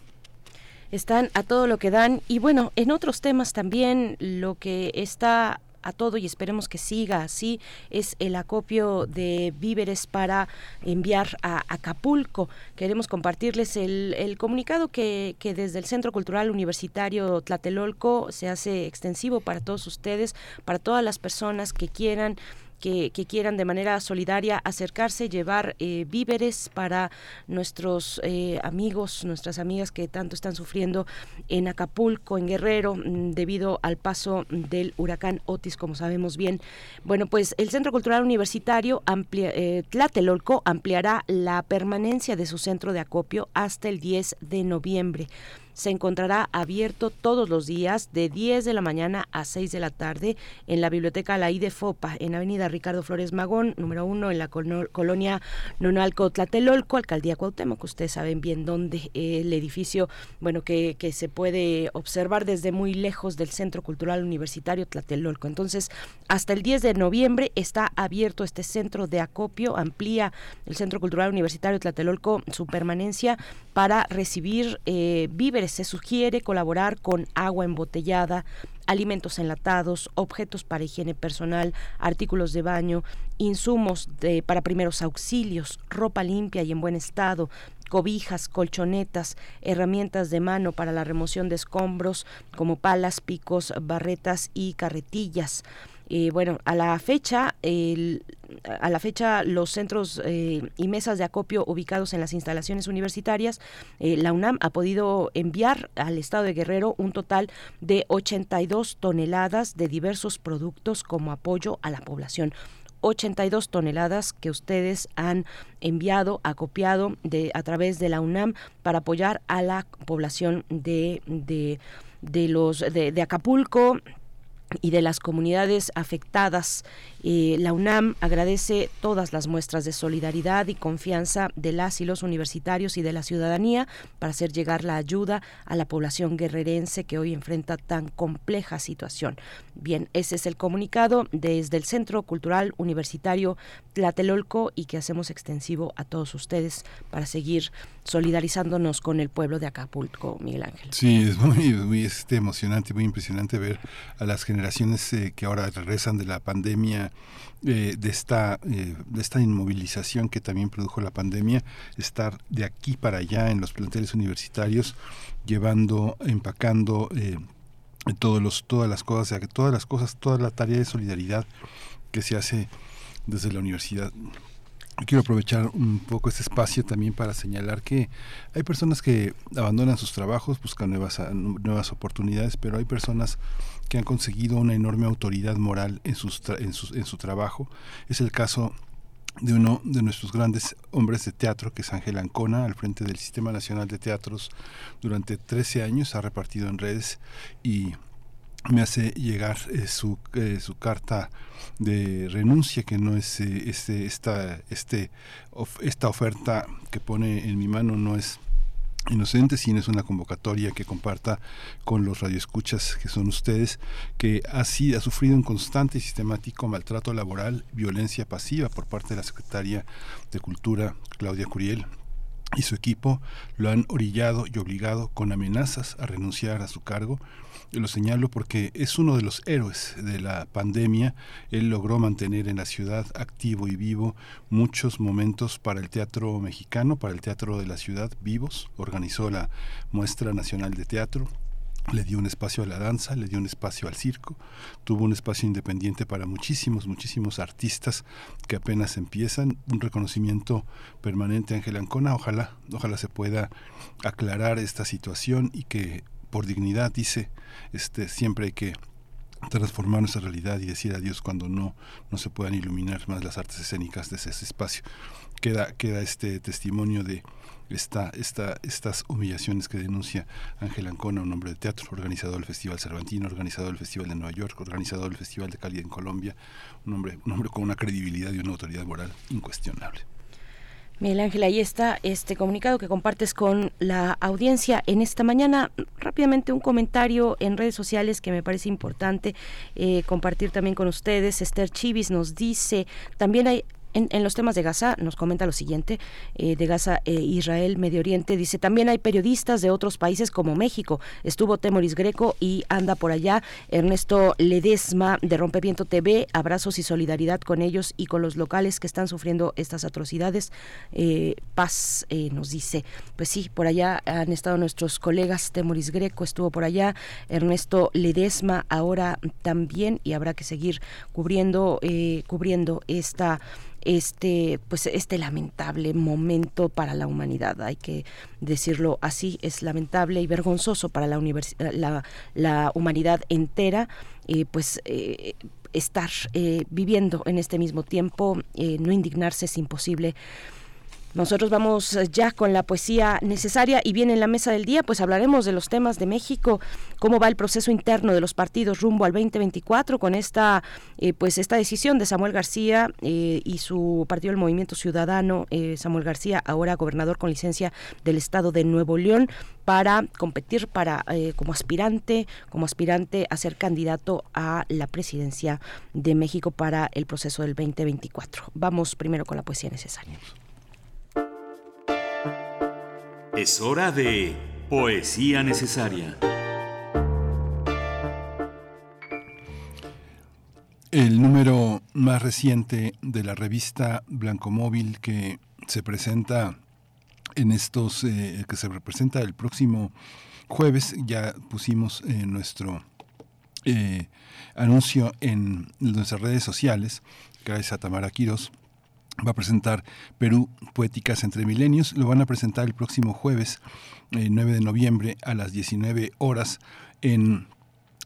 están a todo lo que dan y bueno, en otros temas también lo que está a todo y esperemos que siga así es el acopio de víveres para enviar a Acapulco. Queremos compartirles el, comunicado que, que, desde el Centro Cultural Universitario Tlatelolco se hace extensivo para todos ustedes, para todas las personas que quieran que, quieran de manera solidaria acercarse, llevar eh, víveres para nuestros eh, amigos, nuestras amigas que tanto están sufriendo en Acapulco, en Guerrero, mm, debido al paso del huracán Otis, como sabemos bien. Bueno, pues el Centro Cultural Universitario amplia, eh, Tlatelolco ampliará la permanencia de su centro de acopio hasta el 10 de noviembre se encontrará abierto todos los días de 10 de la mañana a 6 de la tarde en la Biblioteca La de Fopa, en Avenida Ricardo Flores Magón, número uno, en la colonia Nonalco Tlatelolco, Alcaldía Cuauhtémoc. Ustedes saben bien dónde el edificio, bueno, que, que se puede observar desde muy lejos del Centro Cultural Universitario Tlatelolco. Entonces, hasta el 10 de noviembre está abierto este centro de acopio, amplía el Centro Cultural Universitario Tlatelolco su permanencia para recibir eh, víveres. Se sugiere colaborar con agua embotellada, alimentos enlatados, objetos para higiene personal, artículos de baño, insumos de, para primeros auxilios, ropa limpia y en buen estado, cobijas, colchonetas, herramientas de mano para la remoción de escombros como palas, picos, barretas y carretillas. Bueno, a la fecha, a la fecha los centros eh, y mesas de acopio ubicados en las instalaciones universitarias, eh, la UNAM ha podido enviar al Estado de Guerrero un total de 82 toneladas de diversos productos como apoyo a la población. 82 toneladas que ustedes han enviado, acopiado de, a través de la UNAM para apoyar a la población de, de, de los de Acapulco, y de las comunidades afectadas. La UNAM agradece todas las muestras de solidaridad y confianza de las y los universitarios y de la ciudadanía para hacer llegar la ayuda a la población guerrerense que hoy enfrenta tan compleja situación. Bien, ese es el comunicado desde el Centro Cultural Universitario Tlatelolco y que hacemos extensivo a todos ustedes para seguir solidarizándonos con el pueblo de Acapulco, Miguel Ángel. Sí, es muy, muy este, emocionante, muy impresionante ver a las generaciones eh, que ahora regresan de la pandemia, eh, de, esta, eh, de esta inmovilización que también produjo la pandemia, estar de aquí para allá en los planteles universitarios, llevando, empacando todos los, todas las cosas, todas las cosas, toda la tarea de solidaridad que se hace desde la universidad. Quiero aprovechar un poco este espacio también para señalar que hay personas que abandonan sus trabajos, buscan nuevas, nuevas oportunidades, pero hay personas que han conseguido una enorme autoridad moral en, sus en, en su trabajo. Es el caso de uno de nuestros grandes hombres de teatro, que es Ángel Ancona, al frente del Sistema Nacional de Teatros durante 13 años, ha repartido en redes y me hace llegar eh, su, eh, su carta de renuncia que no es eh, este, esta, este, esta oferta que pone en mi mano no es inocente, sino es una convocatoria que comparta con los radioescuchas que son ustedes, que así ha sufrido un constante y sistemático maltrato laboral, violencia pasiva por parte de la secretaria de Cultura, Claudia Curiel, y su equipo lo han orillado y obligado con amenazas a renunciar a su cargo lo señalo porque es uno de los héroes de la pandemia. Él logró mantener en la ciudad activo y vivo muchos momentos para el teatro mexicano, para el teatro de la ciudad vivos. Organizó la muestra nacional de teatro, le dio un espacio a la danza, le dio un espacio al circo, tuvo un espacio independiente para muchísimos, muchísimos artistas que apenas empiezan, un reconocimiento permanente a Ángel Ancona, ojalá, ojalá se pueda aclarar esta situación y que por dignidad, dice, este, siempre hay que transformar nuestra realidad y decir adiós cuando no, no se puedan iluminar más las artes escénicas de ese, espacio. Queda, queda este testimonio de esta, esta, estas humillaciones que denuncia Ángel Ancona, un hombre de teatro, organizador del Festival Cervantino, organizador del Festival de Nueva York, organizador del Festival de Cali en Colombia, un hombre, un hombre con una credibilidad y una autoridad moral incuestionable. Miguel Ángel, ahí está este comunicado que compartes con la audiencia en esta mañana. Rápidamente un comentario en redes sociales que me parece importante eh, compartir también con ustedes. Esther Chivis nos dice, también hay en, los temas de Gaza nos comenta lo siguiente, eh, de Gaza, e Israel, Medio Oriente, dice, también hay periodistas de otros países como México, estuvo Temoris Greco y anda por allá, Ernesto Ledesma de Rompeviento TV, abrazos y solidaridad con ellos y con los locales que están sufriendo estas atrocidades, eh, paz nos dice, pues sí, por allá han estado nuestros colegas, Temoris Greco estuvo por allá, Ernesto Ledesma ahora también y habrá que seguir cubriendo, cubriendo esta este pues este lamentable momento para la humanidad hay que decirlo así es lamentable y vergonzoso para la la, la, humanidad entera eh, pues eh, estar eh, viviendo en este mismo tiempo no indignarse es imposible Nosotros vamos eh, ya con la poesía necesaria y bien en la mesa del día, pues hablaremos de los temas de México, cómo va el proceso interno de los partidos rumbo al 2024 con esta eh, pues esta decisión de Samuel García eh, y su partido el Movimiento Ciudadano, Samuel García, ahora gobernador con licencia del estado de Nuevo León, para competir para como aspirante, como aspirante a ser candidato a la presidencia de México para el proceso del 2024. Vamos primero con la poesía necesaria. Es hora de Poesía Necesaria. El número más reciente de la revista Blanco Móvil que se presenta en estos, eh, que se representa el próximo jueves, ya pusimos eh, nuestro eh, anuncio en nuestras redes sociales, gracias a Tamara Quiros va a presentar Perú Poéticas entre Milenios. Lo van a presentar el próximo jueves, eh, 9 de noviembre, a las 19 horas en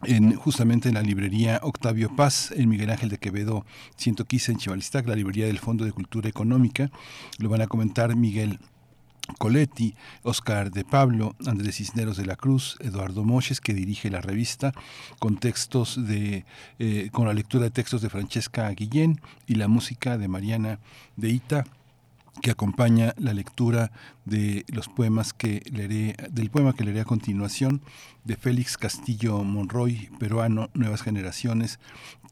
en, justamente en la librería Octavio Paz, en Miguel Ángel de Quevedo 115 en Chivalistac, la librería del Fondo de Cultura Económica. Lo van a comentar Miguel Coletti, Oscar de Pablo, Andrés Cisneros de la Cruz, Eduardo Moches, que dirige la revista, con textos de, eh, con la lectura de textos de Francesca Guillén y la música de Mariana de Ita que acompaña la lectura de los poemas que leeré, del poema que leeré a continuación de Félix Castillo Monroy, peruano, Nuevas Generaciones,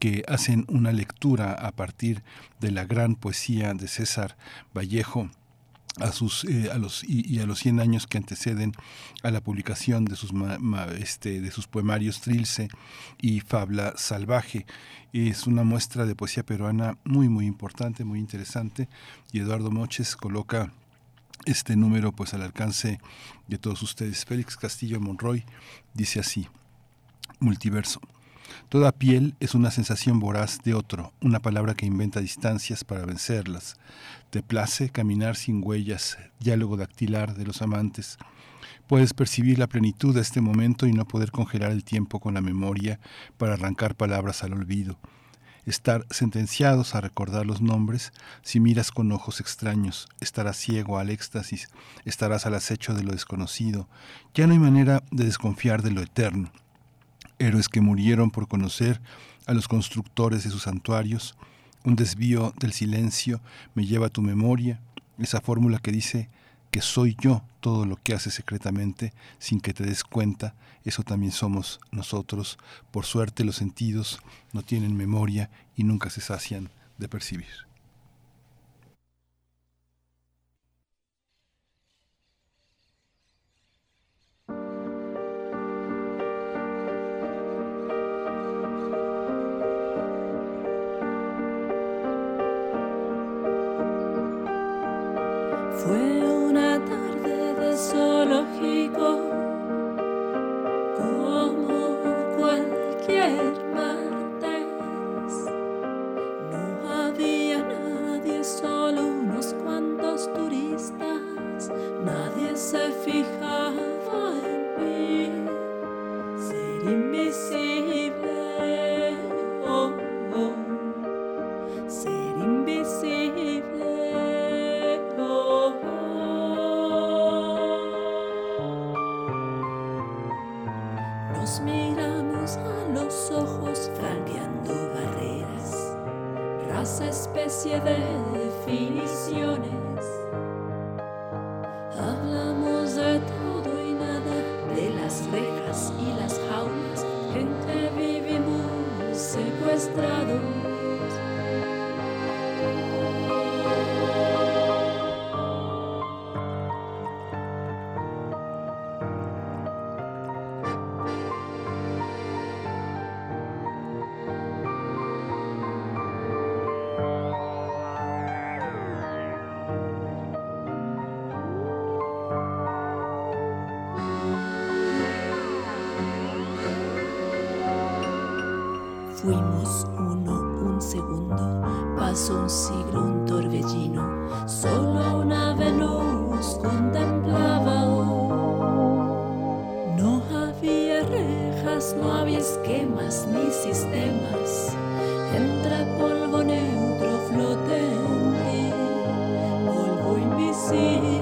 que hacen una lectura a partir de la gran poesía de César Vallejo, a sus eh, a los y, a los 100 años que anteceden a la publicación de sus este, de sus poemarios Trilce y Fabla salvaje. Es una muestra de poesía peruana muy muy importante muy interesante y Eduardo Moches coloca este número pues al alcance de todos ustedes. Félix Castillo Monroy dice así multiverso. Toda piel es una sensación voraz de otro, una palabra que inventa distancias para vencerlas. Te place caminar sin huellas, diálogo dactilar de los amantes. Puedes percibir la plenitud de este momento y no poder congelar el tiempo con la memoria para arrancar palabras al olvido. Estar sentenciados a recordar los nombres, si miras con ojos extraños, estarás ciego al éxtasis, estarás al acecho de lo desconocido. Ya no hay manera de desconfiar de lo eterno héroes que murieron por conocer a los constructores de sus santuarios. Un desvío del silencio me lleva a tu memoria, esa fórmula que dice que soy yo todo lo que haces secretamente sin que te des cuenta, eso también somos nosotros. Por suerte los sentidos no tienen memoria y nunca se sacian de percibir. Entre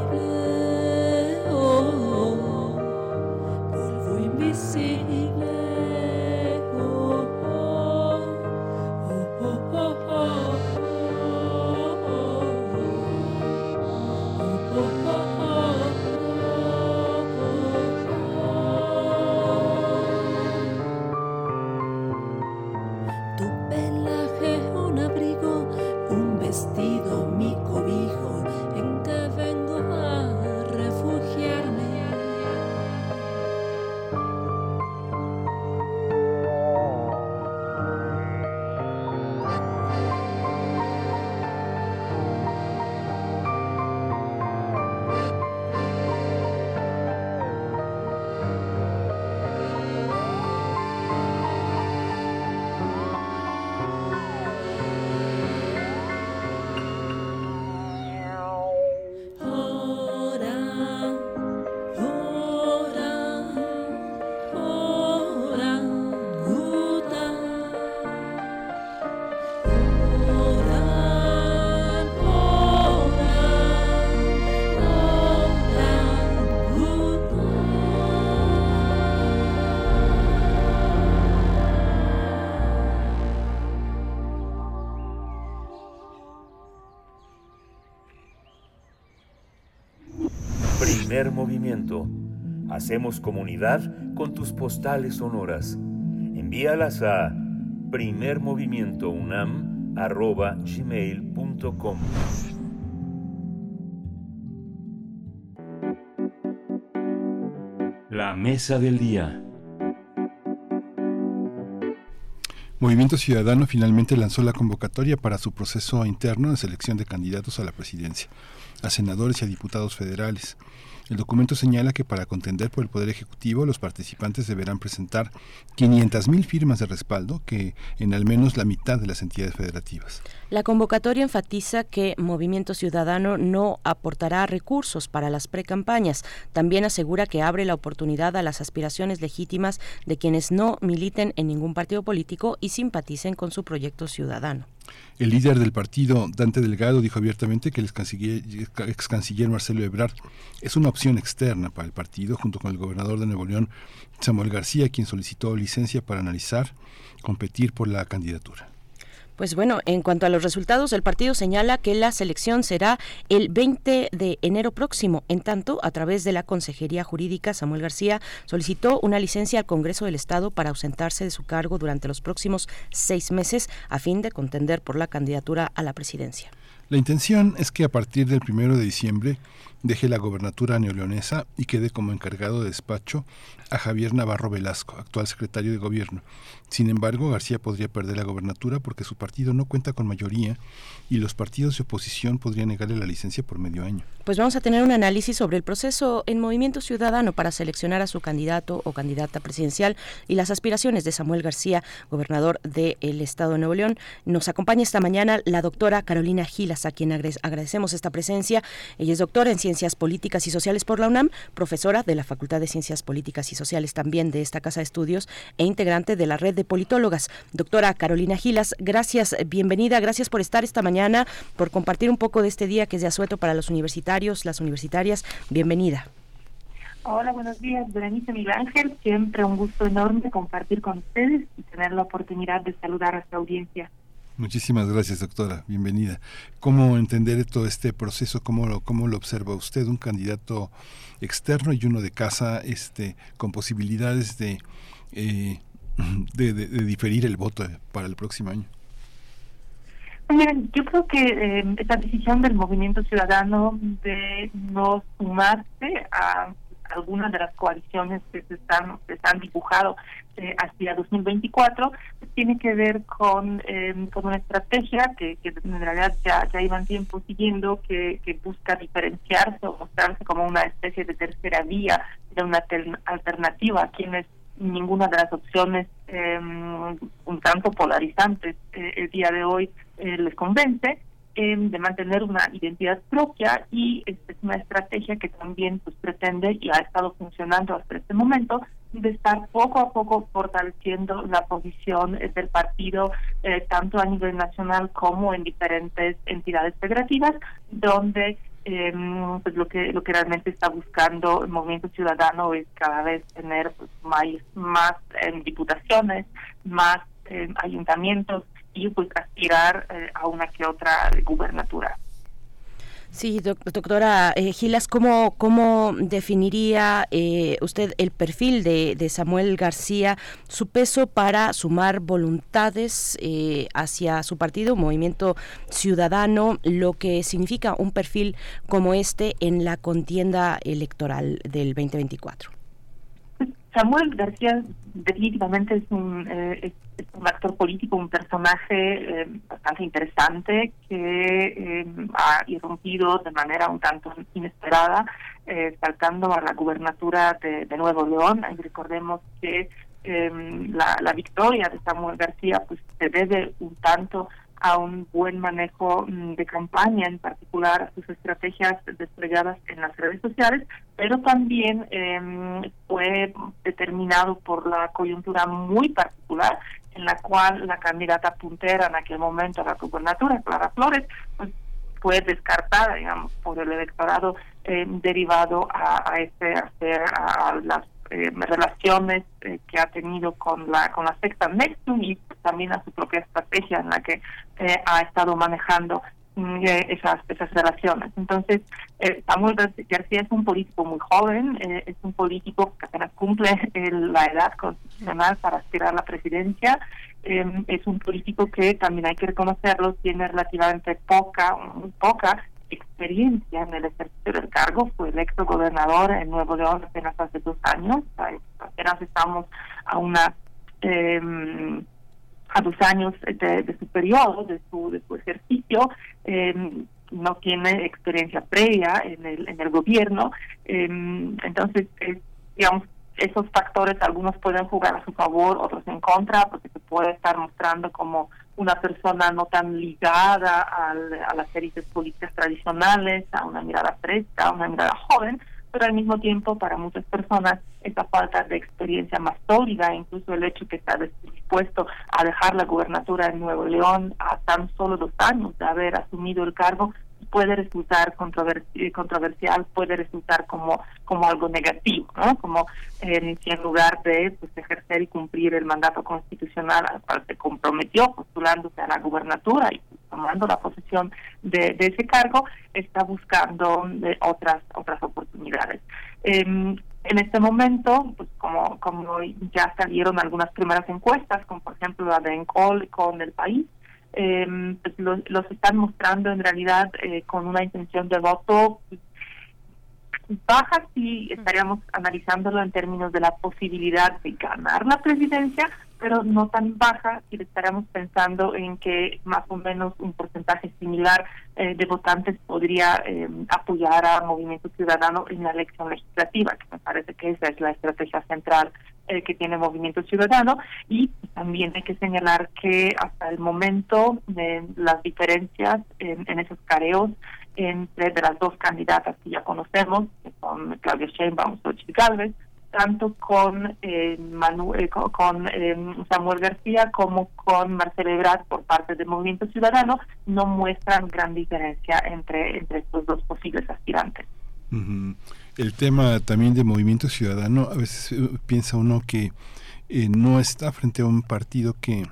Hacemos comunidad con tus postales sonoras. Envíalas a primermovimientounam.gmail.com La mesa del día. Movimiento Ciudadano finalmente lanzó la convocatoria para su proceso interno de selección de candidatos a la presidencia, a senadores y a diputados federales. El documento señala que para contender por el Poder Ejecutivo los participantes deberán presentar 500.000 firmas de respaldo, que en al menos la mitad de las entidades federativas. La convocatoria enfatiza que Movimiento Ciudadano no aportará recursos para las precampañas. También asegura que abre la oportunidad a las aspiraciones legítimas de quienes no militen en ningún partido político y simpaticen con su proyecto ciudadano. El líder del partido, Dante Delgado, dijo abiertamente que el ex canciller, Marcelo Ebrard es una opción externa para el partido, junto con el gobernador de Nuevo León, Samuel García, quien solicitó licencia para analizar, competir por la candidatura. Pues bueno, en cuanto a los resultados, el partido señala que la selección será el 20 de enero próximo. En tanto, a través de la Consejería Jurídica, Samuel García solicitó una licencia al Congreso del Estado para ausentarse de su cargo durante los próximos seis meses a fin de contender por la candidatura a la presidencia. La intención es que a partir del primero de diciembre deje la gobernatura neoleonesa y quede como encargado de despacho a Javier Navarro Velasco, actual secretario de gobierno. Sin embargo, García podría perder la gobernatura porque su partido no cuenta con mayoría y los partidos de oposición podrían negarle la licencia por medio año. Pues vamos a tener un análisis sobre el proceso en Movimiento Ciudadano para seleccionar a su candidato o candidata presidencial y las aspiraciones de Samuel García, gobernador del Estado de Nuevo León. Nos acompaña esta mañana la doctora Carolina Gilas, a quien agradecemos esta presencia. Ella es doctora en Ciencias Políticas y Sociales por la UNAM, profesora de la Facultad de Ciencias Políticas y Sociales también de esta Casa de Estudios e integrante de la red de politólogas. Doctora Carolina Gilas, gracias, bienvenida, gracias por estar esta mañana por compartir un poco de este día que es de asueto para los universitarios, las universitarias. Bienvenida. Hola, buenos días, Berenice Miguel Ángel. Siempre un gusto enorme compartir con ustedes y tener la oportunidad de saludar a su audiencia. Muchísimas gracias, doctora. Bienvenida. ¿Cómo entender todo este proceso? ¿Cómo lo, cómo lo observa usted? Un candidato externo y uno de casa este, con posibilidades de, eh, de diferir el voto para el próximo año. Miren, yo creo que eh, esta decisión del movimiento ciudadano de no sumarse a algunas de las coaliciones que se están se dibujado eh, hacia 2024 pues, tiene que ver con eh, con una estrategia que, en realidad ya ya iban tiempo siguiendo que, que busca diferenciarse o mostrarse como una especie de tercera vía de una alternativa. A quienes ninguna de las opciones eh, un tanto polarizantes eh, el día de hoy eh, les convence de mantener una identidad propia y es una estrategia que también pues pretende y ha estado funcionando hasta este momento de estar poco a poco fortaleciendo la posición del partido tanto a nivel nacional como en diferentes entidades federativas donde em, pues lo que lo que realmente está buscando el movimiento ciudadano es cada vez tener pues, más, más em, diputaciones, más em, ayuntamientos y pues aspirar eh, a una que otra gubernatura. Sí, doctora eh, Gilas, ¿cómo, cómo definiría eh, usted el perfil de, de, Samuel García, su peso para sumar voluntades eh, hacia su partido, Movimiento Ciudadano, lo que significa un perfil como este en la contienda electoral del 2024? Samuel García definitivamente es un, eh, es, un actor político, un personaje eh, bastante interesante que eh, ha irrumpido de manera un tanto inesperada, saltando a la gubernatura de, de Nuevo León. Y recordemos que la, la victoria de Samuel García pues se debe un tanto a un buen manejo mm, de campaña, en particular sus estrategias desplegadas en las redes sociales, pero también eh, fue determinado por la coyuntura muy particular en la cual la candidata puntera en aquel momento a la gubernatura, Clara Flores, pues fue descartada, digamos, por el electorado eh, derivado a, a, este, a, a las eh, relaciones eh, que ha tenido con la con la secta Nexum y también a su propia estrategia en la que eh, ha estado manejando mm, esas esas relaciones. Entonces, Samuel García es un político muy joven, es un político que apenas cumple la edad constitucional para aspirar a la presidencia, es un político que también hay que reconocerlo, tiene relativamente poca, muy poca experiencia en el ejercicio del cargo, fue electo gobernador en Nuevo León apenas hace dos años, apenas estamos a una em, a dos años de, su periodo, de su, de su ejercicio, em, no tiene experiencia previa en el, en el gobierno, em, entonces, digamos, esos factores algunos pueden jugar a su favor, otros en contra, porque se puede estar mostrando como una persona no tan ligada a las élites políticas tradicionales, a una mirada fresca, a una mirada joven, pero al mismo tiempo para muchas personas esa falta de experiencia más sólida, incluso el hecho que está dispuesto a dejar la gubernatura en Nuevo León a tan solo dos años de haber asumido el cargo, puede resultar eh, controversial, puede resultar como, como algo negativo, ¿no? Como en lugar de pues, ejercer y cumplir el mandato constitucional al cual se comprometió postulándose a la gubernatura y tomando la posesión de, ese cargo, está buscando eh, otras otras oportunidades. Em, en este momento, pues como, como ya salieron algunas primeras encuestas, como por ejemplo la de Encol con el país, eh, pues los, están mostrando en realidad eh, con una intención de voto. Baja si estaríamos analizándolo en términos de la posibilidad de ganar la presidencia, pero no tan baja si estaríamos pensando en que más o menos un porcentaje similar eh, de votantes podría eh, apoyar a Movimiento Ciudadano en la elección legislativa, que me parece que esa es la estrategia central eh, que tiene Movimiento Ciudadano. Y también hay que señalar que hasta el momento las diferencias en, esos careos entre las dos candidatas que ya conocemos, que son Claudia Sheinbaum y Gálvez, tanto con, eh, Manuel, eh, con, eh, Samuel García como con Marcelo Ebrard por parte del Movimiento Ciudadano, no muestran gran diferencia entre, entre estos dos posibles aspirantes. El tema también de Movimiento Ciudadano, a veces piensa uno que no está frente a un partido que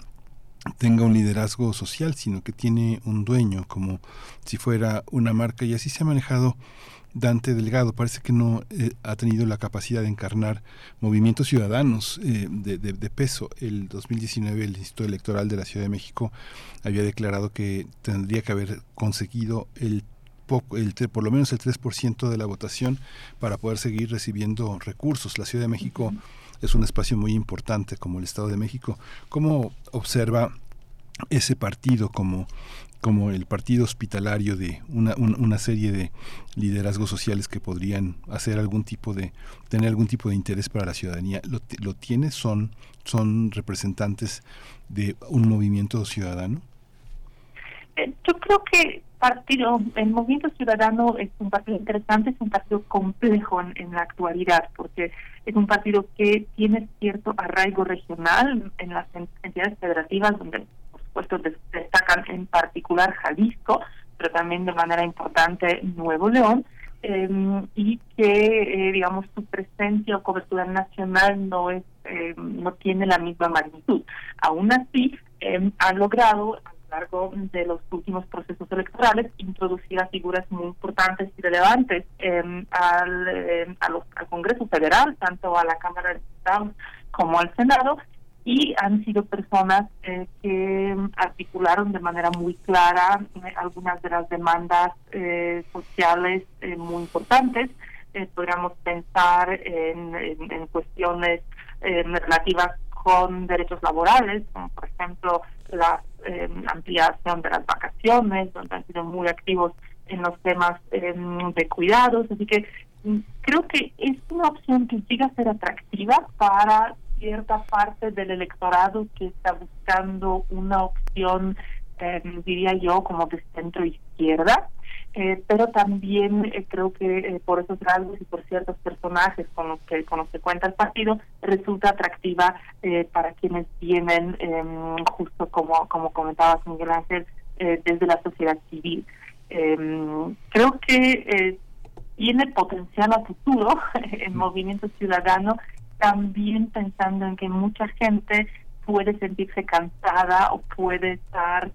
tenga un liderazgo social, sino que tiene un dueño, como si fuera una marca, y así se ha manejado Dante Delgado. Parece que no eh, ha tenido la capacidad de encarnar movimientos ciudadanos eh, de, de, peso. El 2019 el Instituto Electoral de la Ciudad de México había declarado que tendría que haber conseguido el poco, el, por lo menos el 3% de la votación para poder seguir recibiendo recursos. La Ciudad de México es un espacio muy importante como el Estado de México. ¿Cómo observa ese partido como como el partido hospitalario de una, una, serie de liderazgos sociales que podrían hacer algún tipo de tener algún tipo de interés para la ciudadanía lo, lo tiene son son representantes de un movimiento ciudadano yo creo que partido, el movimiento ciudadano es un partido interesante, es un partido complejo en, la actualidad, porque es un partido que tiene cierto arraigo regional en las entidades federativas, donde por supuesto destacan en particular Jalisco, pero también de manera importante Nuevo León, em, y que, digamos, su presencia o cobertura nacional no es no tiene la misma magnitud. Aún así, han logrado largo de los últimos procesos electorales introducir a figuras muy importantes y relevantes em, al, em, al Congreso Federal, tanto a la Cámara de Diputados como al Senado, y han sido personas eh, que articularon de manera muy clara eh, algunas de las demandas eh, sociales muy importantes. podríamos pensar en, en cuestiones relativas con derechos laborales, como por ejemplo la eh, ampliación de las vacaciones, donde han sido muy activos en los temas em, de cuidados. Así que mm, creo que es una opción que llega a ser atractiva para cierta parte del electorado que está buscando una opción, em, diría yo, como de centro izquierda. Eh, pero también eh, creo que eh, por esos rasgos y por ciertos personajes con los que con los que cuenta el partido resulta atractiva para quienes vienen em, justo como como comentabas Miguel Ángel desde la sociedad civil. Em, creo que tiene potencial a futuro <laughs> el movimiento ciudadano también pensando en que mucha gente puede sentirse cansada o puede estar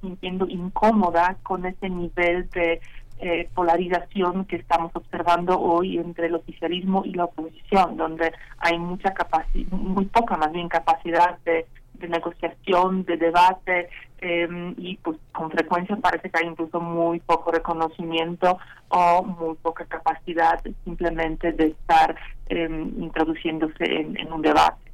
sintiendo incómoda con ese nivel de eh, polarización que estamos observando hoy entre el oficialismo y la oposición, donde hay mucha capacidad, muy poca más bien capacidad de, negociación, de debate, em, y pues con frecuencia parece que hay incluso muy poco reconocimiento o muy poca capacidad simplemente de estar em, introduciéndose en, un debate.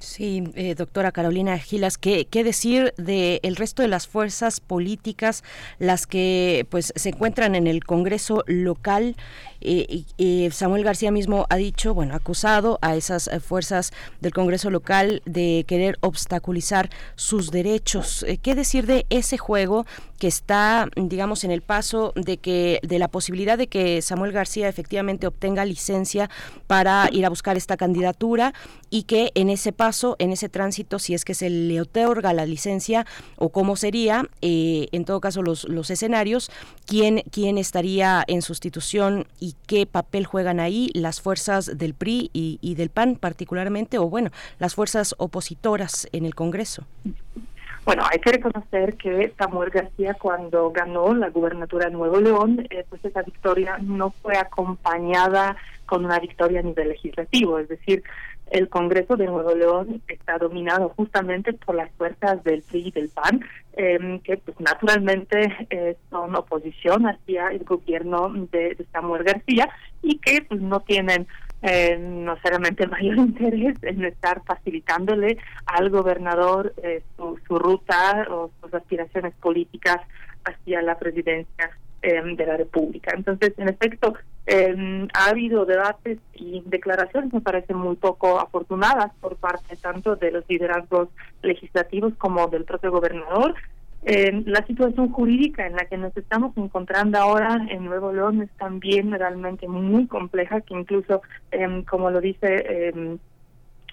Sí, eh, doctora Carolina Gilas, ¿qué, ¿qué, decir del el resto de las fuerzas políticas, las que pues se encuentran en el Congreso local? Eh, eh, Samuel García mismo ha dicho, bueno, acusado a esas fuerzas del Congreso local de querer obstaculizar sus derechos. ¿Qué decir de ese juego que está, digamos, en el paso de que de la posibilidad de que Samuel García efectivamente obtenga licencia para ir a buscar esta candidatura y que en ese paso en ese tránsito, si es que se le otorga la licencia o cómo sería, eh, en todo caso, los, los escenarios, quién, quién estaría en sustitución y qué papel juegan ahí las fuerzas del PRI y, y del PAN particularmente, o bueno, las fuerzas opositoras en el Congreso. Bueno, hay que reconocer que Samuel García cuando ganó la gubernatura de Nuevo León, eh, pues esa victoria no fue acompañada con una victoria a nivel legislativo, es decir, el Congreso de Nuevo León está dominado justamente por las fuerzas del PRI y del PAN, em, que pues naturalmente eh, son oposición hacia el gobierno de, Samuel García y que pues no tienen eh, no solamente mayor <laughs> interés en estar facilitándole al gobernador eh, su, su ruta o sus aspiraciones políticas hacia la presidencia em, de la República. Entonces, en efecto, eh, ha habido debates y declaraciones, me parecen muy poco afortunadas por parte tanto de los liderazgos legislativos como del propio gobernador. Eh, la situación jurídica en la que nos estamos encontrando ahora en Nuevo León es también realmente muy compleja, que incluso, eh, como lo dice eh,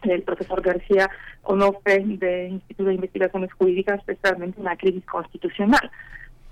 el profesor García Onofre de Instituto de Investigaciones Jurídicas, es realmente una crisis constitucional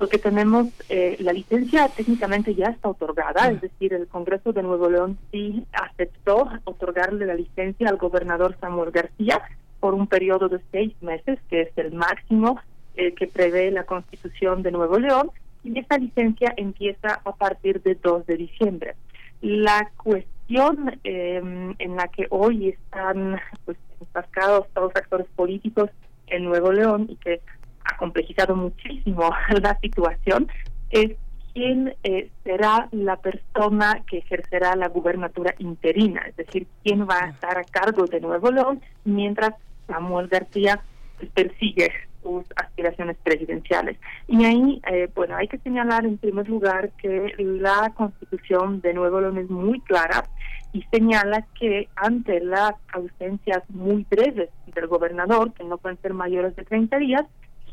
porque tenemos eh, la licencia técnicamente ya está otorgada, es decir, el Congreso de Nuevo León sí aceptó otorgarle la licencia al gobernador Samuel García por un periodo de seis meses, que es el máximo eh, que prevé la Constitución de Nuevo León, y esa licencia empieza a partir de 2 de diciembre. La cuestión em, en la que hoy están pues, todos los actores políticos en Nuevo León y que ha complejizado muchísimo <laughs> la situación, es quién eh, será la persona que ejercerá la gubernatura interina, es decir, quién va a estar a cargo de Nuevo León mientras Samuel García pues, persigue sus aspiraciones presidenciales. Y ahí, eh, bueno, hay que señalar en primer lugar que la constitución de Nuevo León es muy clara y señala que ante las ausencias muy breves del gobernador, que no pueden ser mayores de 30 días,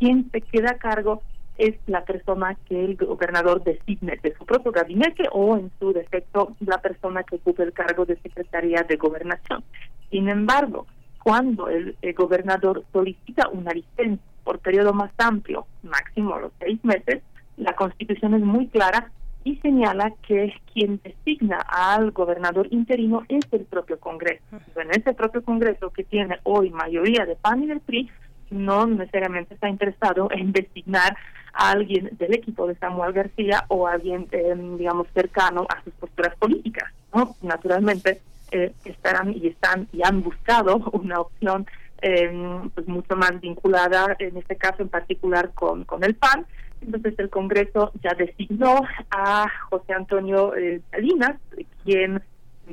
quien se queda a cargo es la persona que el gobernador designe de su propio gabinete o en su defecto la persona que ocupe el cargo de secretaría de gobernación. Sin embargo, cuando el, gobernador solicita una licencia por periodo más amplio, máximo los seis meses, la Constitución es muy clara y señala que quien designa al gobernador interino es el propio Congreso. En ese propio Congreso que tiene hoy mayoría de PAN y del PRI, no necesariamente está interesado en designar a alguien del equipo de Samuel García o a alguien, eh, digamos, cercano a sus posturas políticas. ¿no? Naturalmente, eh, estarán y están y han buscado una opción eh, pues mucho más vinculada, en este caso en particular, con, con el PAN. Entonces el Congreso ya designó a José Antonio eh, Salinas, quien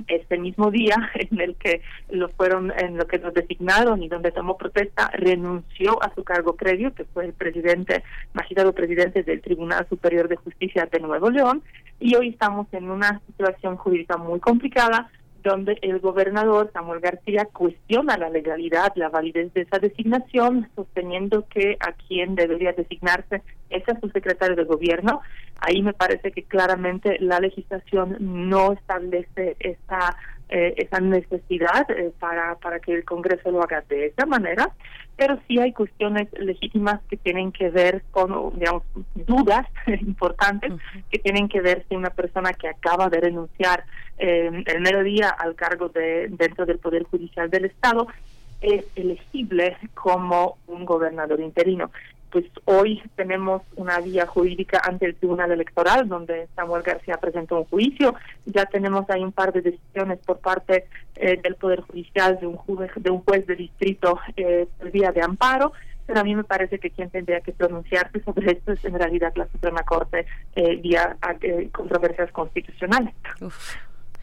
este mismo día <laughs> en el que lo fueron, en lo que lo designaron y donde tomó protesta, renunció a su cargo previo, que fue el presidente, magistrado presidente del Tribunal Superior de Justicia de Nuevo León, y hoy estamos en una situación jurídica muy complicada donde el gobernador Samuel García cuestiona la legalidad, la validez de esa designación, sosteniendo que a quien debería designarse es a su secretario de gobierno. Ahí me parece que claramente la legislación no establece esa eh, esa necesidad eh, para, para que el Congreso lo haga de esa manera, pero sí hay cuestiones legítimas que tienen que ver con, digamos, dudas <laughs> importantes que tienen que ver si una persona que acaba de renunciar eh, el mero día al cargo de dentro del Poder Judicial del Estado es elegible como un gobernador interino pues hoy tenemos una vía jurídica ante el Tribunal Electoral donde Samuel García presentó un juicio, ya tenemos ahí un par de decisiones por parte eh, del Poder Judicial de un juez de un juez de distrito eh, por vía de amparo, pero a mí me parece que quien tendría que pronunciarse sobre esto es en realidad la Suprema Corte eh, vía eh, controversias constitucionales.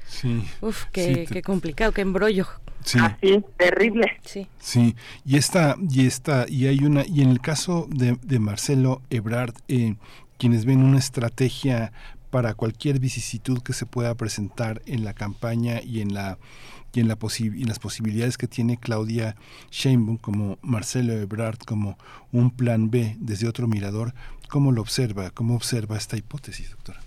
Sí. Uf, qué, qué complicado, qué embrollo. Sí. Así, terrible. Sí. Sí, y esta, y esta, y hay una, y en el caso de, de Marcelo Ebrard, eh, quienes ven una estrategia para cualquier vicisitud que se pueda presentar en la campaña y en la y en, la y en las posibilidades que tiene Claudia Sheinbaum como Marcelo Ebrard como un plan B desde otro mirador, ¿cómo lo observa? ¿Cómo observa esta hipótesis, doctora?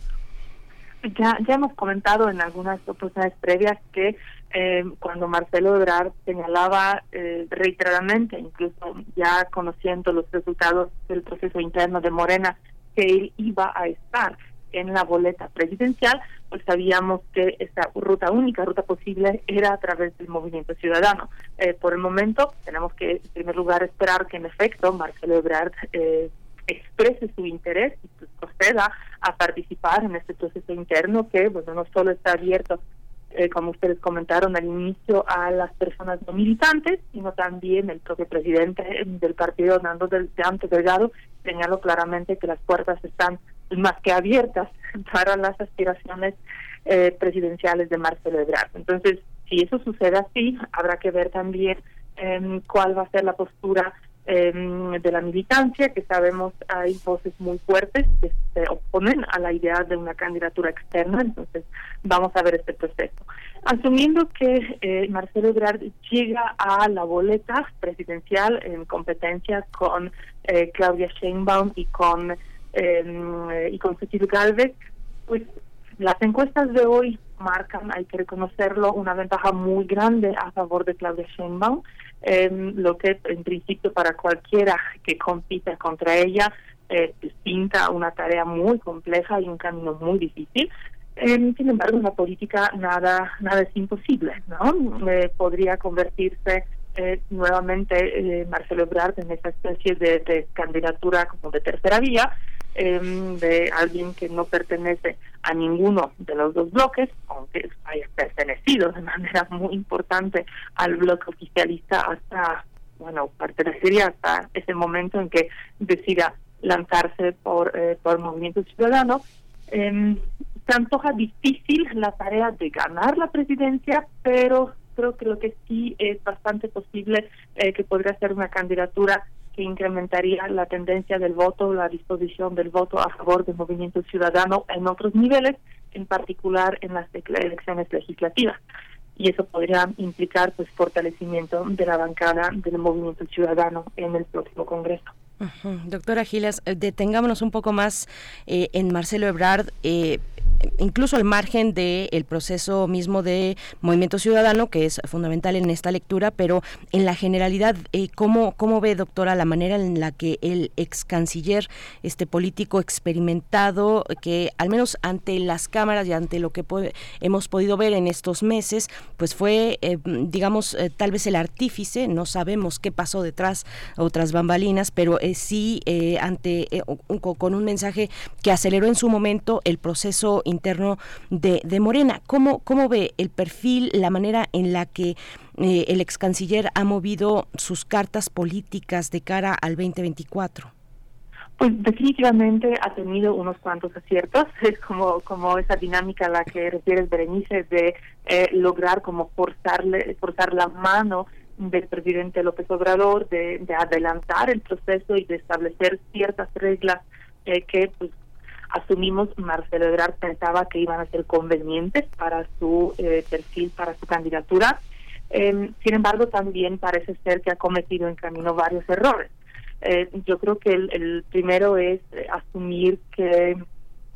Ya, ya hemos comentado en algunas oportunidades previas que eh, cuando Marcelo Ebrard señalaba eh, reiteradamente, incluso ya conociendo los resultados del proceso interno de Morena, que él iba a estar en la boleta presidencial, pues sabíamos que esta ruta única, ruta posible, era a través del movimiento ciudadano. Eh, por el momento, tenemos que, en primer lugar, esperar que en efecto Marcelo Ebrard eh, exprese su interés y pues, proceda a participar en este proceso interno que, bueno, no solo está abierto eh, como ustedes comentaron al inicio, a las personas no militantes, sino también el propio presidente del partido, Nando del, de Delgado, señaló claramente que las puertas están más que abiertas <laughs> para las aspiraciones eh, presidenciales de Marcelo Ebrard. Entonces, si eso sucede así, habrá que ver también eh, cuál va a ser la postura Em, de la militancia, que sabemos hay voces muy fuertes que se oponen a la idea de una candidatura externa, entonces vamos a ver este proceso. Asumiendo que eh, Marcelo Ebrard llega a la boleta presidencial en competencia con eh, Claudia Sheinbaum y con eh, y con Cecil Galvez, pues las encuestas de hoy marcan, hay que reconocerlo, una ventaja muy grande a favor de Claudia Sheinbaum lo que en principio para cualquiera que compita contra ella eh, pinta una tarea muy compleja y un camino muy difícil. sin embargo, la política nada nada es imposible, ¿no? Eh, podría convertirse eh, nuevamente eh, Marcelo Ebrard en esa especie de candidatura como de tercera vía, Em, de alguien que no pertenece a ninguno de los dos bloques, aunque haya pertenecido de <laughs> manera muy importante al bloque oficialista hasta, bueno, pertenecería hasta ese momento en que decida lanzarse por, eh, por Movimiento Ciudadano. Eh, se antoja difícil la tarea de ganar la presidencia, pero creo que lo que sí es bastante posible eh, que podría ser una candidatura que incrementaría la tendencia del voto, la disposición del voto a favor del movimiento ciudadano en otros niveles, en particular en las elecciones legislativas. Y eso podría implicar pues fortalecimiento de la bancada del movimiento ciudadano en el próximo Congreso. Doctora Gilas, eh, detengámonos un poco más eh, en Marcelo Ebrard. Eh, incluso al margen del proceso mismo de Movimiento Ciudadano, que es fundamental en esta lectura, pero en la generalidad, eh, ¿cómo, ¿cómo ve, doctora, la manera en la que el ex canciller, este político experimentado, que al menos ante las cámaras y ante lo que hemos podido ver en estos meses, pues fue, eh, digamos, eh, tal vez el artífice, no sabemos qué pasó detrás, otras bambalinas, pero sí ante con un mensaje que aceleró en su momento el proceso interno de, de Morena. ¿Cómo, ¿Cómo ve el perfil, la manera en la que eh, el ex canciller ha movido sus cartas políticas de cara al 2024? Pues definitivamente ha tenido unos cuantos aciertos, <laughs> es como, como esa dinámica a la que refieres, Berenice, de eh, lograr como forzarle, forzar la mano del presidente López Obrador, de, de adelantar el proceso y de establecer ciertas reglas eh, que pues asumimos Marcelo Ebrard pensaba que iban a ser convenientes para su eh, perfil, para su candidatura. Eh, sin embargo, también parece ser que ha cometido en camino varios errores. Eh, yo creo que el, primero es eh, asumir que,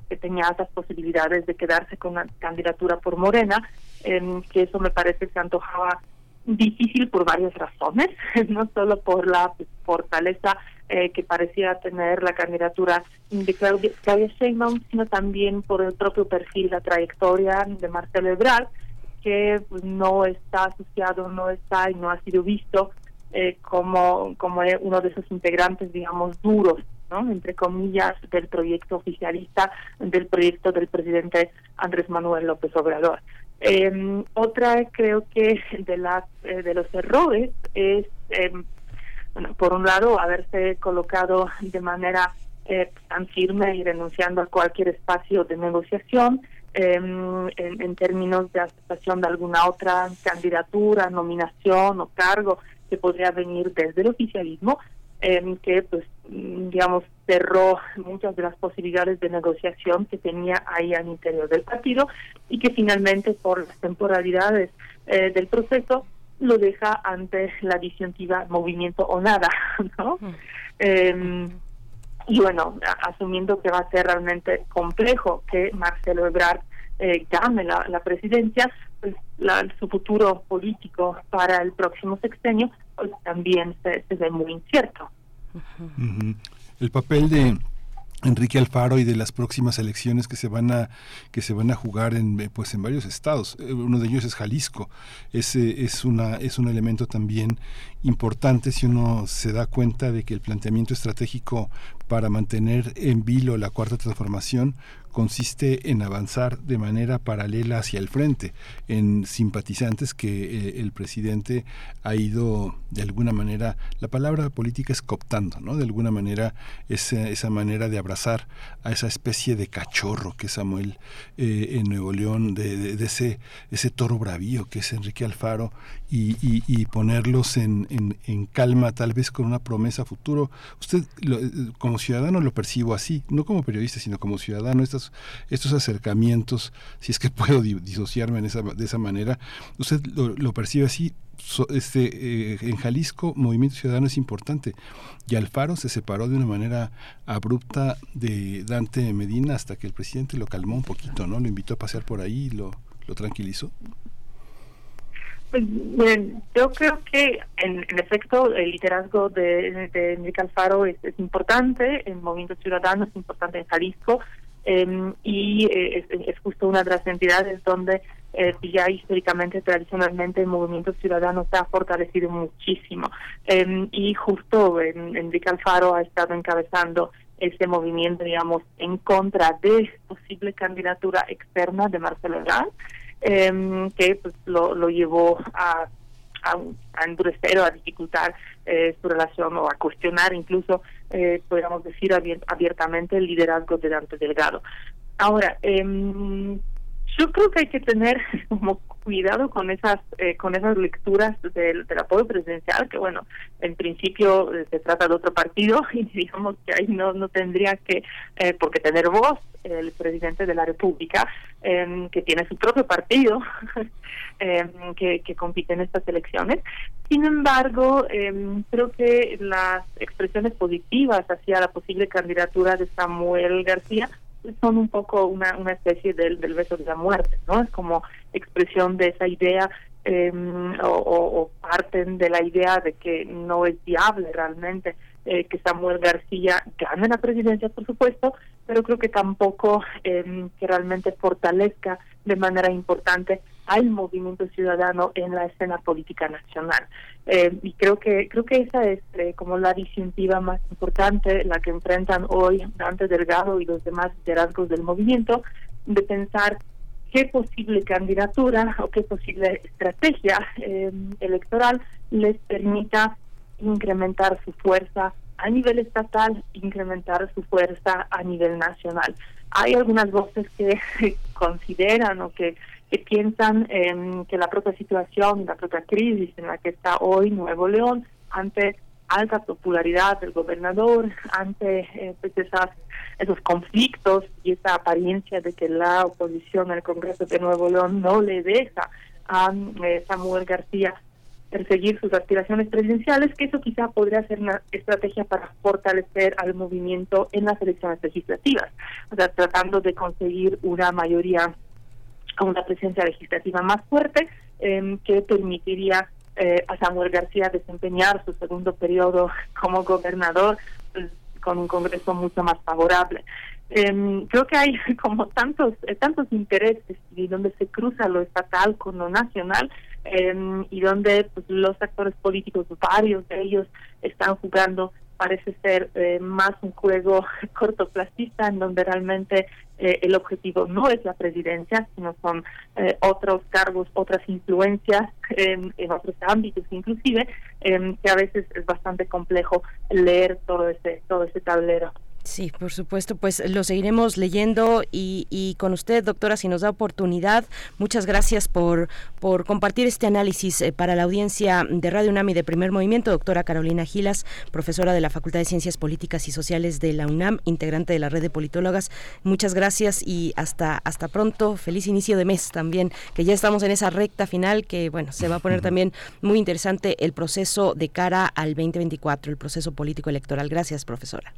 que, tenía esas posibilidades de quedarse con la candidatura por Morena, que eso me parece que se antojaba difícil por varias razones, <laughs> no solo por la fortaleza eh, que parecía tener la candidatura de Claudia, Claudia Sheinbaum, sino también por el propio perfil, la trayectoria de Marcelo Ebrard, que pues, no está asociado, no está y no ha sido visto eh, como, como uno de esos integrantes, digamos, duros, ¿no? entre comillas, del proyecto oficialista, del proyecto del presidente Andrés Manuel López Obrador. Eh, otra creo que <laughs> de las eh, de los errores es bueno, por un lado haberse colocado de manera eh, tan firme y renunciando a cualquier espacio de negociación em, en, en, términos de aceptación de alguna otra candidatura, nominación o cargo que podría venir desde el oficialismo que pues digamos cerró muchas de las posibilidades de negociación que tenía ahí al interior del partido y que finalmente por las temporalidades eh, del proceso lo deja ante la disyuntiva movimiento o nada, <laughs> ¿no? Em, y bueno, asumiendo que va a ser realmente complejo que Marcelo Ebrard eh, gane la, la presidencia, pues su futuro político para el próximo sexenio pues también se, ve muy incierto. El papel de Enrique Alfaro y de las próximas elecciones que se van a que se van a jugar en pues en varios estados. Eh, uno de ellos es Jalisco. Ese es una es un elemento también importante si uno se da cuenta de que el planteamiento estratégico para mantener en vilo la cuarta transformación consiste en avanzar de manera paralela hacia el frente, en simpatizantes que eh, el presidente ha ido de alguna manera, la palabra política es cooptando, ¿no? De alguna manera esa, esa manera de abrazar a esa especie de cachorro que es Samuel eh, en Nuevo León, de, ese, ese toro bravío que es Enrique Alfaro, y, y, ponerlos en, en, calma, tal vez con una promesa futuro. Usted eh, como ciudadano lo percibo así, no como periodista, sino como ciudadano, estos, acercamientos, si es que <laughs> puedo disociarme de esa manera, usted lo, percibe así, este, eh, en Jalisco Movimiento Ciudadano es importante y Alfaro se separó de una manera abrupta de Dante Medina hasta que el presidente lo calmó un poquito, ¿no? Lo invitó a pasear por ahí y lo, lo tranquilizó. Pues, yo creo que en, efecto el liderazgo de, de Enrique Alfaro es, importante, el Movimiento Ciudadano es importante en Jalisco, Em, y eh, es, justo una de las entidades donde eh, ya históricamente, tradicionalmente, el movimiento ciudadano se ha fortalecido muchísimo. Em, y justo Enrique Alfaro ha estado encabezando ese movimiento, digamos, en contra de posible candidatura externa de Marcelo Ebrard, em, que pues lo, lo llevó a a, endurecer o a dificultar eh, su relación o a cuestionar incluso, eh, podríamos decir abiertamente, el liderazgo de Dante Delgado. Ahora, eh, yo creo que hay que tener <laughs> como cuidado con esas eh, con esas lecturas del, apoyo presidencial que bueno en principio eh, se trata de otro partido <laughs> y digamos que ahí no no tendría que eh, porque tener voz el presidente de la república em, que tiene su propio partido <laughs> em, que, que compite en estas elecciones. Sin embargo em, creo que las expresiones positivas hacia la posible candidatura de Samuel García son un poco una, una especie del, del beso de la muerte, ¿no? Es como expresión de esa idea eh, o, o, parten de la idea de que no es viable realmente eh, que Samuel García gane la presidencia, por supuesto, pero creo que tampoco eh, que realmente fortalezca de manera importante al movimiento ciudadano en la escena política nacional. Eh, y creo que creo que esa es eh, como la disyuntiva más importante, la que enfrentan hoy Dante Delgado y los demás liderazgos del movimiento, de pensar qué posible candidatura o qué posible estrategia eh, electoral les permita incrementar su fuerza a nivel estatal, incrementar su fuerza a nivel nacional. Hay algunas voces que <laughs> consideran o que, que piensan eh, que la propia situación, la propia crisis en la que está hoy Nuevo León, ante alta popularidad del gobernador, ante eh, pues esas, esos conflictos y esa apariencia de que la oposición al Congreso de Nuevo León no le deja a eh, Samuel García perseguir sus aspiraciones presidenciales, que eso quizá podría ser una estrategia para fortalecer al movimiento en las elecciones legislativas, o sea, tratando de conseguir una mayoría, una presencia legislativa más fuerte eh, que permitiría eh, a Samuel García desempeñar su segundo periodo como gobernador pues, con un Congreso mucho más favorable. Eh, creo que hay <laughs> como tantos eh, tantos intereses y donde se cruza lo estatal con lo nacional eh, y donde pues, los actores políticos, varios de ellos, están jugando parece ser eh, más un juego <laughs> cortoplacista en donde realmente eh, el objetivo no es la presidencia, sino son eh, otros cargos, otras influencias en, en otros ámbitos inclusive, em, que a veces es bastante complejo leer todo ese, todo ese tablero. Sí, por supuesto, pues lo seguiremos leyendo y, y, con usted, doctora, si nos da oportunidad, muchas gracias por, por compartir este análisis eh, para la audiencia de Radio UNAM y de Primer Movimiento, doctora Carolina Gilas, profesora de la Facultad de Ciencias Políticas y Sociales de la UNAM, integrante de la red de politólogas. Muchas gracias y hasta, hasta pronto, feliz inicio de mes también, que ya estamos en esa recta final que, bueno, se va a poner también muy interesante el proceso de cara al 2024, el proceso político electoral. Gracias, profesora.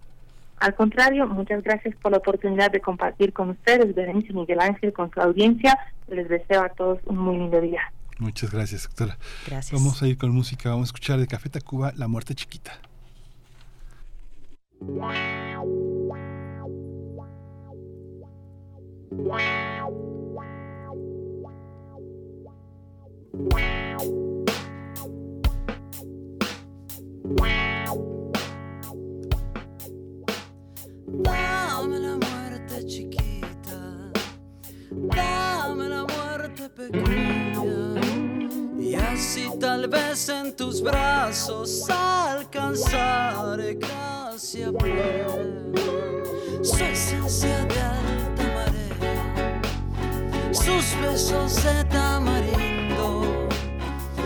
Al contrario, muchas gracias por la oportunidad de compartir con ustedes, Berenice y Miguel Ángel, con su audiencia. Les deseo a todos un muy lindo día. Muchas gracias, doctora. Gracias. Vamos a ir con música, vamos a escuchar de Café Tacuba, La Muerte Chiquita. <laughs> Dame la muerte chiquita, dame la muerte pequeña, y así tal vez en tus brazos alcanzaré gracia plena. Su esencia de alta marea, sus besos de tamarindo,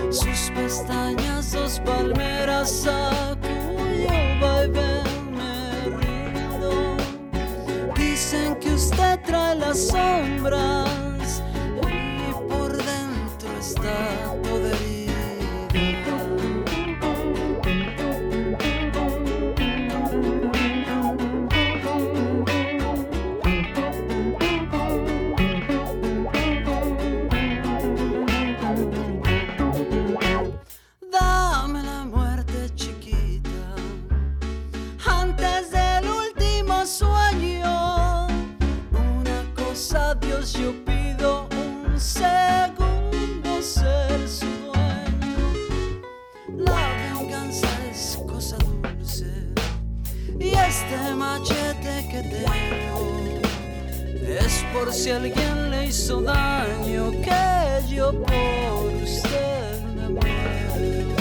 sus pestañas, dos palmeras a las sombras y por dentro está por si alguien le hizo daño que yo por usted me muero.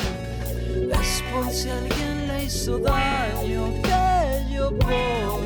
Es por si alguien le hizo daño que yo por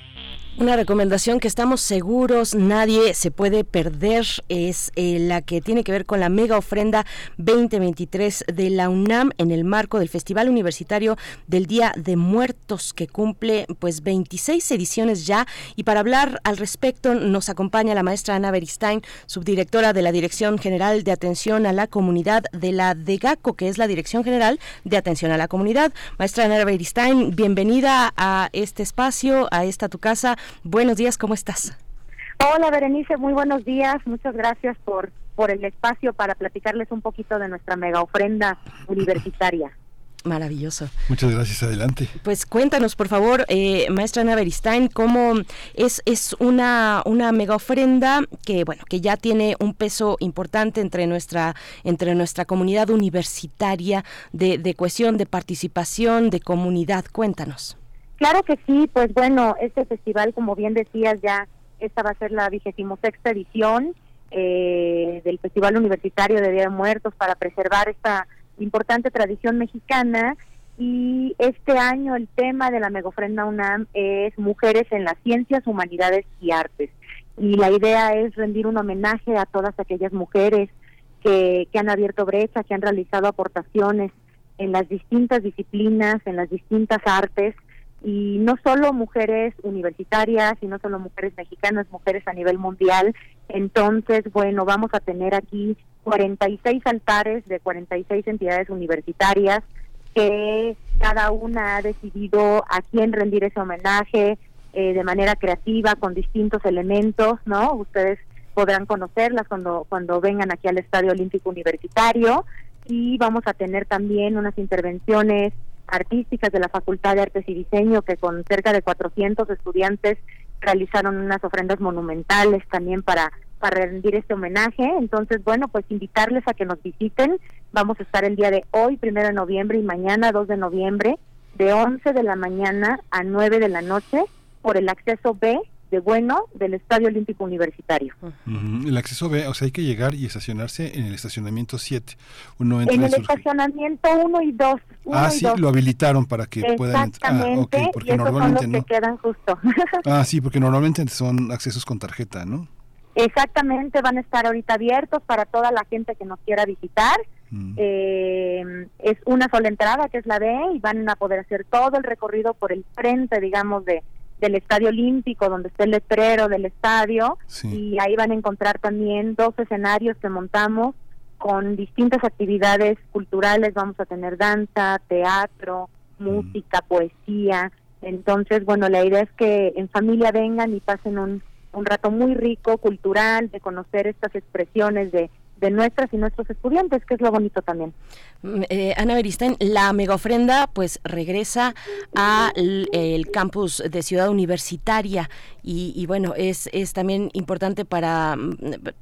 Una recomendación que estamos seguros nadie se puede perder es eh, la que tiene que ver con la mega ofrenda 2023 de la UNAM en el marco del Festival Universitario del Día de Muertos que cumple pues 26 ediciones ya y para hablar al respecto nos acompaña la maestra Ana Beristain, subdirectora de la Dirección General de Atención a la Comunidad de la DEGACO, que es la Dirección General de Atención a la Comunidad. Maestra Ana Beristain, bienvenida a este espacio, a esta tu casa. Buenos días, ¿cómo estás? Hola Berenice, muy buenos días. Muchas gracias por, por el espacio para platicarles un poquito de nuestra mega ofrenda universitaria. Maravilloso. Muchas gracias, adelante. Pues cuéntanos, por favor, eh, maestra Ana Beristain, cómo es, es una, una mega ofrenda que, bueno, que ya tiene un peso importante entre nuestra, entre nuestra comunidad universitaria de, de cohesión, de participación, de comunidad. Cuéntanos. Claro que sí, pues bueno, este festival, como bien decías, ya esta va a ser la vigésimo sexta edición eh, del Festival Universitario de Día de Muertos para preservar esta importante tradición mexicana. Y este año el tema de la Megofrenda UNAM es Mujeres en las Ciencias, Humanidades y Artes. Y la idea es rendir un homenaje a todas aquellas mujeres que, que han abierto brecha, que han realizado aportaciones en las distintas disciplinas, en las distintas artes, y no solo mujeres universitarias y no solo mujeres mexicanas, mujeres a nivel mundial. Entonces, bueno, vamos a tener aquí 46 altares de 46 entidades universitarias que cada una ha decidido a quién rendir ese homenaje eh, de manera creativa con distintos elementos, ¿no? Ustedes podrán conocerlas cuando cuando vengan aquí al Estadio Olímpico Universitario y vamos a tener también unas intervenciones artísticas de la Facultad de Artes y Diseño que con cerca de 400 estudiantes realizaron unas ofrendas monumentales también para para rendir este homenaje. Entonces, bueno, pues invitarles a que nos visiten. Vamos a estar el día de hoy, primero de noviembre, y mañana, 2 de noviembre, de 11 de la mañana a 9 de la noche, por el acceso B de bueno del Estadio Olímpico Universitario. Ujú, El acceso B, o sea, hay que llegar y estacionarse en el estacionamiento 7. Uno entra En y el estacionamiento 1 y 2. Ah, sí, lo habilitaron para que puedan entrar. Ah, ok, Exactamente, y porque esos son los normalmente que no. quedan justo. <laughs> Ah, sí, porque normalmente son accesos con tarjeta, ¿no? Exactamente, van a estar ahorita abiertos para toda la gente que nos quiera visitar. Mm. Eh, es una sola entrada, que es la B, y van a poder hacer todo el recorrido por el frente, digamos, de del Estadio Olímpico, donde está el letrero del estadio, y ahí van a encontrar también dos escenarios que montamos con distintas actividades culturales, vamos a tener danza, teatro, música, poesía. Entonces, bueno, la idea es que en familia vengan y pasen un, un rato muy rico, cultural, de conocer estas expresiones de, de nuestras y nuestros estudiantes, que es lo bonito también. Mm, eh, Ana Beristain, la mega ofrenda pues regresa al el campus de Ciudad Universitaria y, y, bueno, es, es también importante para, mm,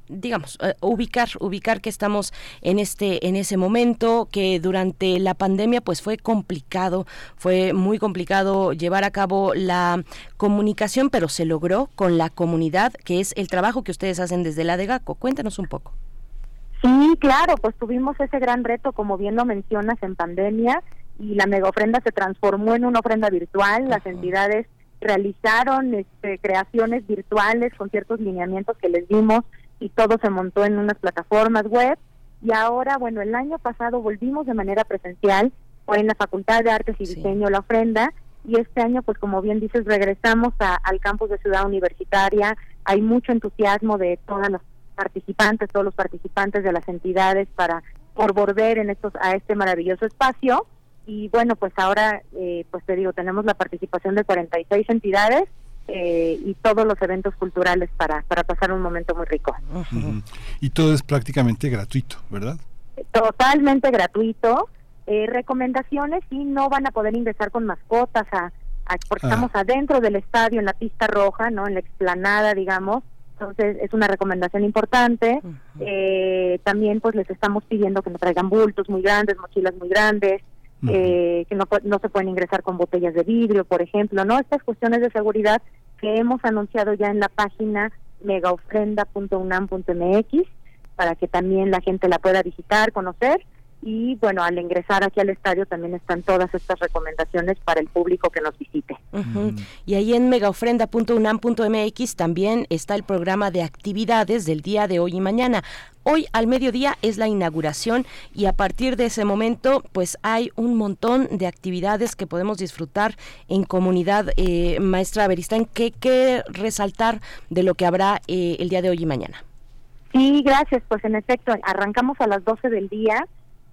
digamos, eh, ubicar, ubicar que estamos en este, en ese momento, que durante la pandemia pues fue complicado, fue muy complicado llevar a cabo la comunicación, pero se logró con la comunidad, que es el trabajo que ustedes hacen desde la DEGACO. Cuéntanos un poco. Sí, claro, pues tuvimos ese gran reto, como bien lo mencionas, en pandemia y la mega ofrenda se transformó en una ofrenda virtual. Las entidades realizaron este, creaciones virtuales con ciertos lineamientos que les dimos y todo se montó en unas plataformas web. Y ahora, bueno, el año pasado volvimos de manera presencial, fue en la Facultad de Artes y Diseño la ofrenda y este año, pues como bien dices, regresamos a- al campus de Ciudad Universitaria. Hay mucho entusiasmo de todas las participantes, todos los participantes de las entidades para por volver en estos a este maravilloso espacio. Y bueno pues ahora eh, pues te digo tenemos la participación de 46 entidades eh, y todos los eventos culturales para para pasar un momento muy rico. Y todo es prácticamente gratuito verdad totalmente gratuito. Eh, recomendaciones y no van a poder ingresar con mascotas a, porque Ah. estamos adentro del estadio en la pista roja no en la explanada digamos entonces es una recomendación importante. Eh, también pues les estamos pidiendo que no traigan bultos muy grandes mochilas muy grandes eh, que no, no se pueden ingresar con botellas de vidrio por ejemplo no estas cuestiones de seguridad que hemos anunciado ya en la página megaofrenda.unam.mx para que también la gente la pueda visitar conocer y bueno al ingresar aquí al estadio también están todas estas recomendaciones para el público que nos visite Ujú. Y ahí en megaofrenda.unam.mx también está el programa de actividades del día de hoy y mañana. Hoy al mediodía es la inauguración y a partir de ese momento pues hay un montón de actividades que podemos disfrutar en comunidad. Eh, maestra Beristain, ¿qué, ¿qué resaltar de lo que habrá eh, el día de hoy y mañana? Sí, gracias. Pues en efecto, arrancamos a las 12 del día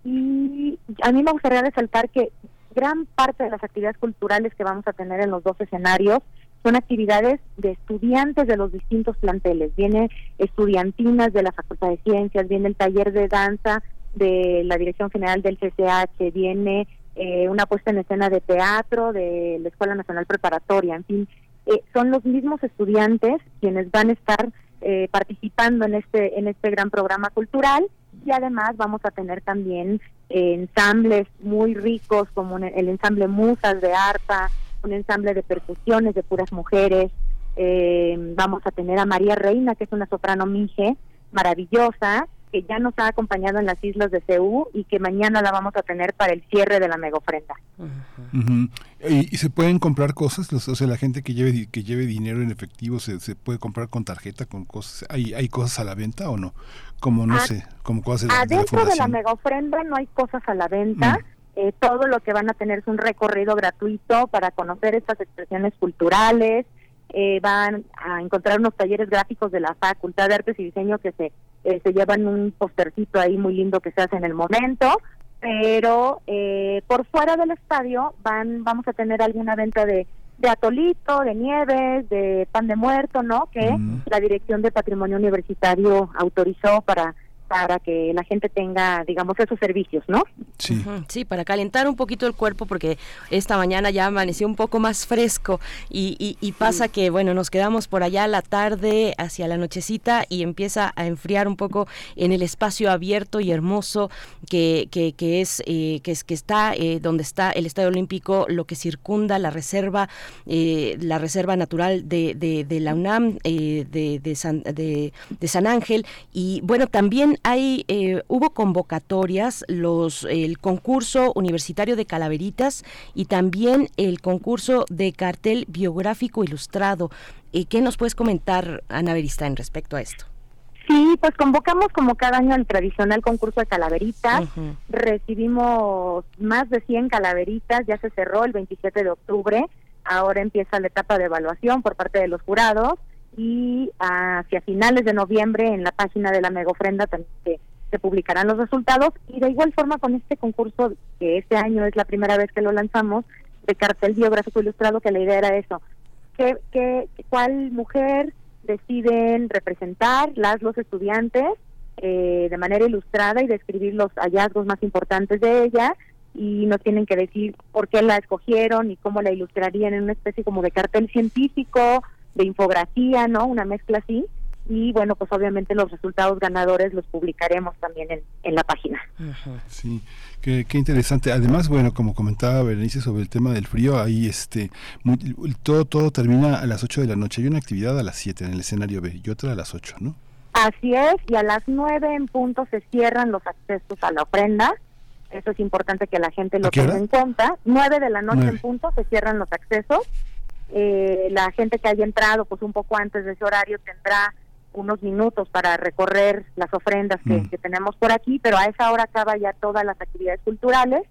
y a mí me gustaría resaltar que gran parte de las actividades culturales que vamos a tener en los dos escenarios son actividades de estudiantes de los distintos planteles. Viene estudiantinas de la Facultad de Ciencias, viene el taller de danza de la Dirección General del CCH, viene eh, una puesta en escena de teatro de la Escuela Nacional Preparatoria, en fin, eh, son los mismos estudiantes quienes van a estar eh, participando en este en este gran programa cultural y además vamos a tener también eh, ensambles muy ricos como el ensamble Musas de arpa, un ensamble de percusiones de puras mujeres, eh, vamos a tener a María Reina que es una soprano mije maravillosa que ya nos ha acompañado en las islas de Ceú y que mañana la vamos a tener para el cierre de la mega ofrenda. Ujú. ¿Y, y se pueden comprar cosas? O sea, la gente que lleve que lleve dinero en efectivo se, se puede comprar con tarjeta, con cosas. ¿Hay, hay cosas a la venta o no? Como no Ah, sé, como cosas de, la- de la Adentro de la fundación. mega ofrenda no hay cosas a la venta. Eh, todo lo que van a tener es un recorrido gratuito para conocer estas expresiones culturales. Eh, van a encontrar unos talleres gráficos de la Facultad de Artes y Diseño que se, eh, se llevan un postercito ahí muy lindo que se hace en el momento. Pero eh, por fuera del estadio van vamos a tener alguna venta de, de atolito, de nieves, de pan de muerto, ¿no? Que la Dirección de Patrimonio Universitario autorizó para para que la gente tenga, digamos, esos servicios, ¿no? Sí. Sí, para calentar un poquito el cuerpo porque esta mañana ya amaneció un poco más fresco y, y- y pasa que, bueno, nos quedamos por allá a la tarde, hacia la nochecita y empieza a enfriar un poco en el espacio abierto y hermoso que, que, que es, eh, que es que está eh, donde está el Estadio Olímpico, lo que circunda la reserva, eh, la reserva natural de, de, de la UNAM, eh, de, de, San, de, de San Ángel y bueno, también hay, eh, hubo convocatorias, los, el concurso universitario de calaveritas y también el concurso de cartel biográfico ilustrado. Eh, ¿Qué nos puedes comentar, Ana Beristain, respecto a esto? Sí, pues convocamos como cada año el tradicional concurso de calaveritas. Recibimos más de 100 calaveritas, ya se cerró el 27 de octubre. Ahora empieza la etapa de evaluación por parte de los jurados y hacia finales de noviembre en la página de la Mega Ofrenda también se, se publicarán los resultados. Y de igual forma con este concurso, que este año es la primera vez que lo lanzamos, de cartel biográfico ilustrado, que la idea era eso. ¿Qué, qué, ¿Cuál mujer deciden representar las los estudiantes eh, de manera ilustrada y describir los hallazgos más importantes de ella y nos tienen que decir por qué la escogieron y cómo la ilustrarían en una especie como de cartel científico, de infografía, ¿no? Una mezcla así. Y bueno, pues obviamente los resultados ganadores los publicaremos también en, en la página. Sí, qué, qué interesante. Además, bueno, como comentaba Berenice sobre el tema del frío, ahí este, muy- todo, todo termina a las 8 de la noche. Hay una actividad a las 7 en el escenario B y otra a las 8, ¿no? Así es, y a las nueve en punto se cierran los accesos a la ofrenda. Eso es importante que la gente lo ¿A qué tenga en cuenta. Nueve de la noche en punto se cierran los accesos. Eh, la gente que haya entrado pues un poco antes de ese horario tendrá unos minutos para recorrer las ofrendas que, Mm. que tenemos por aquí, pero a esa hora acaba ya todas las actividades culturales.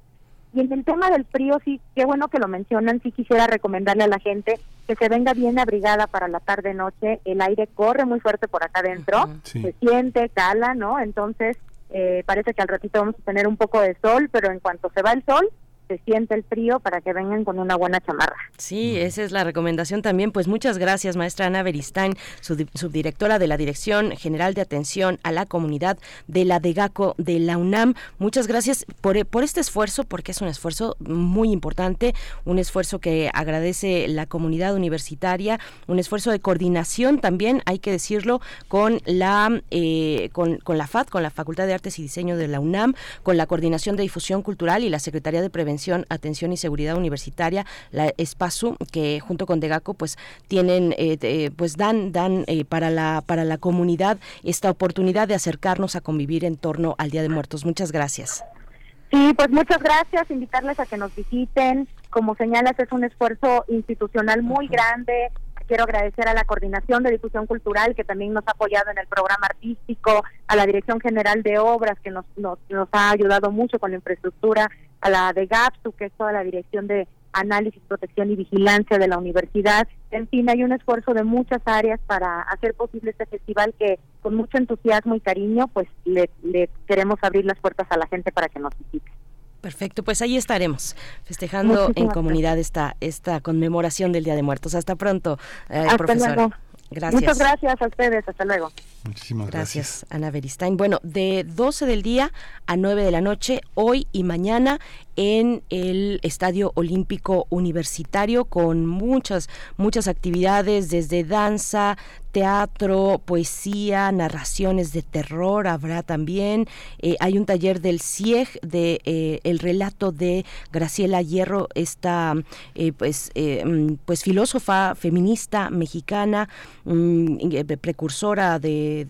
Y en el tema del frío, sí, qué bueno que lo mencionan, sí quisiera recomendarle a la gente que se venga bien abrigada para la tarde-noche. El aire corre muy fuerte por acá adentro, se siente, cala, ¿no? Entonces, eh, parece que al ratito vamos a tener un poco de sol, pero en cuanto se va el sol, se siente el frío para que vengan con una buena chamarra. Sí, esa es la recomendación también. Pues muchas gracias, maestra Ana Beristain, subdirectora de la Dirección General de Atención a la Comunidad de la DEGACO de la UNAM. Muchas gracias por, por este esfuerzo, porque es un esfuerzo muy importante, un esfuerzo que agradece la comunidad universitaria, un esfuerzo de coordinación también, hay que decirlo, con la, eh, con, con la FAD, con la Facultad de Artes y Diseño de la UNAM, con la Coordinación de Difusión Cultural y la Secretaría de Prevención Atención y Seguridad Universitaria, la ESPASU, que junto con DEGACO pues tienen, eh, pues dan, dan eh, para, la, para la comunidad esta oportunidad de acercarnos a convivir en torno al Día de Muertos. Muchas gracias. Sí, pues muchas gracias, invitarles a que nos visiten. Como señalas, es un esfuerzo institucional muy grande, Quiero agradecer a la Coordinación de Difusión Cultural que también nos ha apoyado en el programa artístico, a la Dirección General de Obras que nos, nos, ha ayudado mucho con la infraestructura, a la de GAPSU, que es toda la Dirección de Análisis, Protección y Vigilancia de la universidad. En fin, hay un esfuerzo de muchas áreas para hacer posible este festival que con mucho entusiasmo y cariño pues le, le queremos abrir las puertas a la gente para que nos visite. Perfecto, pues ahí estaremos festejando en comunidad esta, esta conmemoración del Día de Muertos. Hasta pronto, eh, profesora. Gracias. Muchas gracias a ustedes. Hasta luego. Muchísimas gracias. gracias. Ana Beristain. Bueno, de 12 del día a 9 de la noche, hoy y mañana, en el Estadio Olímpico Universitario, con muchas, muchas actividades, desde danza, teatro, poesía, narraciones de terror habrá también. Eh, hay un taller del CIEG de eh, el relato de Graciela Hierro, esta eh, pues, mm, pues filósofa feminista mexicana, mm, precursora de,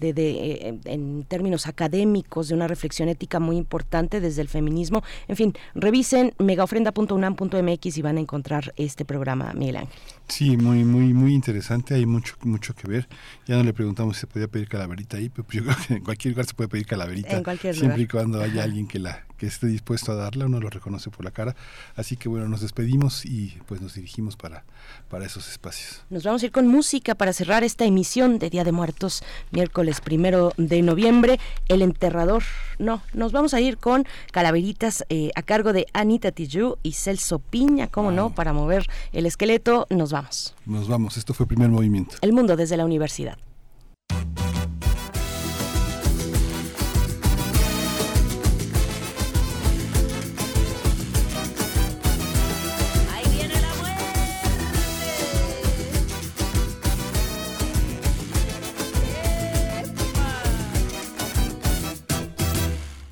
en términos académicos de una reflexión ética muy importante desde el feminismo. En fin, revisen megaofrenda.unam.mx y van a encontrar este programa, Miguel Ángel. Sí, muy, muy, muy interesante. Hay mucho, mucho que ver. Ya no le preguntamos si se podía pedir calaverita ahí, pero yo creo que en cualquier lugar se puede pedir calaverita. En cualquier siempre y cuando haya alguien que la que esté dispuesto a darla, uno lo reconoce por la cara. Así que bueno, nos despedimos y pues nos dirigimos para, para esos espacios. Nos vamos a ir con música para cerrar esta emisión de Día de Muertos, miércoles primero de noviembre. El enterrador. No, nos vamos a ir con calaveritas eh, a cargo de Anita Tijoux y Celso Piña, cómo no, para mover el esqueleto. Nos vamos. Nos vamos, esto fue primer movimiento. El mundo desde la universidad.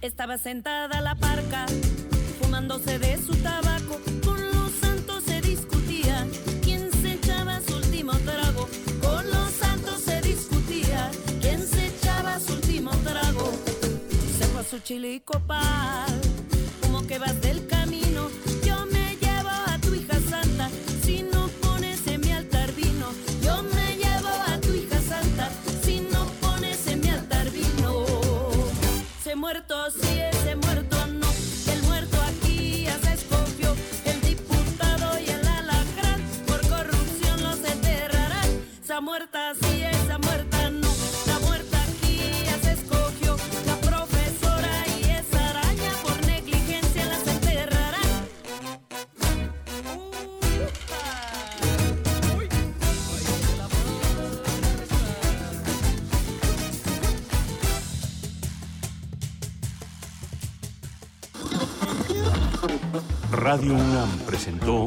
Estaba sentada la parca, fumándose de su tabaco. Con los santos se discutía quién se echaba su último trago. Con los santos se discutía quién se echaba su último trago. Se fue a su chilico pal, como que vas del camino. Yo me llevo a tu hija santa, si no pones en mi altar vino. Yo me llevo a tu hija santa, si no pones en mi altar vino. Se muerto muerta sí, esa muerta no. La muerta aquí ya se escogió. La profesora y esa araña por negligencia las enterrarán. Radio UNAM presentó